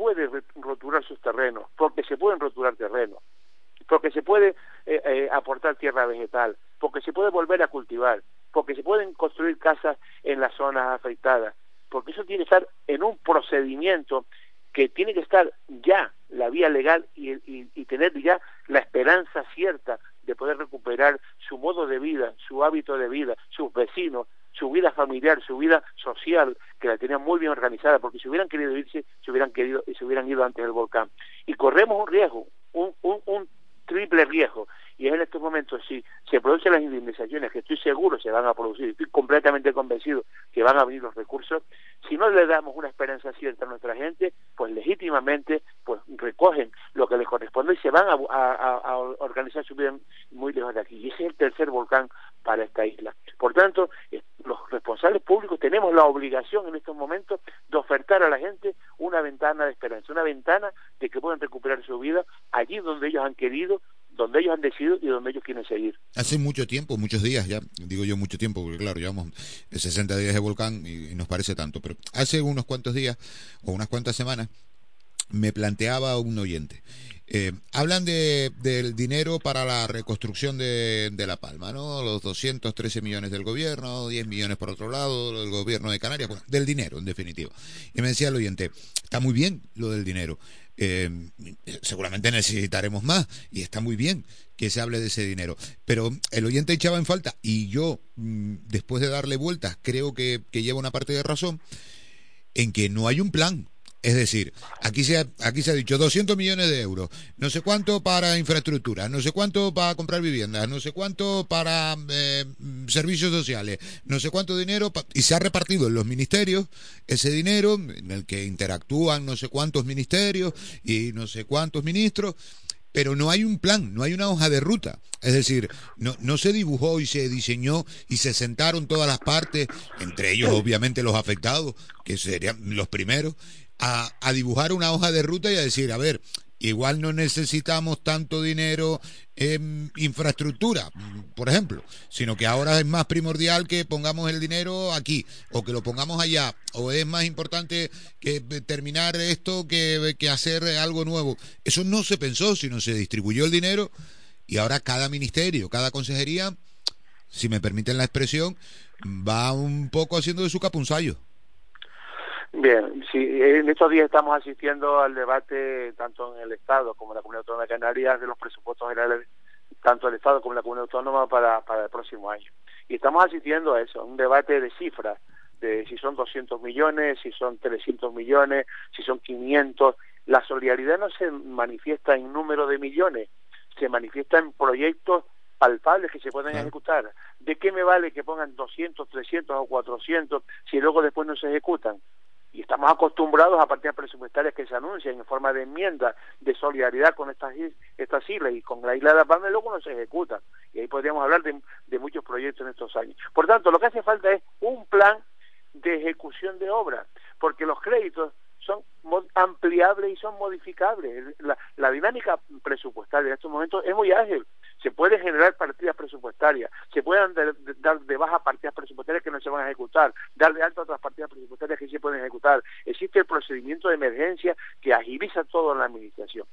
Speaker 37: puede roturar sus terrenos, porque se pueden roturar terrenos, porque se puede eh, eh, aportar tierra vegetal, porque se puede volver a cultivar, porque se pueden construir casas en las zonas afectadas, porque eso tiene que estar en un procedimiento que tiene que estar ya la vía legal y, y, tener ya la esperanza cierta de poder recuperar su modo de vida, su hábito de vida, sus vecinos, su vida familiar, su vida social, que la tenían muy bien organizada, porque si hubieran querido irse, se hubieran querido se hubieran ido antes del volcán. Y corremos un riesgo, un, un, un triple riesgo, y en estos momentos si se producen las indemnizaciones que estoy seguro se van a producir, estoy completamente convencido que van a venir los recursos, si no le damos una esperanza cierta a nuestra gente, pues legítimamente pues recogen lo que les corresponde y se van a, organizar su vida muy lejos de aquí. Y ese es el tercer volcán para esta isla. Por tanto, los responsables públicos tenemos la obligación en estos momentos de ofertar a la gente una ventana de esperanza, una ventana de que puedan recuperar su vida allí donde ellos han querido, donde ellos han decidido y donde ellos quieren seguir.
Speaker 4: Hace mucho tiempo, muchos días ya, digo yo mucho tiempo, porque claro, llevamos 60 días de volcán y, nos parece tanto, pero hace unos cuantos días o unas cuantas semanas me planteaba un oyente. Eh, hablan de, del dinero para la reconstrucción de, de, La Palma, ¿no? Los 213 millones del gobierno, 10 millones por otro lado, del gobierno de Canarias, bueno, del dinero, en definitiva. Y me decía el oyente, está muy bien lo del dinero, eh, seguramente necesitaremos más y está muy bien que se hable de ese dinero. Pero el oyente echaba en falta y yo, mm, después de darle vueltas, creo que, que lleva una parte de razón en que no hay un plan. Es decir, aquí se, ha, aquí se ha dicho 200 millones de euros, no sé cuánto para infraestructura, no sé cuánto para comprar viviendas, no sé cuánto para eh, servicios sociales, no sé cuánto dinero, y se ha repartido en los ministerios ese dinero en el que interactúan no sé cuántos ministerios y no sé cuántos ministros, pero no hay un plan, no hay una hoja de ruta. Es decir, no, no se dibujó y se diseñó y se sentaron todas las partes, entre ellos obviamente los afectados, que serían los primeros, a, dibujar una hoja de ruta y a decir, a ver, igual no necesitamos tanto dinero en infraestructura, por ejemplo, sino que ahora es más primordial que pongamos el dinero aquí o que lo pongamos allá, o es más importante que terminar esto que, que hacer algo nuevo. Eso no se pensó, sino se distribuyó el dinero y ahora cada ministerio, cada consejería, si me permiten la expresión, va un poco haciendo de su capunzallo.
Speaker 37: Bien, sí, en estos días estamos asistiendo al debate tanto en el Estado como en la Comunidad Autónoma de Canarias de los presupuestos generales, tanto el Estado como la Comunidad Autónoma para, para el próximo año. Y estamos asistiendo a eso, un debate de cifras, de si son 200 millones, si son 300 millones, si son 500. La solidaridad no se manifiesta en número de millones, se manifiesta en proyectos palpables que se pueden ejecutar. ¿De qué me vale que pongan 200, 300 o 400 si luego después no se ejecutan? Y estamos acostumbrados a partidas presupuestarias que se anuncian en forma de enmienda de solidaridad con estas estas islas y con la isla de La Palma y luego no se ejecuta y ahí podríamos hablar de, de muchos proyectos en estos años. Por tanto lo que hace falta es un plan de ejecución de obras porque los créditos son ampliables y son modificables. La, la, dinámica presupuestaria en estos momentos es muy ágil se pueden generar partidas presupuestarias, se pueden dar de baja partidas presupuestarias que no se van a ejecutar, dar de alta otras partidas presupuestarias que sí se pueden ejecutar. Existe el procedimiento de emergencia que agiliza todo en la administración.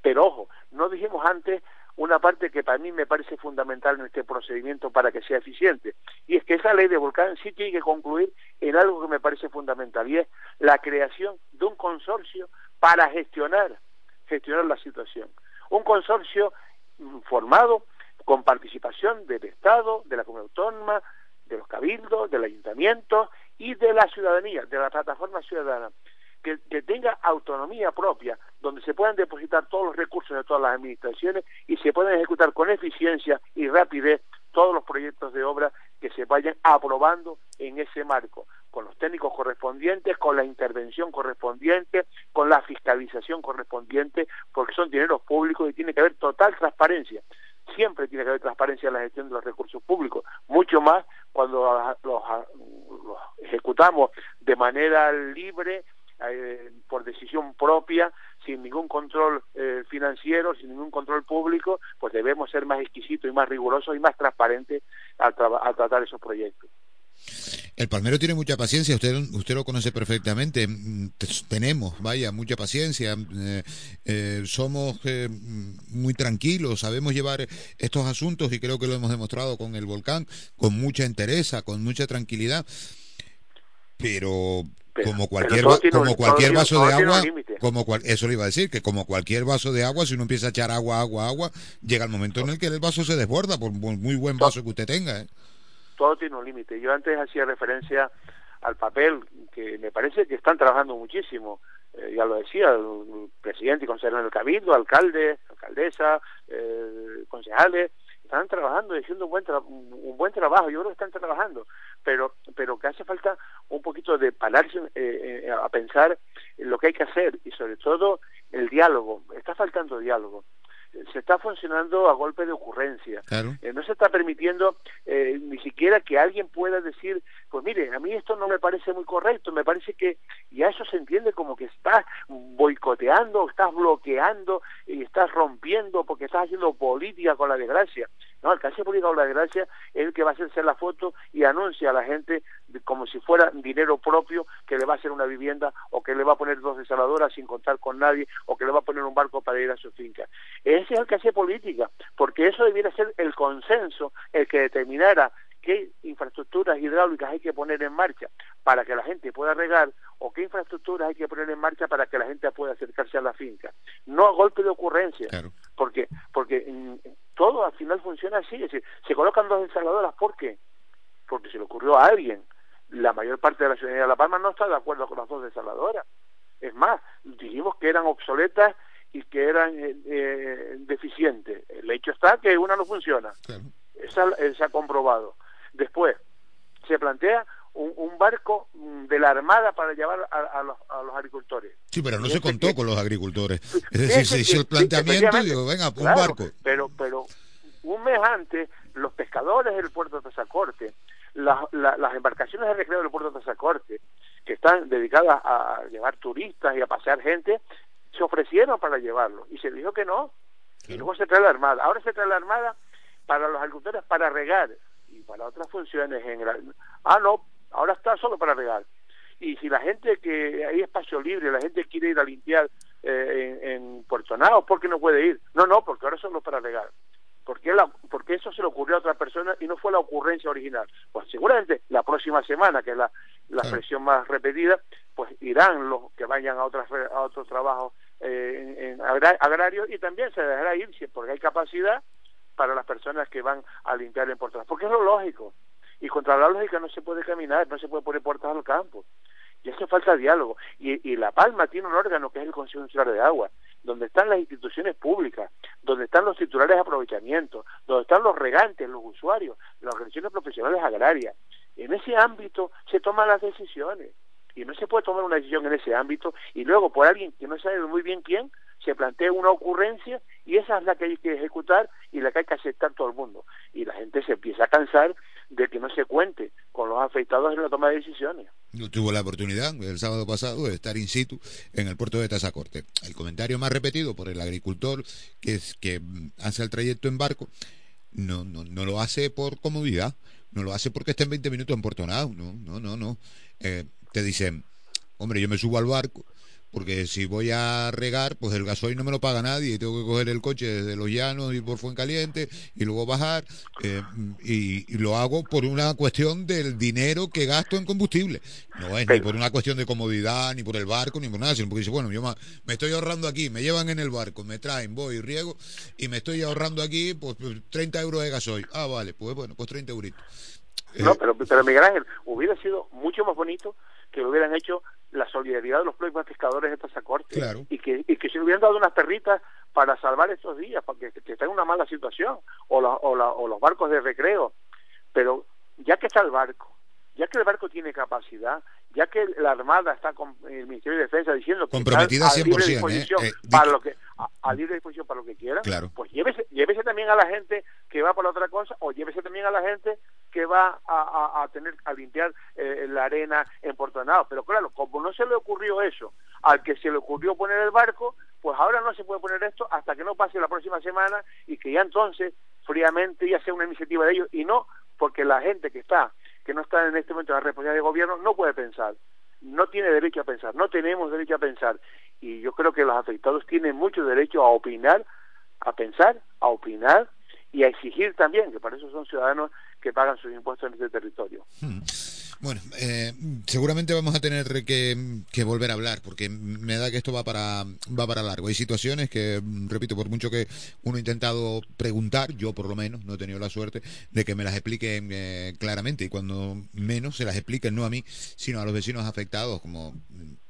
Speaker 37: Pero ojo, no dijimos antes una parte que para mí me parece fundamental en este procedimiento para que sea eficiente, y es que esa ley de volcán sí tiene que concluir en algo que me parece fundamental, y es la creación de un consorcio para gestionar, gestionar la situación. Un consorcio formado con participación del Estado, de la Comunidad Autónoma, de los cabildos, del ayuntamiento y de la ciudadanía, de la plataforma ciudadana, que, tenga autonomía propia, donde se puedan depositar todos los recursos de todas las administraciones y se puedan ejecutar con eficiencia y rapidez todos los proyectos de obra que se vayan aprobando en ese marco, con los técnicos correspondientes, con la intervención correspondiente, con la fiscalización correspondiente, porque son dineros públicos y tiene que haber total transparencia. Siempre tiene que haber transparencia en la gestión de los recursos públicos, mucho más cuando los, ejecutamos de manera libre, eh, por decisión propia, sin ningún control eh, financiero, sin ningún control público, pues debemos ser más exquisitos y más rigurosos y más transparentes al, tratar esos proyectos.
Speaker 4: El palmero tiene mucha paciencia, usted, usted lo conoce perfectamente. Tenemos, vaya, mucha paciencia. Eh, somos muy tranquilos, sabemos llevar estos asuntos y creo que lo hemos demostrado con el volcán, con mucha entereza, con mucha tranquilidad. Pero como cualquier como cualquier vaso de agua como eso le iba a decir que como cualquier vaso de agua si uno empieza a echar agua agua agua llega el momento en el que el vaso se desborda por muy buen vaso que usted tenga ¿eh?
Speaker 37: todo tiene un límite. Yo antes hacía referencia al papel que me parece que están trabajando muchísimo. Eh, ya lo decía el presidente y consejero del cabildo alcalde alcaldesa eh, concejales están trabajando haciendo un buen, un buen trabajo, yo creo que están trabajando, pero, pero que hace falta un poquito de pararse eh, eh, a pensar en lo que hay que hacer y sobre todo el diálogo, está faltando diálogo se está funcionando a golpe de ocurrencia. Eh, no se está permitiendo eh, ni siquiera que alguien pueda decir, pues mire, a mí esto no me parece muy correcto, me parece que ya eso se entiende como que estás boicoteando, estás bloqueando y estás rompiendo porque estás haciendo política con la desgracia. No, el que hace política con la desgracia es el que va a hacerse la foto y anuncia a la gente como si fuera dinero propio que le va a hacer una vivienda o que le va a poner dos desaladoras sin contar con nadie o que le va a poner un barco para ir a su finca. Ese es el que hace política, porque eso debiera ser el consenso el que determinara qué infraestructuras hidráulicas hay que poner en marcha para que la gente pueda regar o qué infraestructuras hay que poner en marcha para que la gente pueda acercarse a la finca. No a golpe de ocurrencia, porque porque mm, todo al final funciona así, es decir, se colocan dos desaladoras, ¿por qué? Porque se le ocurrió a alguien. La mayor parte de la ciudadanía de La Palma no está de acuerdo con las dos desaladoras. Es más, dijimos que eran obsoletas y que eran eh, eh, deficientes. El hecho está que una no funciona. Esa, se ha comprobado. Después, se plantea un, barco mm, de la Armada para llevar a, los, agricultores.
Speaker 4: Sí, pero no se contó con los agricultores. Es decir, se hizo el planteamiento y digo, venga, un barco.
Speaker 37: Pero, pero un mes antes, los pescadores del puerto de Tazacorte, las embarcaciones de recreo del puerto de Tazacorte, que están dedicadas a llevar turistas y a pasear gente, se ofrecieron para llevarlo y se dijo que no. Y luego se trae la Armada. Ahora se trae la Armada para los agricultores para regar y para otras funciones en el... Ah, no, ahora está solo para regar. Y si la gente que hay espacio libre, la gente quiere ir a limpiar eh, en, en Puerto Nao, ¿por qué no puede ir? No, no, porque ahora solo para regar. ¿Por qué, la, porque eso se le ocurrió a otra persona y no fue la ocurrencia original? Pues seguramente la próxima semana, que es la, la expresión más repetida, pues irán los que vayan a, otras, a otros trabajos eh, en, agrarios y también se dejará ir, porque hay capacidad para las personas que van a limpiar en puertas, porque es lo lógico. Y contra la lógica no se puede caminar, no se puede poner puertas al campo. Y hace falta diálogo. Y, y La Palma tiene un órgano que es el Consejo Insular de Agua, donde están las instituciones públicas, donde están los titulares de aprovechamiento, donde están los regantes, los usuarios, las organizaciones profesionales agrarias. En ese ámbito se toman las decisiones y no se puede tomar una decisión en ese ámbito y luego por alguien que no sabe muy bien quién se plantea una ocurrencia y esa es la que hay que ejecutar y la que hay que aceptar todo el mundo y la gente se empieza a cansar de que no se cuente con los afectados en la toma de decisiones.
Speaker 4: Yo tuve la oportunidad el sábado pasado de estar in situ en el puerto de Tazacorte. El comentario más repetido por el agricultor que es que hace el trayecto en barco no no no lo hace por comodidad, no lo hace porque esté en 20 minutos en Puerto Nao, no, no, no, no. Eh, te dicen, hombre, yo me subo al barco, porque si voy a regar, pues el gasoil no me lo paga nadie, y tengo que coger el coche desde Los Llanos, ir por Fuencaliente y luego bajar, eh, y, lo hago por una cuestión del dinero que gasto en combustible. No es ni por una cuestión de comodidad, ni por el barco, ni por nada, sino porque dice, bueno, yo me estoy ahorrando aquí, me llevan en el barco, me traen, voy, riego, y me estoy ahorrando aquí, pues 30 euros de gasoil. Ah, vale, pues bueno, pues 30 euritos.
Speaker 37: No, pero, pero Miguel Ángel, hubiera sido mucho más bonito que lo hubieran hecho la solidaridad de los propios pescadores de Tazacorte y que y que se hubieran dado unas perritas para salvar estos días, porque que, está en una mala situación, o, la, o, la, o los barcos de recreo. Pero ya que está el barco, ya que el barco tiene capacidad, ya que la Armada está con el Ministerio de Defensa diciendo que
Speaker 4: comprometida
Speaker 37: está
Speaker 4: a libre disposición,
Speaker 37: ¿eh? Eh, para lo que a, libre disposición para lo que quiera, pues llévese, llévese también a la gente que va por la otra cosa o llévese también a la gente que va a, tener a limpiar eh, la arena en Puerto Nado. Pero claro, como no se le ocurrió eso, al que se le ocurrió poner el barco, pues ahora no se puede poner esto hasta que no pase la próxima semana y que ya entonces fríamente ya sea una iniciativa de ellos y no porque la gente que está que no está en este momento en la responsabilidad de gobierno no puede pensar no tiene derecho a pensar, no tenemos derecho a pensar. Y yo creo que los afectados tienen mucho derecho a opinar, a pensar, a opinar y a exigir también, que para eso son ciudadanos que pagan sus impuestos en este territorio.
Speaker 4: Hmm. Bueno, eh, seguramente vamos a tener que, volver a hablar porque me da que esto va para va para largo. Hay situaciones que, repito, por mucho que uno ha intentado preguntar, yo por lo menos no he tenido la suerte de que me las expliquen eh, claramente y cuando menos se las expliquen no a mí, sino a los vecinos afectados, como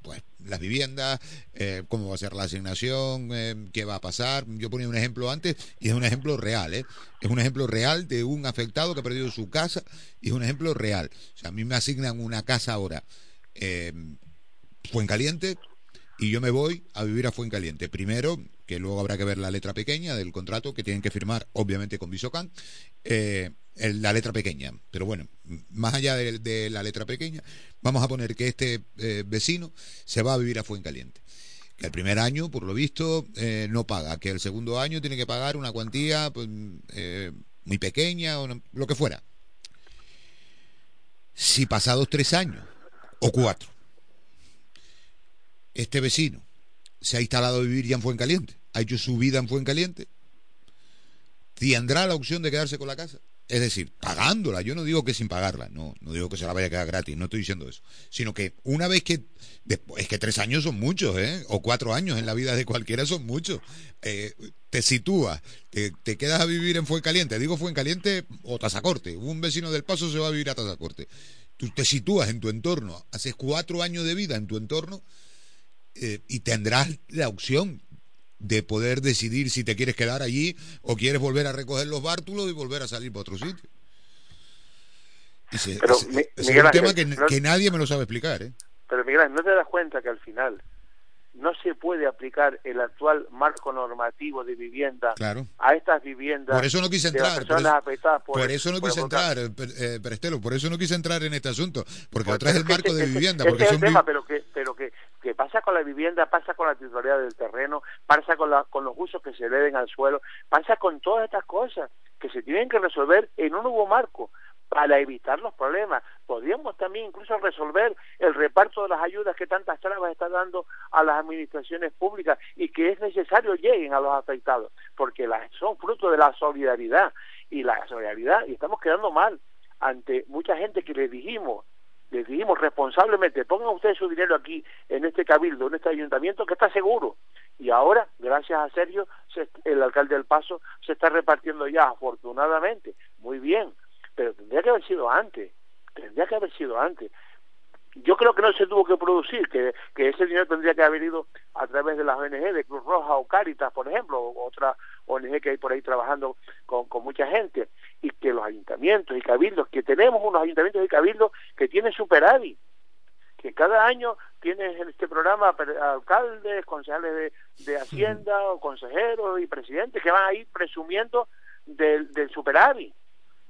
Speaker 4: pues las viviendas, eh, cómo va a ser la asignación, eh, qué va a pasar. Yo ponía un ejemplo antes y es un ejemplo real, ¿eh? Es un ejemplo real de un afectado que ha perdido su casa y es un ejemplo real. O sea, a mí me asignan una casa ahora eh, Fuencaliente y yo me voy a vivir a Fuencaliente. Primero, que luego habrá que ver la letra pequeña del contrato que tienen que firmar, obviamente, con Visocan. Eh, la letra pequeña. Pero bueno, más allá de, la letra pequeña, vamos a poner que este eh, vecino se va a vivir a Fuencaliente. Que el primer año, por lo visto, eh, no paga. Que el segundo año tiene que pagar una cuantía pues, eh, muy pequeña o lo que fuera. Si pasados tres años o cuatro, este vecino se ha instalado a vivir ya en Fuencaliente, ha hecho su vida en Fuencaliente, tendrá la opción de quedarse con la casa es decir, pagándola. Yo no digo que sin pagarla, no, no digo que se la vaya a quedar gratis, no estoy diciendo eso. Sino que una vez que. Es que tres años son muchos, ¿eh? O cuatro años en la vida de cualquiera son muchos. Eh, te sitúas, te, quedas a vivir en Fuencaliente. Digo Fuencaliente o Tazacorte. Un vecino del Paso se va a vivir a Tazacorte. Tú te sitúas en tu entorno, haces cuatro años de vida en tu entorno eh, y tendrás la opción de poder decidir si te quieres quedar allí o quieres volver a recoger los bártulos y volver a salir para otro sitio.
Speaker 37: pero,
Speaker 4: es un tema que, nadie me lo sabe explicar. ¿eh?
Speaker 37: Pero Miguel, ¿no te das cuenta que al final no se puede aplicar el actual marco normativo de vivienda a estas viviendas
Speaker 4: por eso no quise entrar
Speaker 37: por
Speaker 4: eso, no quise entrar eh, por eso no quise entrar en este asunto porque atrás el marco de vivienda porque
Speaker 37: es el tema pero que pero que que pasa con la vivienda, pasa con la titularidad del terreno, pasa con, la, con los usos que se le den al suelo, pasa con todas estas cosas que se tienen que resolver en un nuevo marco para evitar los problemas. Podríamos también incluso resolver el reparto de las ayudas que tantas trabas está dando a las administraciones públicas y que es necesario lleguen a los afectados, porque las, son fruto de la solidaridad y la solidaridad, y estamos quedando mal ante mucha gente que le dijimos les dijimos responsablemente, pongan ustedes su dinero aquí, en este cabildo, en este ayuntamiento, que está seguro. Y ahora, gracias a Sergio, el alcalde del Paso se está repartiendo ya, afortunadamente. Muy bien, pero tendría que haber sido antes, tendría que haber sido antes yo creo que no se tuvo que producir, que, que ese dinero tendría que haber ido a través de las ONG, de Cruz Roja o Cáritas, por ejemplo, o otra ONG que hay por ahí trabajando con, con mucha gente, y que los ayuntamientos y cabildos, que tenemos unos ayuntamientos y cabildos que tienen superávit, que cada año tienes en este programa alcaldes, concejales de, de Hacienda, o consejeros y presidentes que van a ir presumiendo del, del superávit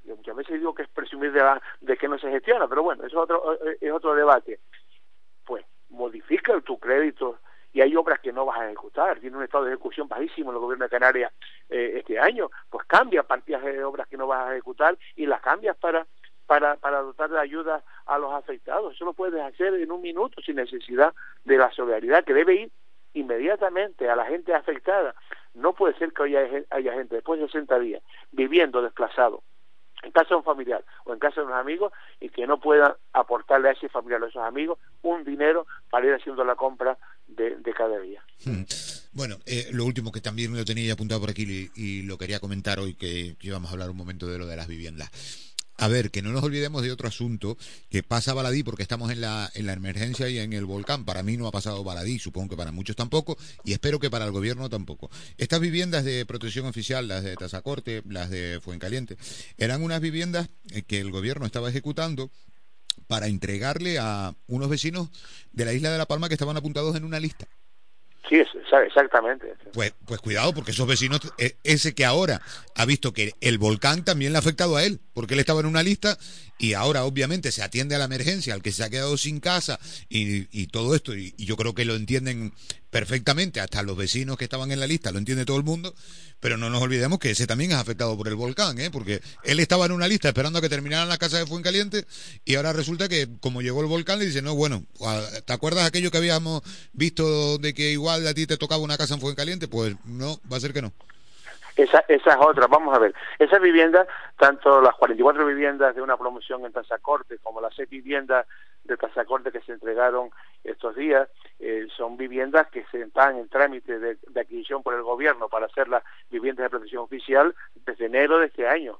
Speaker 37: yo muchas veces digo que es presumir de, de que no se gestiona, pero bueno, eso es otro, eh, es otro debate. Pues modifica tu crédito y hay obras que no vas a ejecutar, tiene un estado de ejecución bajísimo en el gobierno de Canarias eh, este año, pues cambia partidas de obras que no vas a ejecutar y las cambias para para, para dotar de ayuda a los afectados. Eso lo puedes hacer en un minuto sin necesidad de la solidaridad que debe ir inmediatamente a la gente afectada. No puede ser que haya, haya gente después de 60 días viviendo desplazado en casa de un familiar o en casa de unos amigos y que no puedan aportarle a ese familiar o a esos amigos un dinero para ir haciendo la compra de, cada día.
Speaker 4: Hmm. Bueno, eh, lo último que también lo tenía apuntado por aquí y, lo quería comentar hoy que íbamos a hablar un momento de lo de las viviendas. A ver, que no nos olvidemos de otro asunto que pasa Baladí porque estamos en la, en la emergencia y en el volcán. Para mí no ha pasado Baladí, supongo que para muchos tampoco, y espero que para el gobierno tampoco. Estas viviendas de protección oficial, las de Tazacorte, las de Fuencaliente, eran unas viviendas eh, que el gobierno estaba ejecutando para entregarle a unos vecinos de la isla de La Palma que estaban apuntados en una lista.
Speaker 37: Sí, exactamente.
Speaker 4: Pues, pues cuidado, porque esos vecinos, eh, ese que ahora ha visto que el volcán también le ha afectado a él, porque él estaba en una lista y ahora obviamente se atiende a la emergencia, al que se ha quedado sin casa y, todo esto, y, yo creo que lo entienden perfectamente, hasta los vecinos que estaban en la lista, lo entiende todo el mundo, pero no nos olvidemos que ese también es afectado por el volcán, ¿eh? porque él estaba en una lista esperando a que terminaran la casa de Fuencaliente y ahora resulta que como llegó el volcán le dice, no, bueno, ¿te acuerdas aquello que habíamos visto de que igual a ti te tocaba una casa en Fuencaliente? Pues no, va a ser que no.
Speaker 37: Esa, esa es otra, vamos a ver. Esas viviendas, tanto las 44 viviendas de una promoción en Tazacorte como las 6 viviendas de Tazacorte que se entregaron estos días, eh, son viviendas que se están en trámite de, de adquisición por el gobierno para hacer las viviendas de protección oficial desde enero de este año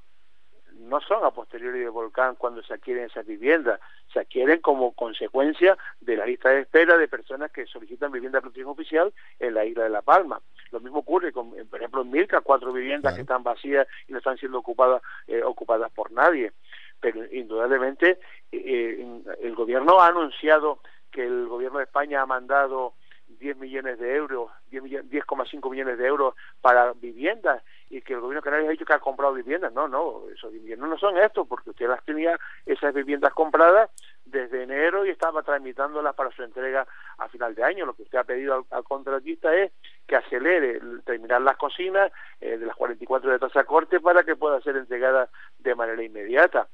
Speaker 37: no son a posteriori del volcán cuando se adquieren esas viviendas, se adquieren como consecuencia de la lista de espera de personas que solicitan vivienda de protección oficial en la isla de La Palma. Lo mismo ocurre con, por ejemplo, en Milka, cuatro viviendas que están vacías y no están siendo ocupadas, eh, ocupadas por nadie. Pero indudablemente eh, el gobierno ha anunciado que el gobierno de España ha mandado 10 millones de euros, 10,5 millones de euros para viviendas y que el gobierno de Canarias ha dicho que ha comprado viviendas. No, no, esos viviendas no son estos, porque usted las tenía, esas viviendas compradas desde enero y estaba tramitándolas para su entrega a final de año. Lo que usted ha pedido al, contratista es que acelere terminar las cocinas eh, de las 44 de tasa corte para que pueda ser entregada de manera inmediata.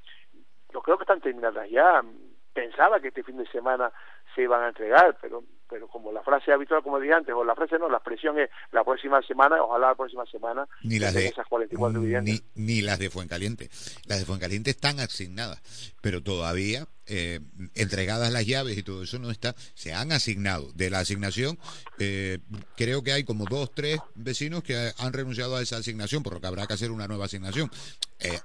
Speaker 37: Yo creo que están terminadas ya. Pensaba que este fin de semana se iban a entregar, pero pero como la frase habitual, como dije antes, o la frase no, la expresión es la próxima semana, ojalá la próxima semana,
Speaker 4: ni las de
Speaker 37: esas 44
Speaker 4: ni, ni, las de Fuencaliente. Las de Fuencaliente están asignadas, pero todavía eh, entregadas las llaves y todo eso no está, se han asignado. De la asignación, eh, creo que hay como dos, tres vecinos que han renunciado a esa asignación, por lo que habrá que hacer una nueva asignación. Eh,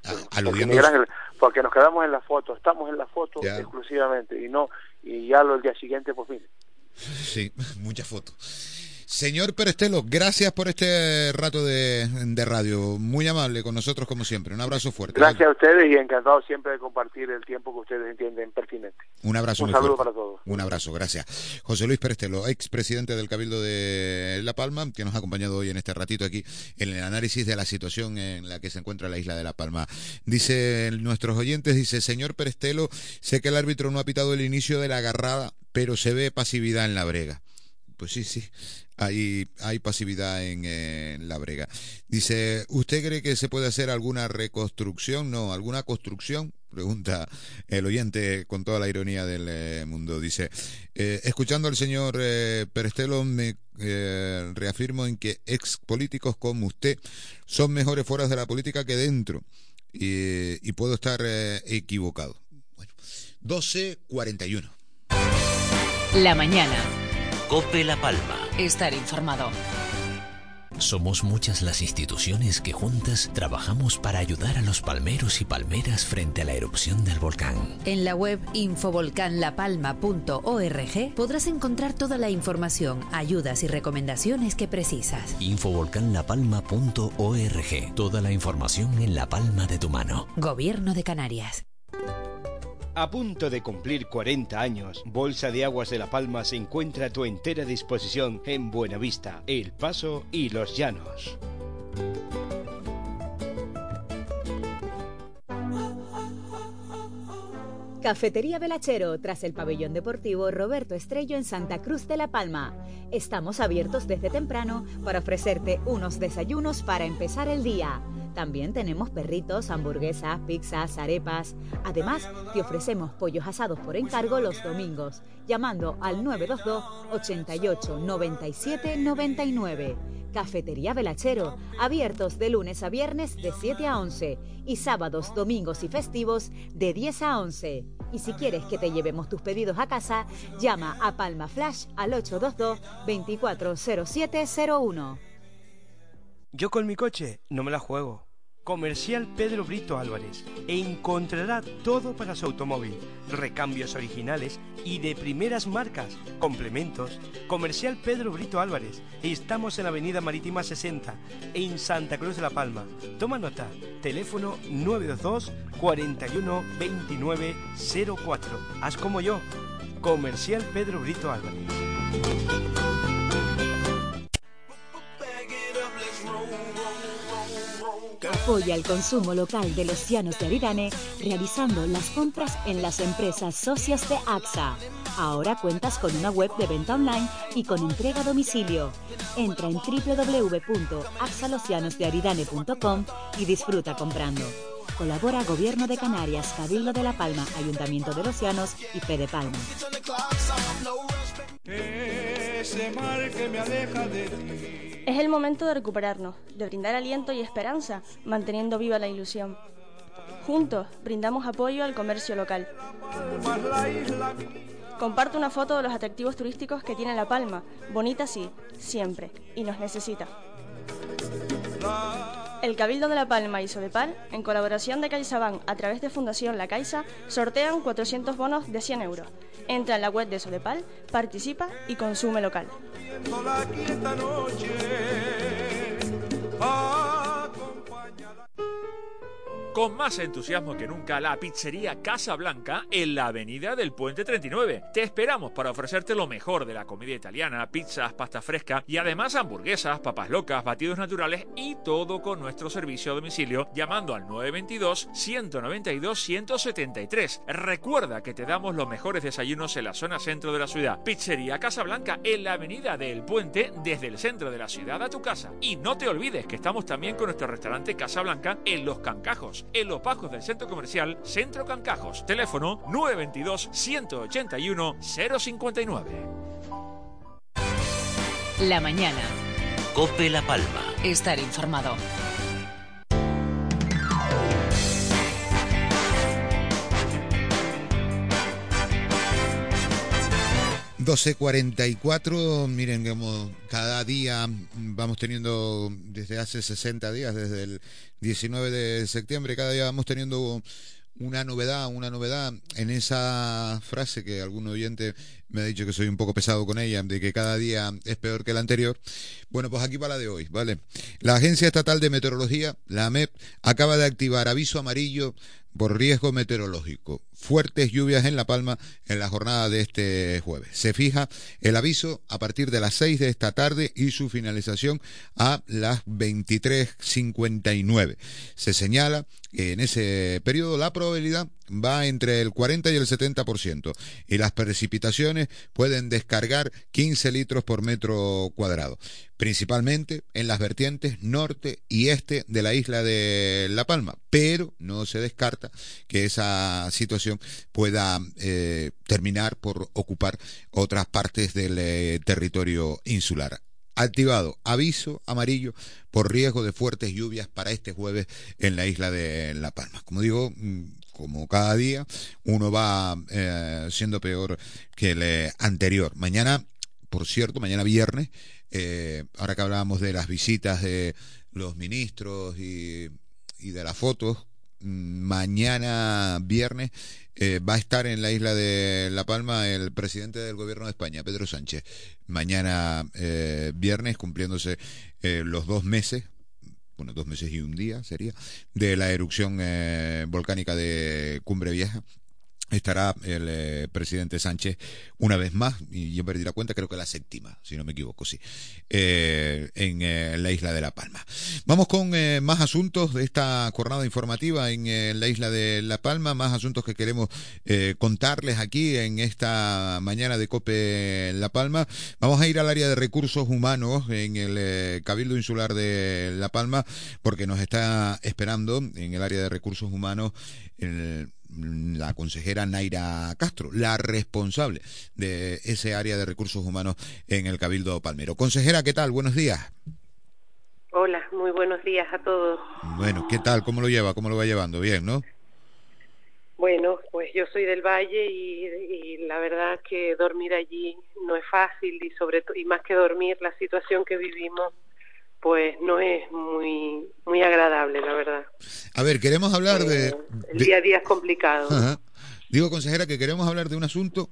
Speaker 37: porque, nos quedamos en la foto, estamos en la foto exclusivamente y no y ya lo el día siguiente por fin.
Speaker 4: Sí, muchas fotos. Señor Perestelo, gracias por este rato de, radio. Muy amable con nosotros como siempre. Un abrazo fuerte.
Speaker 37: Gracias a ustedes y encantado siempre de compartir el tiempo que ustedes entienden pertinente.
Speaker 4: Un abrazo
Speaker 37: Un
Speaker 4: muy
Speaker 37: saludo para todos.
Speaker 4: Un abrazo, gracias. José Luis Perestelo, expresidente del Cabildo de La Palma, que nos ha acompañado hoy en este ratito aquí en el análisis de la situación en la que se encuentra la isla de La Palma. Dice nuestros oyentes, dice, señor Perestelo, sé que el árbitro no ha pitado el inicio de la agarrada, pero se ve pasividad en la brega. Pues sí, sí, hay, hay pasividad en, la brega. Dice, ¿usted cree que se puede hacer alguna reconstrucción? No, ¿alguna construcción? Pregunta el oyente con toda la ironía del eh, mundo. Dice, eh, escuchando al señor eh, Perestelo, me reafirmo en que ex políticos como usted son mejores fuera de la política que dentro. Y, y puedo estar equivocado. Bueno, 12.41.
Speaker 2: La mañana.
Speaker 34: Cope La Palma.
Speaker 2: Estar informado.
Speaker 34: Somos muchas las instituciones que juntas trabajamos para ayudar a los palmeros y palmeras frente a la erupción del volcán.
Speaker 22: En la web infovolcanlapalma.org podrás encontrar toda la información, ayudas y recomendaciones que precisas.
Speaker 34: Infovolcanlapalma.org. Toda la información en la palma de tu mano.
Speaker 22: Gobierno de Canarias.
Speaker 38: A punto de cumplir 40 años, Bolsa de Aguas de La Palma se encuentra a tu entera disposición en Buenavista, El Paso y Los Llanos.
Speaker 24: Cafetería Velachero, tras el pabellón deportivo Roberto Estrello en Santa Cruz de La Palma. Estamos abiertos desde temprano para ofrecerte unos desayunos para empezar el día también tenemos perritos, hamburguesas, pizzas, arepas. Además, te ofrecemos pollos asados por encargo los domingos, llamando al 922 88 97 99. Cafetería Velachero, abiertos de lunes a viernes de 7 a 11 y sábados, domingos y festivos de 10 a 11. Y si quieres que te llevemos tus pedidos a casa, llama a Palma Flash al 822 240701.
Speaker 39: Yo con mi coche no me la juego. Comercial Pedro Brito Álvarez. Encontrará todo para su automóvil. Recambios originales y de primeras marcas. Complementos. Comercial Pedro Brito Álvarez. Estamos en Avenida Marítima 60, en Santa Cruz de la Palma. Toma nota. Teléfono 922 41 29 04. Haz como yo. Comercial Pedro Brito Álvarez.
Speaker 24: Apoya el consumo local de los llanos de Aridane realizando las compras en las empresas socias de AXA. Ahora cuentas con una web de venta online y con entrega a domicilio. Entra en www.axalosllanosdearidane.com y disfruta comprando. Colabora Gobierno de Canarias, Cabildo de La Palma, Ayuntamiento de los Llanos y Fede Palma.
Speaker 40: Es el momento de recuperarnos, de brindar aliento y esperanza, manteniendo viva la ilusión. Juntos brindamos apoyo al comercio local. Comparte una foto de los atractivos turísticos que tiene La Palma, bonita sí, siempre, y nos necesita. El Cabildo de La Palma y Sodepal, en colaboración de CaixaBank a través de Fundación La Caixa, sortean 400 bonos de 100 euros. Entra en la web de Sodepal, participa y consume local viéndola aquí esta noche.
Speaker 41: Ah, con más entusiasmo que nunca, la pizzería Casa Blanca en la avenida del Puente 39. Te esperamos para ofrecerte lo mejor de la comida italiana, pizzas, pasta fresca y además hamburguesas, papas locas, batidos naturales y todo con nuestro servicio a domicilio llamando al 922-192-173. Recuerda que te damos los mejores desayunos en la zona centro de la ciudad. Pizzería Casa Blanca en la avenida del Puente desde el centro de la ciudad a tu casa. Y no te olvides que estamos también con nuestro restaurante Casa Blanca en Los Cancajos los bajos del centro comercial Centro Cancajos. Teléfono 922-181-059.
Speaker 2: La mañana.
Speaker 34: Cope La Palma.
Speaker 2: Estar informado.
Speaker 4: ...12.44... miren como cada día vamos teniendo desde hace 60 días, desde el 19 de septiembre, cada día vamos teniendo una novedad, una novedad en esa frase que algún oyente me ha dicho que soy un poco pesado con ella, de que cada día es peor que el anterior. Bueno, pues aquí para la de hoy, ¿vale? La Agencia Estatal de Meteorología, la AMEP, acaba de activar aviso amarillo por riesgo meteorológico. Fuertes lluvias en La Palma en la jornada de este jueves. Se fija el aviso a partir de las 6 de esta tarde y su finalización a las 23.59. Se señala que en ese periodo la probabilidad va entre el 40 y el 70% y las precipitaciones pueden descargar 15 litros por metro cuadrado, principalmente en las vertientes norte y este de la isla de La Palma, pero no se descarta que esa situación pueda eh, terminar por ocupar otras partes del eh, territorio insular activado aviso amarillo por riesgo de fuertes lluvias para este jueves en la isla de La Palma. Como digo, mm, como cada día, uno va eh, siendo peor que el eh, anterior. Mañana, por cierto, mañana viernes, eh, ahora que hablábamos de las visitas de los ministros y, de las fotos, mm, mañana viernes va a estar en la isla de La Palma el presidente del gobierno de España, Pedro Sánchez. Mañana viernes, cumpliéndose los dos meses bueno, dos meses y un día sería, de la erupción eh, volcánica de Cumbre Vieja estará el eh, presidente Sánchez una vez más, y yo perdí la cuenta, creo que la séptima, si no me equivoco, sí, eh, en eh, la isla de La Palma. Vamos con más asuntos de esta jornada informativa en la isla de La Palma, más asuntos que queremos contarles aquí en esta mañana de COPE La Palma. Vamos a ir al área de recursos humanos en el Cabildo Insular de La Palma, porque nos está esperando en el área de recursos humanos el la consejera Naira Castro, la responsable de ese área de recursos humanos en el Cabildo Palmero. Consejera, ¿qué tal? Buenos días.
Speaker 42: Hola, muy buenos días a todos.
Speaker 4: Bueno, ¿qué tal? ¿Cómo lo lleva? ¿Cómo lo va llevando? Bien, ¿no?
Speaker 42: Bueno, pues yo soy del Valle y, y la verdad que dormir allí no es fácil y sobre y más que dormir la situación que vivimos pues no es muy muy agradable, la verdad.
Speaker 4: A ver, queremos hablar de,
Speaker 42: eh, El día a día es complicado.
Speaker 4: Digo, consejera, que queremos hablar de un asunto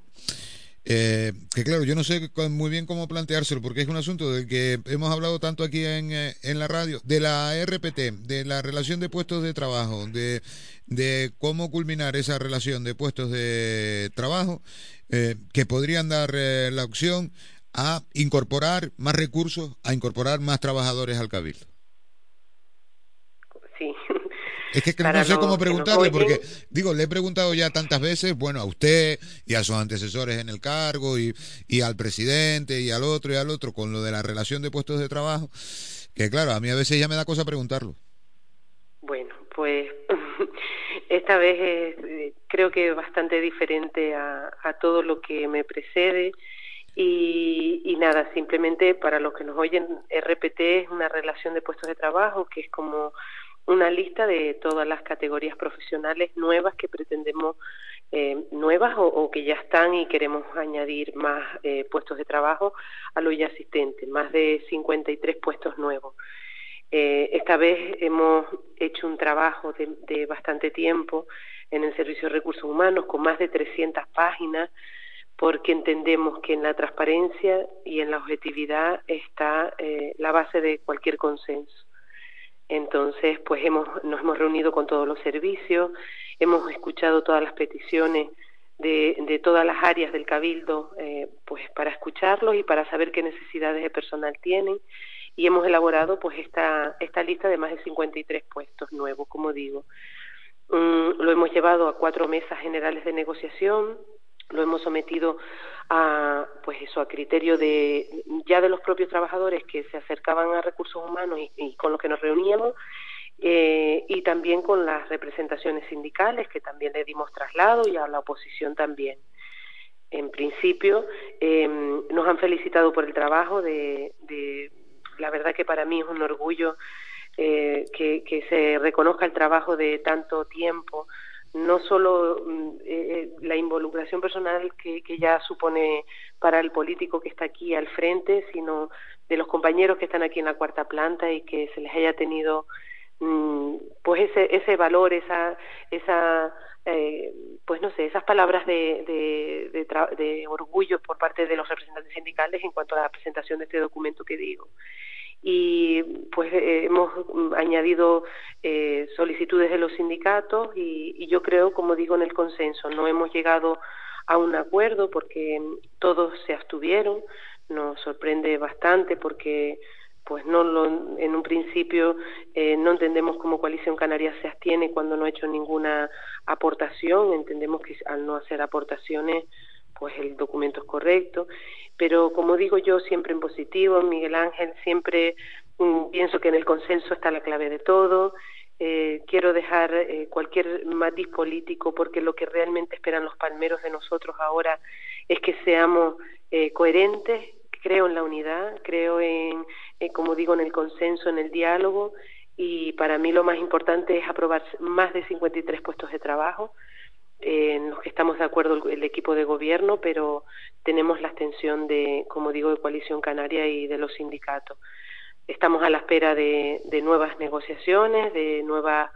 Speaker 4: eh, que claro, yo no sé muy bien cómo planteárselo, porque es un asunto del que hemos hablado tanto aquí en, eh, en la radio, de la RPT, de la relación de puestos de trabajo, de, de cómo culminar esa relación de puestos de trabajo, que podrían dar la opción a incorporar más recursos, a incorporar más trabajadores al cabildo.
Speaker 42: Sí,
Speaker 4: Es que,
Speaker 42: para
Speaker 4: no sé cómo preguntarle, porque, digo, le he preguntado ya tantas veces, bueno, a usted y a sus antecesores en el cargo, y, y al presidente, y al otro, y al otro, con lo de la relación de puestos de trabajo, que claro, a mí a veces ya me da cosa preguntarlo.
Speaker 42: Bueno, pues esta vez es, eh, creo que bastante diferente a, a todo lo que me precede y, y nada, simplemente para los que nos oyen, RPT es una relación de puestos de trabajo que es como una lista de todas las categorías profesionales nuevas que pretendemos eh, nuevas o, que ya están y queremos añadir más eh, puestos de trabajo a lo ya existente, más de 53 puestos nuevos. Eh, esta vez hemos hecho un trabajo de, de bastante tiempo en el Servicio de Recursos Humanos con más de 300 páginas porque entendemos que en la transparencia y en la objetividad está eh, la base de cualquier consenso. Entonces, pues hemos, nos hemos reunido con todos los servicios, hemos escuchado todas las peticiones de, de todas las áreas del Cabildo, eh, pues para escucharlos y para saber qué necesidades de personal tienen y hemos elaborado pues esta, esta lista de más de 53 puestos nuevos, como digo. Mm, lo hemos llevado a cuatro mesas generales de negociación, lo hemos sometido a pues eso a criterio de ya de los propios trabajadores que se acercaban a recursos humanos y, y con los que nos reuníamos eh, y también con las representaciones sindicales que también le dimos traslado y a la oposición también. En principio eh, nos han felicitado por el trabajo de, de la verdad que para mí es un orgullo eh, que se reconozca el trabajo de tanto tiempo no solo mm, eh, la involucración personal que, que ya supone para el político que está aquí al frente, sino de los compañeros que están aquí en la cuarta planta y que se les haya tenido mm, pues ese ese valor, esa esa eh, pues no sé, esas palabras de, de, de, de orgullo por parte de los representantes sindicales en cuanto a la presentación de este documento que digo y pues eh, hemos mm, añadido eh, solicitudes de los sindicatos y, y yo creo, como digo, en el consenso. No hemos llegado a un acuerdo porque todos se abstuvieron. Nos sorprende bastante porque pues no lo, en un principio eh, no entendemos cómo Coalición Canaria se abstiene cuando no ha hecho ninguna aportación. Entendemos que al no hacer aportaciones pues el documento es correcto, pero como digo yo siempre en positivo, Miguel Ángel, siempre mm, pienso que en el consenso está la clave de todo, eh, quiero dejar eh, cualquier matiz político porque lo que realmente esperan los palmeros de nosotros ahora es que seamos eh, coherentes, creo en la unidad, creo en, eh, como digo, en el consenso, en el diálogo. Y para mí lo más importante es aprobar más de 53 puestos de trabajo eh, en los que estamos de acuerdo el, el equipo de gobierno, pero tenemos la abstención de, como digo, de Coalición Canaria y de los sindicatos. Estamos a la espera de, de nuevas negociaciones, de nuevas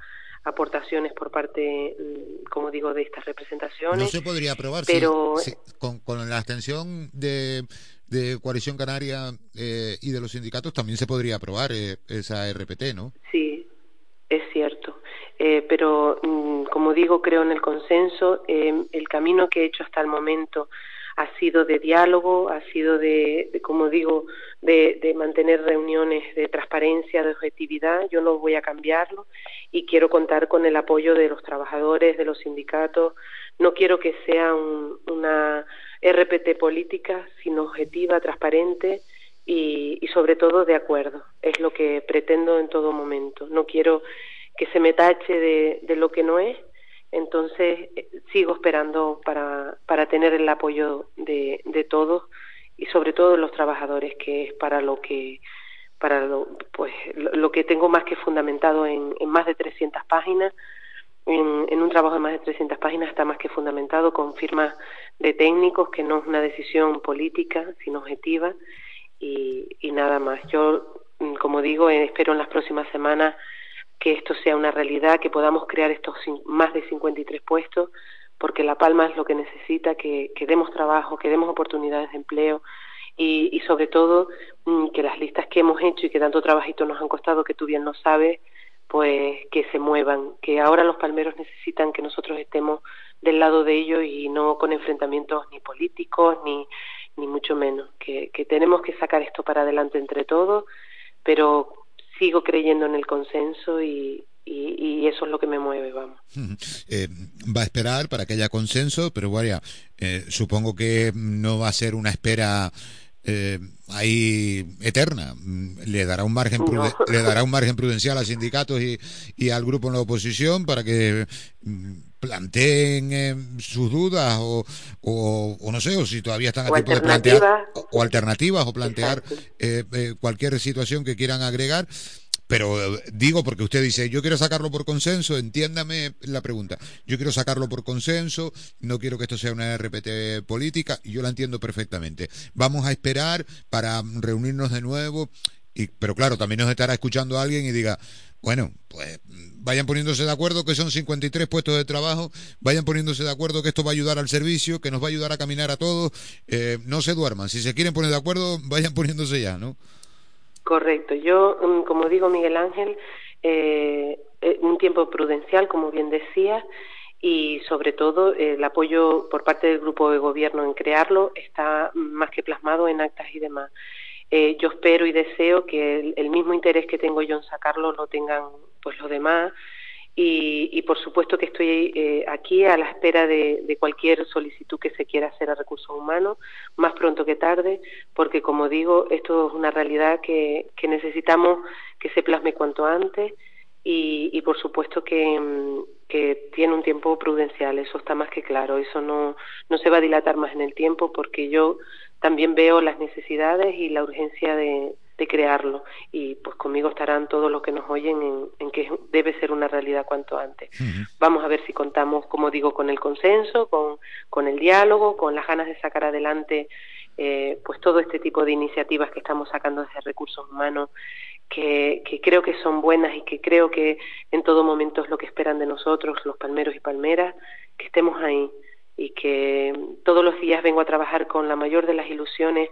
Speaker 42: aportaciones por parte, mm, como digo, de estas representaciones.
Speaker 4: No se podría aprobar
Speaker 42: pero
Speaker 4: si- si- con, con la abstención de, de Coalición Canaria eh, y de los sindicatos también se podría aprobar eh, esa RPT, ¿no?
Speaker 42: Sí. Eh, pero, mm, como digo, creo en el consenso. Eh, el camino que he hecho hasta el momento ha sido de diálogo, ha sido de, de como digo, de, de mantener reuniones de transparencia, de objetividad. Yo no voy a cambiarlo y quiero contar con el apoyo de los trabajadores, de los sindicatos. No quiero que sea un- una RPT política, sino objetiva, transparente y, y sobre todo de acuerdo. Es lo que pretendo en todo momento. No quiero que se me tache de, de lo que no es. Entonces eh, sigo esperando para, para tener el apoyo de, de todos y sobre todo de los trabajadores, que es para lo que para lo, pues, lo, que tengo más que fundamentado en, en más de 300 páginas. En, en un trabajo de más de 300 páginas está más que fundamentado con firmas de técnicos, que no es una decisión política, sino objetiva, y, y nada más. Yo, mm, como digo, eh, espero en las próximas semanas que esto sea una realidad, que podamos crear estos más de 53 puestos, porque La Palma es lo que necesita, que, que demos trabajo, que demos oportunidades de empleo y, y sobre todo mm, que las listas que hemos hecho y que tanto trabajito nos han costado, que tú bien lo sabes, pues que se muevan, que ahora los palmeros necesitan que nosotros estemos del lado de ellos y no con enfrentamientos ni políticos ni, ni mucho menos, que, que tenemos que sacar esto para adelante entre todos, pero sigo creyendo en el consenso y, y, eso es lo que me mueve, vamos.
Speaker 4: Eh, va a esperar para que haya consenso, pero vaya, eh, supongo que no va a ser una espera eh, ahí eterna. Le dará un margen le dará un margen prudencial a sindicatos y, y al grupo en la oposición para que mm, planteen eh, sus dudas o, o, no sé, o si todavía están a tiempo de plantear o, alternativas o plantear eh, eh, cualquier situación que quieran agregar. Pero digo porque usted dice, yo quiero sacarlo por consenso, entiéndame la pregunta, yo quiero sacarlo por consenso, no quiero que esto sea una RPT política, y yo la entiendo perfectamente. Vamos a esperar para reunirnos de nuevo, y, pero claro, también nos estará escuchando alguien y diga, bueno, pues vayan poniéndose de acuerdo que son 53 puestos de trabajo, vayan poniéndose de acuerdo que esto va a ayudar al servicio, que nos va a ayudar a caminar a todos, eh, no se duerman, si se quieren poner de acuerdo, vayan poniéndose ya, ¿no?
Speaker 42: Correcto, yo, mm, como digo Miguel Ángel, eh, eh, un tiempo prudencial, como bien decía, y sobre todo el apoyo por parte del grupo de gobierno en crearlo está más que plasmado en actas y demás. Eh, yo espero y deseo que el, mismo interés que tengo yo en sacarlo lo tengan pues los demás y, por supuesto que estoy eh, aquí a la espera de, cualquier solicitud que se quiera hacer a recursos humanos, más pronto que tarde, porque como digo, esto es una realidad que, necesitamos que se plasme cuanto antes y, por supuesto que, mm, que, tiene un tiempo prudencial, eso está más que claro, eso no, no se va a dilatar más en el tiempo porque yo también veo las necesidades y la urgencia de, crearlo y pues conmigo estarán todos los que nos oyen en, que debe ser una realidad cuanto antes. Vamos a ver si contamos, como digo, con el consenso, con, con el diálogo, con las ganas de sacar adelante eh, pues todo este tipo de iniciativas que estamos sacando desde recursos humanos que, que, creo que son buenas y que creo que en todo momento es lo que esperan de nosotros, los palmeros y palmeras, que estemos ahí, y que todos los días vengo a trabajar con la mayor de las ilusiones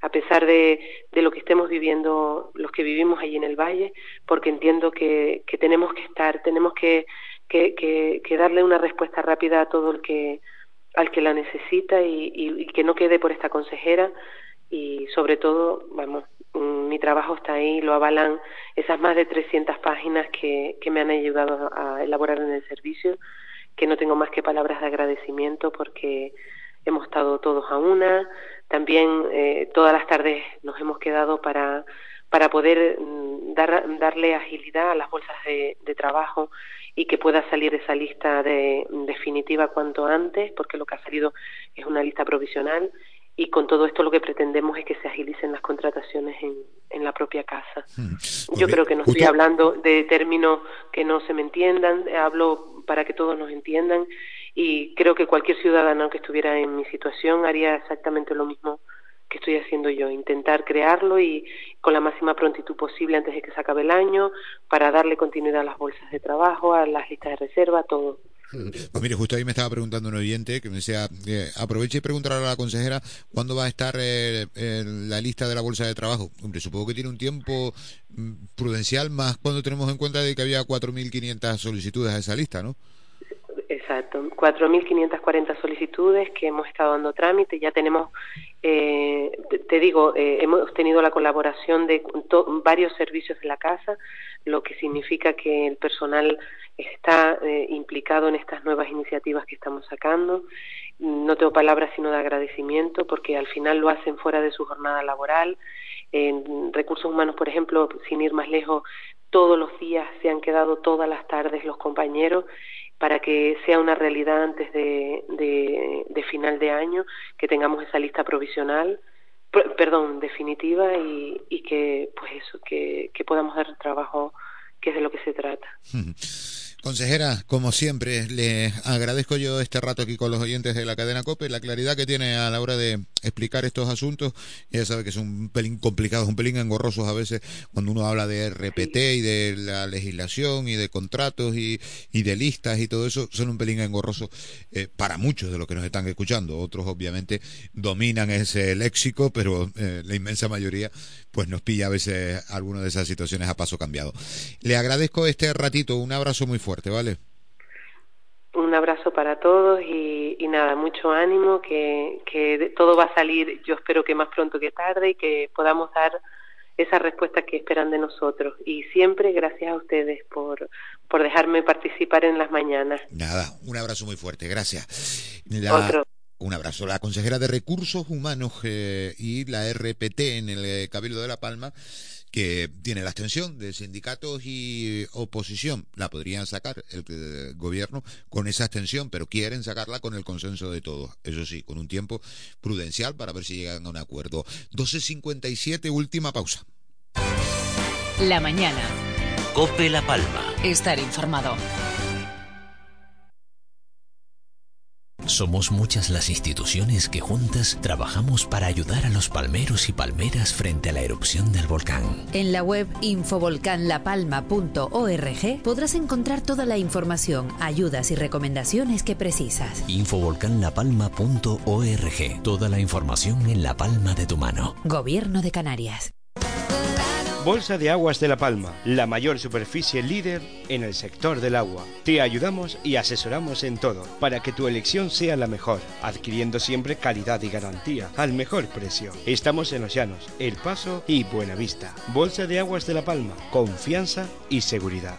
Speaker 42: a pesar de, de lo que estemos viviendo los que vivimos allí en el valle, porque entiendo que, que tenemos que estar, tenemos que, que, que, darle una respuesta rápida a todo el que al que la necesita y, y, que no quede por esta consejera y sobre todo, vamos, mm, mi trabajo está ahí, lo avalan esas más de 300 páginas que, que me han ayudado a elaborar en el servicio que no tengo más que palabras de agradecimiento porque hemos estado todos a una. También eh, todas las tardes nos hemos quedado para, para poder mm, dar, darle agilidad a las bolsas de, trabajo y que pueda salir esa lista de, definitiva cuanto antes, porque lo que ha salido es una lista provisional y con todo esto lo que pretendemos es que se agilicen las contrataciones en, en la propia casa. Hmm. Yo creo que no estoy hablando de términos que no se me entiendan, hablo para que todos nos entiendan y creo que cualquier ciudadano que estuviera en mi situación haría exactamente lo mismo que estoy haciendo yo, intentar crearlo y con la máxima prontitud posible antes de que se acabe el año para darle continuidad a las bolsas de trabajo, a las listas de reserva, todo.
Speaker 4: Pues mire, justo ahí me estaba preguntando un oyente que me decía, eh, aproveche y preguntar a la consejera cuándo va a estar eh, la lista de la bolsa de trabajo. Hombre, supongo que tiene un tiempo mm, prudencial más cuando tenemos en cuenta de que había 4.500 solicitudes a esa lista, ¿no?
Speaker 42: Exacto, 4.540 solicitudes que hemos estado dando trámite, ya tenemos, eh, te, digo, eh, hemos tenido la colaboración de varios servicios de la casa, lo que significa que el personal está eh, implicado en estas nuevas iniciativas que estamos sacando. No tengo palabras sino de agradecimiento porque al final lo hacen fuera de su jornada laboral. En recursos humanos, por ejemplo, sin ir más lejos, todos los días se han quedado todas las tardes los compañeros para que sea una realidad antes de, final de año, que tengamos esa lista provisional, perdón, definitiva y, que, pues eso, que, que podamos dar trabajo, que es de lo que se trata.
Speaker 4: Consejera, como siempre, le agradezco yo este rato aquí con los oyentes de la cadena COPE, la claridad que tiene a la hora de explicar estos asuntos. Ya sabe que son un pelín complicados, un pelín engorrosos a veces cuando uno habla de RPT y de la legislación y de contratos y, de listas y todo eso, son un pelín engorrosos eh, para muchos de los que nos están escuchando. Otros obviamente dominan ese léxico, pero eh, la inmensa mayoría pues nos pilla a veces alguna de esas situaciones a paso cambiado. Le agradezco este ratito, un abrazo muy fuerte, ¿vale?
Speaker 42: Un abrazo para todos y, nada, mucho ánimo, que, que todo va a salir, yo espero que más pronto que tarde y que podamos dar esa respuesta que esperan de nosotros. Y siempre gracias a ustedes por, por dejarme participar en las mañanas.
Speaker 4: Nada, un abrazo muy fuerte, gracias.
Speaker 42: Otro.
Speaker 4: Un abrazo. La consejera de Recursos Humanos eh, y la RPT en el eh, Cabildo de La Palma, que tiene la abstención de sindicatos y oposición. La podrían sacar el eh, gobierno con esa abstención, pero quieren sacarla con el consenso de todos. Eso sí, con un tiempo prudencial para ver si llegan a un acuerdo. 12.57, última pausa.
Speaker 2: La mañana.
Speaker 34: Cope La Palma.
Speaker 2: Estar informado.
Speaker 34: Somos muchas las instituciones que juntas trabajamos para ayudar a los palmeros y palmeras frente a la erupción del volcán.
Speaker 22: En la web infovolcanlapalma.org podrás encontrar toda la información, ayudas y recomendaciones que precisas.
Speaker 34: Infovolcanlapalma.org. Toda la información en la palma de tu mano.
Speaker 22: Gobierno de Canarias.
Speaker 10: Bolsa de Aguas de La Palma, la mayor superficie líder en el sector del agua. Te ayudamos y asesoramos en todo para que tu elección sea la mejor, adquiriendo siempre calidad y garantía al mejor precio. Estamos en Los Llanos, El Paso y Buenavista. Bolsa de Aguas de La Palma, confianza y seguridad.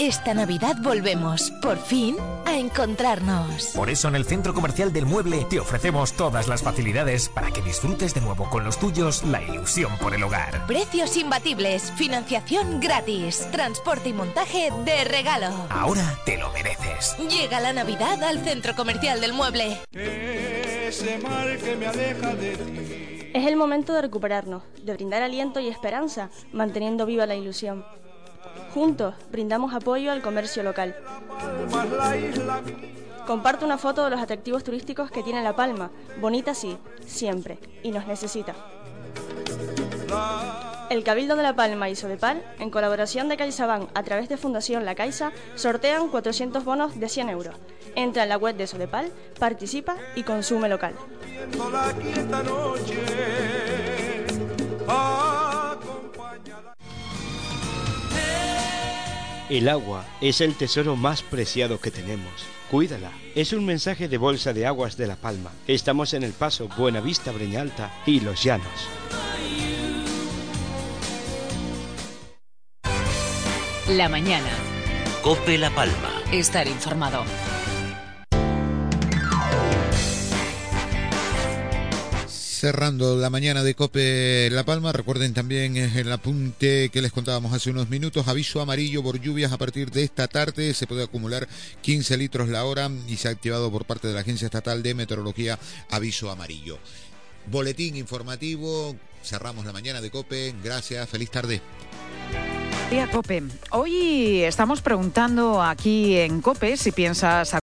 Speaker 43: Esta Navidad volvemos, por fin, a encontrarnos.
Speaker 44: Por eso en el Centro Comercial del Mueble te ofrecemos todas las facilidades para que disfrutes de nuevo con los tuyos la ilusión por el hogar.
Speaker 43: Precios imbatibles, financiación gratis, transporte y montaje de regalo.
Speaker 44: Ahora te lo mereces.
Speaker 43: Llega la Navidad al Centro Comercial del Mueble.
Speaker 45: Ese mal que me aleja de ti.
Speaker 40: Es el momento de recuperarnos, de brindar aliento y esperanza, manteniendo viva la ilusión. Juntos brindamos apoyo al comercio local. Comparte una foto de los atractivos turísticos que tiene La Palma, bonita sí, siempre, y nos necesita. El Cabildo de La Palma y Sodepal, en colaboración de CaixaBank a través de Fundación La Caixa, sortean 400 bonos de 100 euros. Entra en la web de Sodepal, participa y consume local.
Speaker 10: El agua es el tesoro más preciado que tenemos. Cuídala. Es un mensaje de Bolsa de Aguas de La Palma. Estamos en El Paso, Buenavista, Breñalta y Los Llanos.
Speaker 2: La mañana.
Speaker 34: Cope La Palma.
Speaker 2: Estar informado.
Speaker 4: Cerrando la mañana de Cope La Palma, recuerden también el apunte que les contábamos hace unos minutos, aviso amarillo por lluvias a partir de esta tarde, se puede acumular 15 litros la hora y se ha activado por parte de la Agencia Estatal de Meteorología aviso amarillo. Boletín informativo, cerramos la mañana de Cope, gracias, feliz tarde.
Speaker 27: Día Cope. Hoy estamos preguntando aquí en Cope si piensas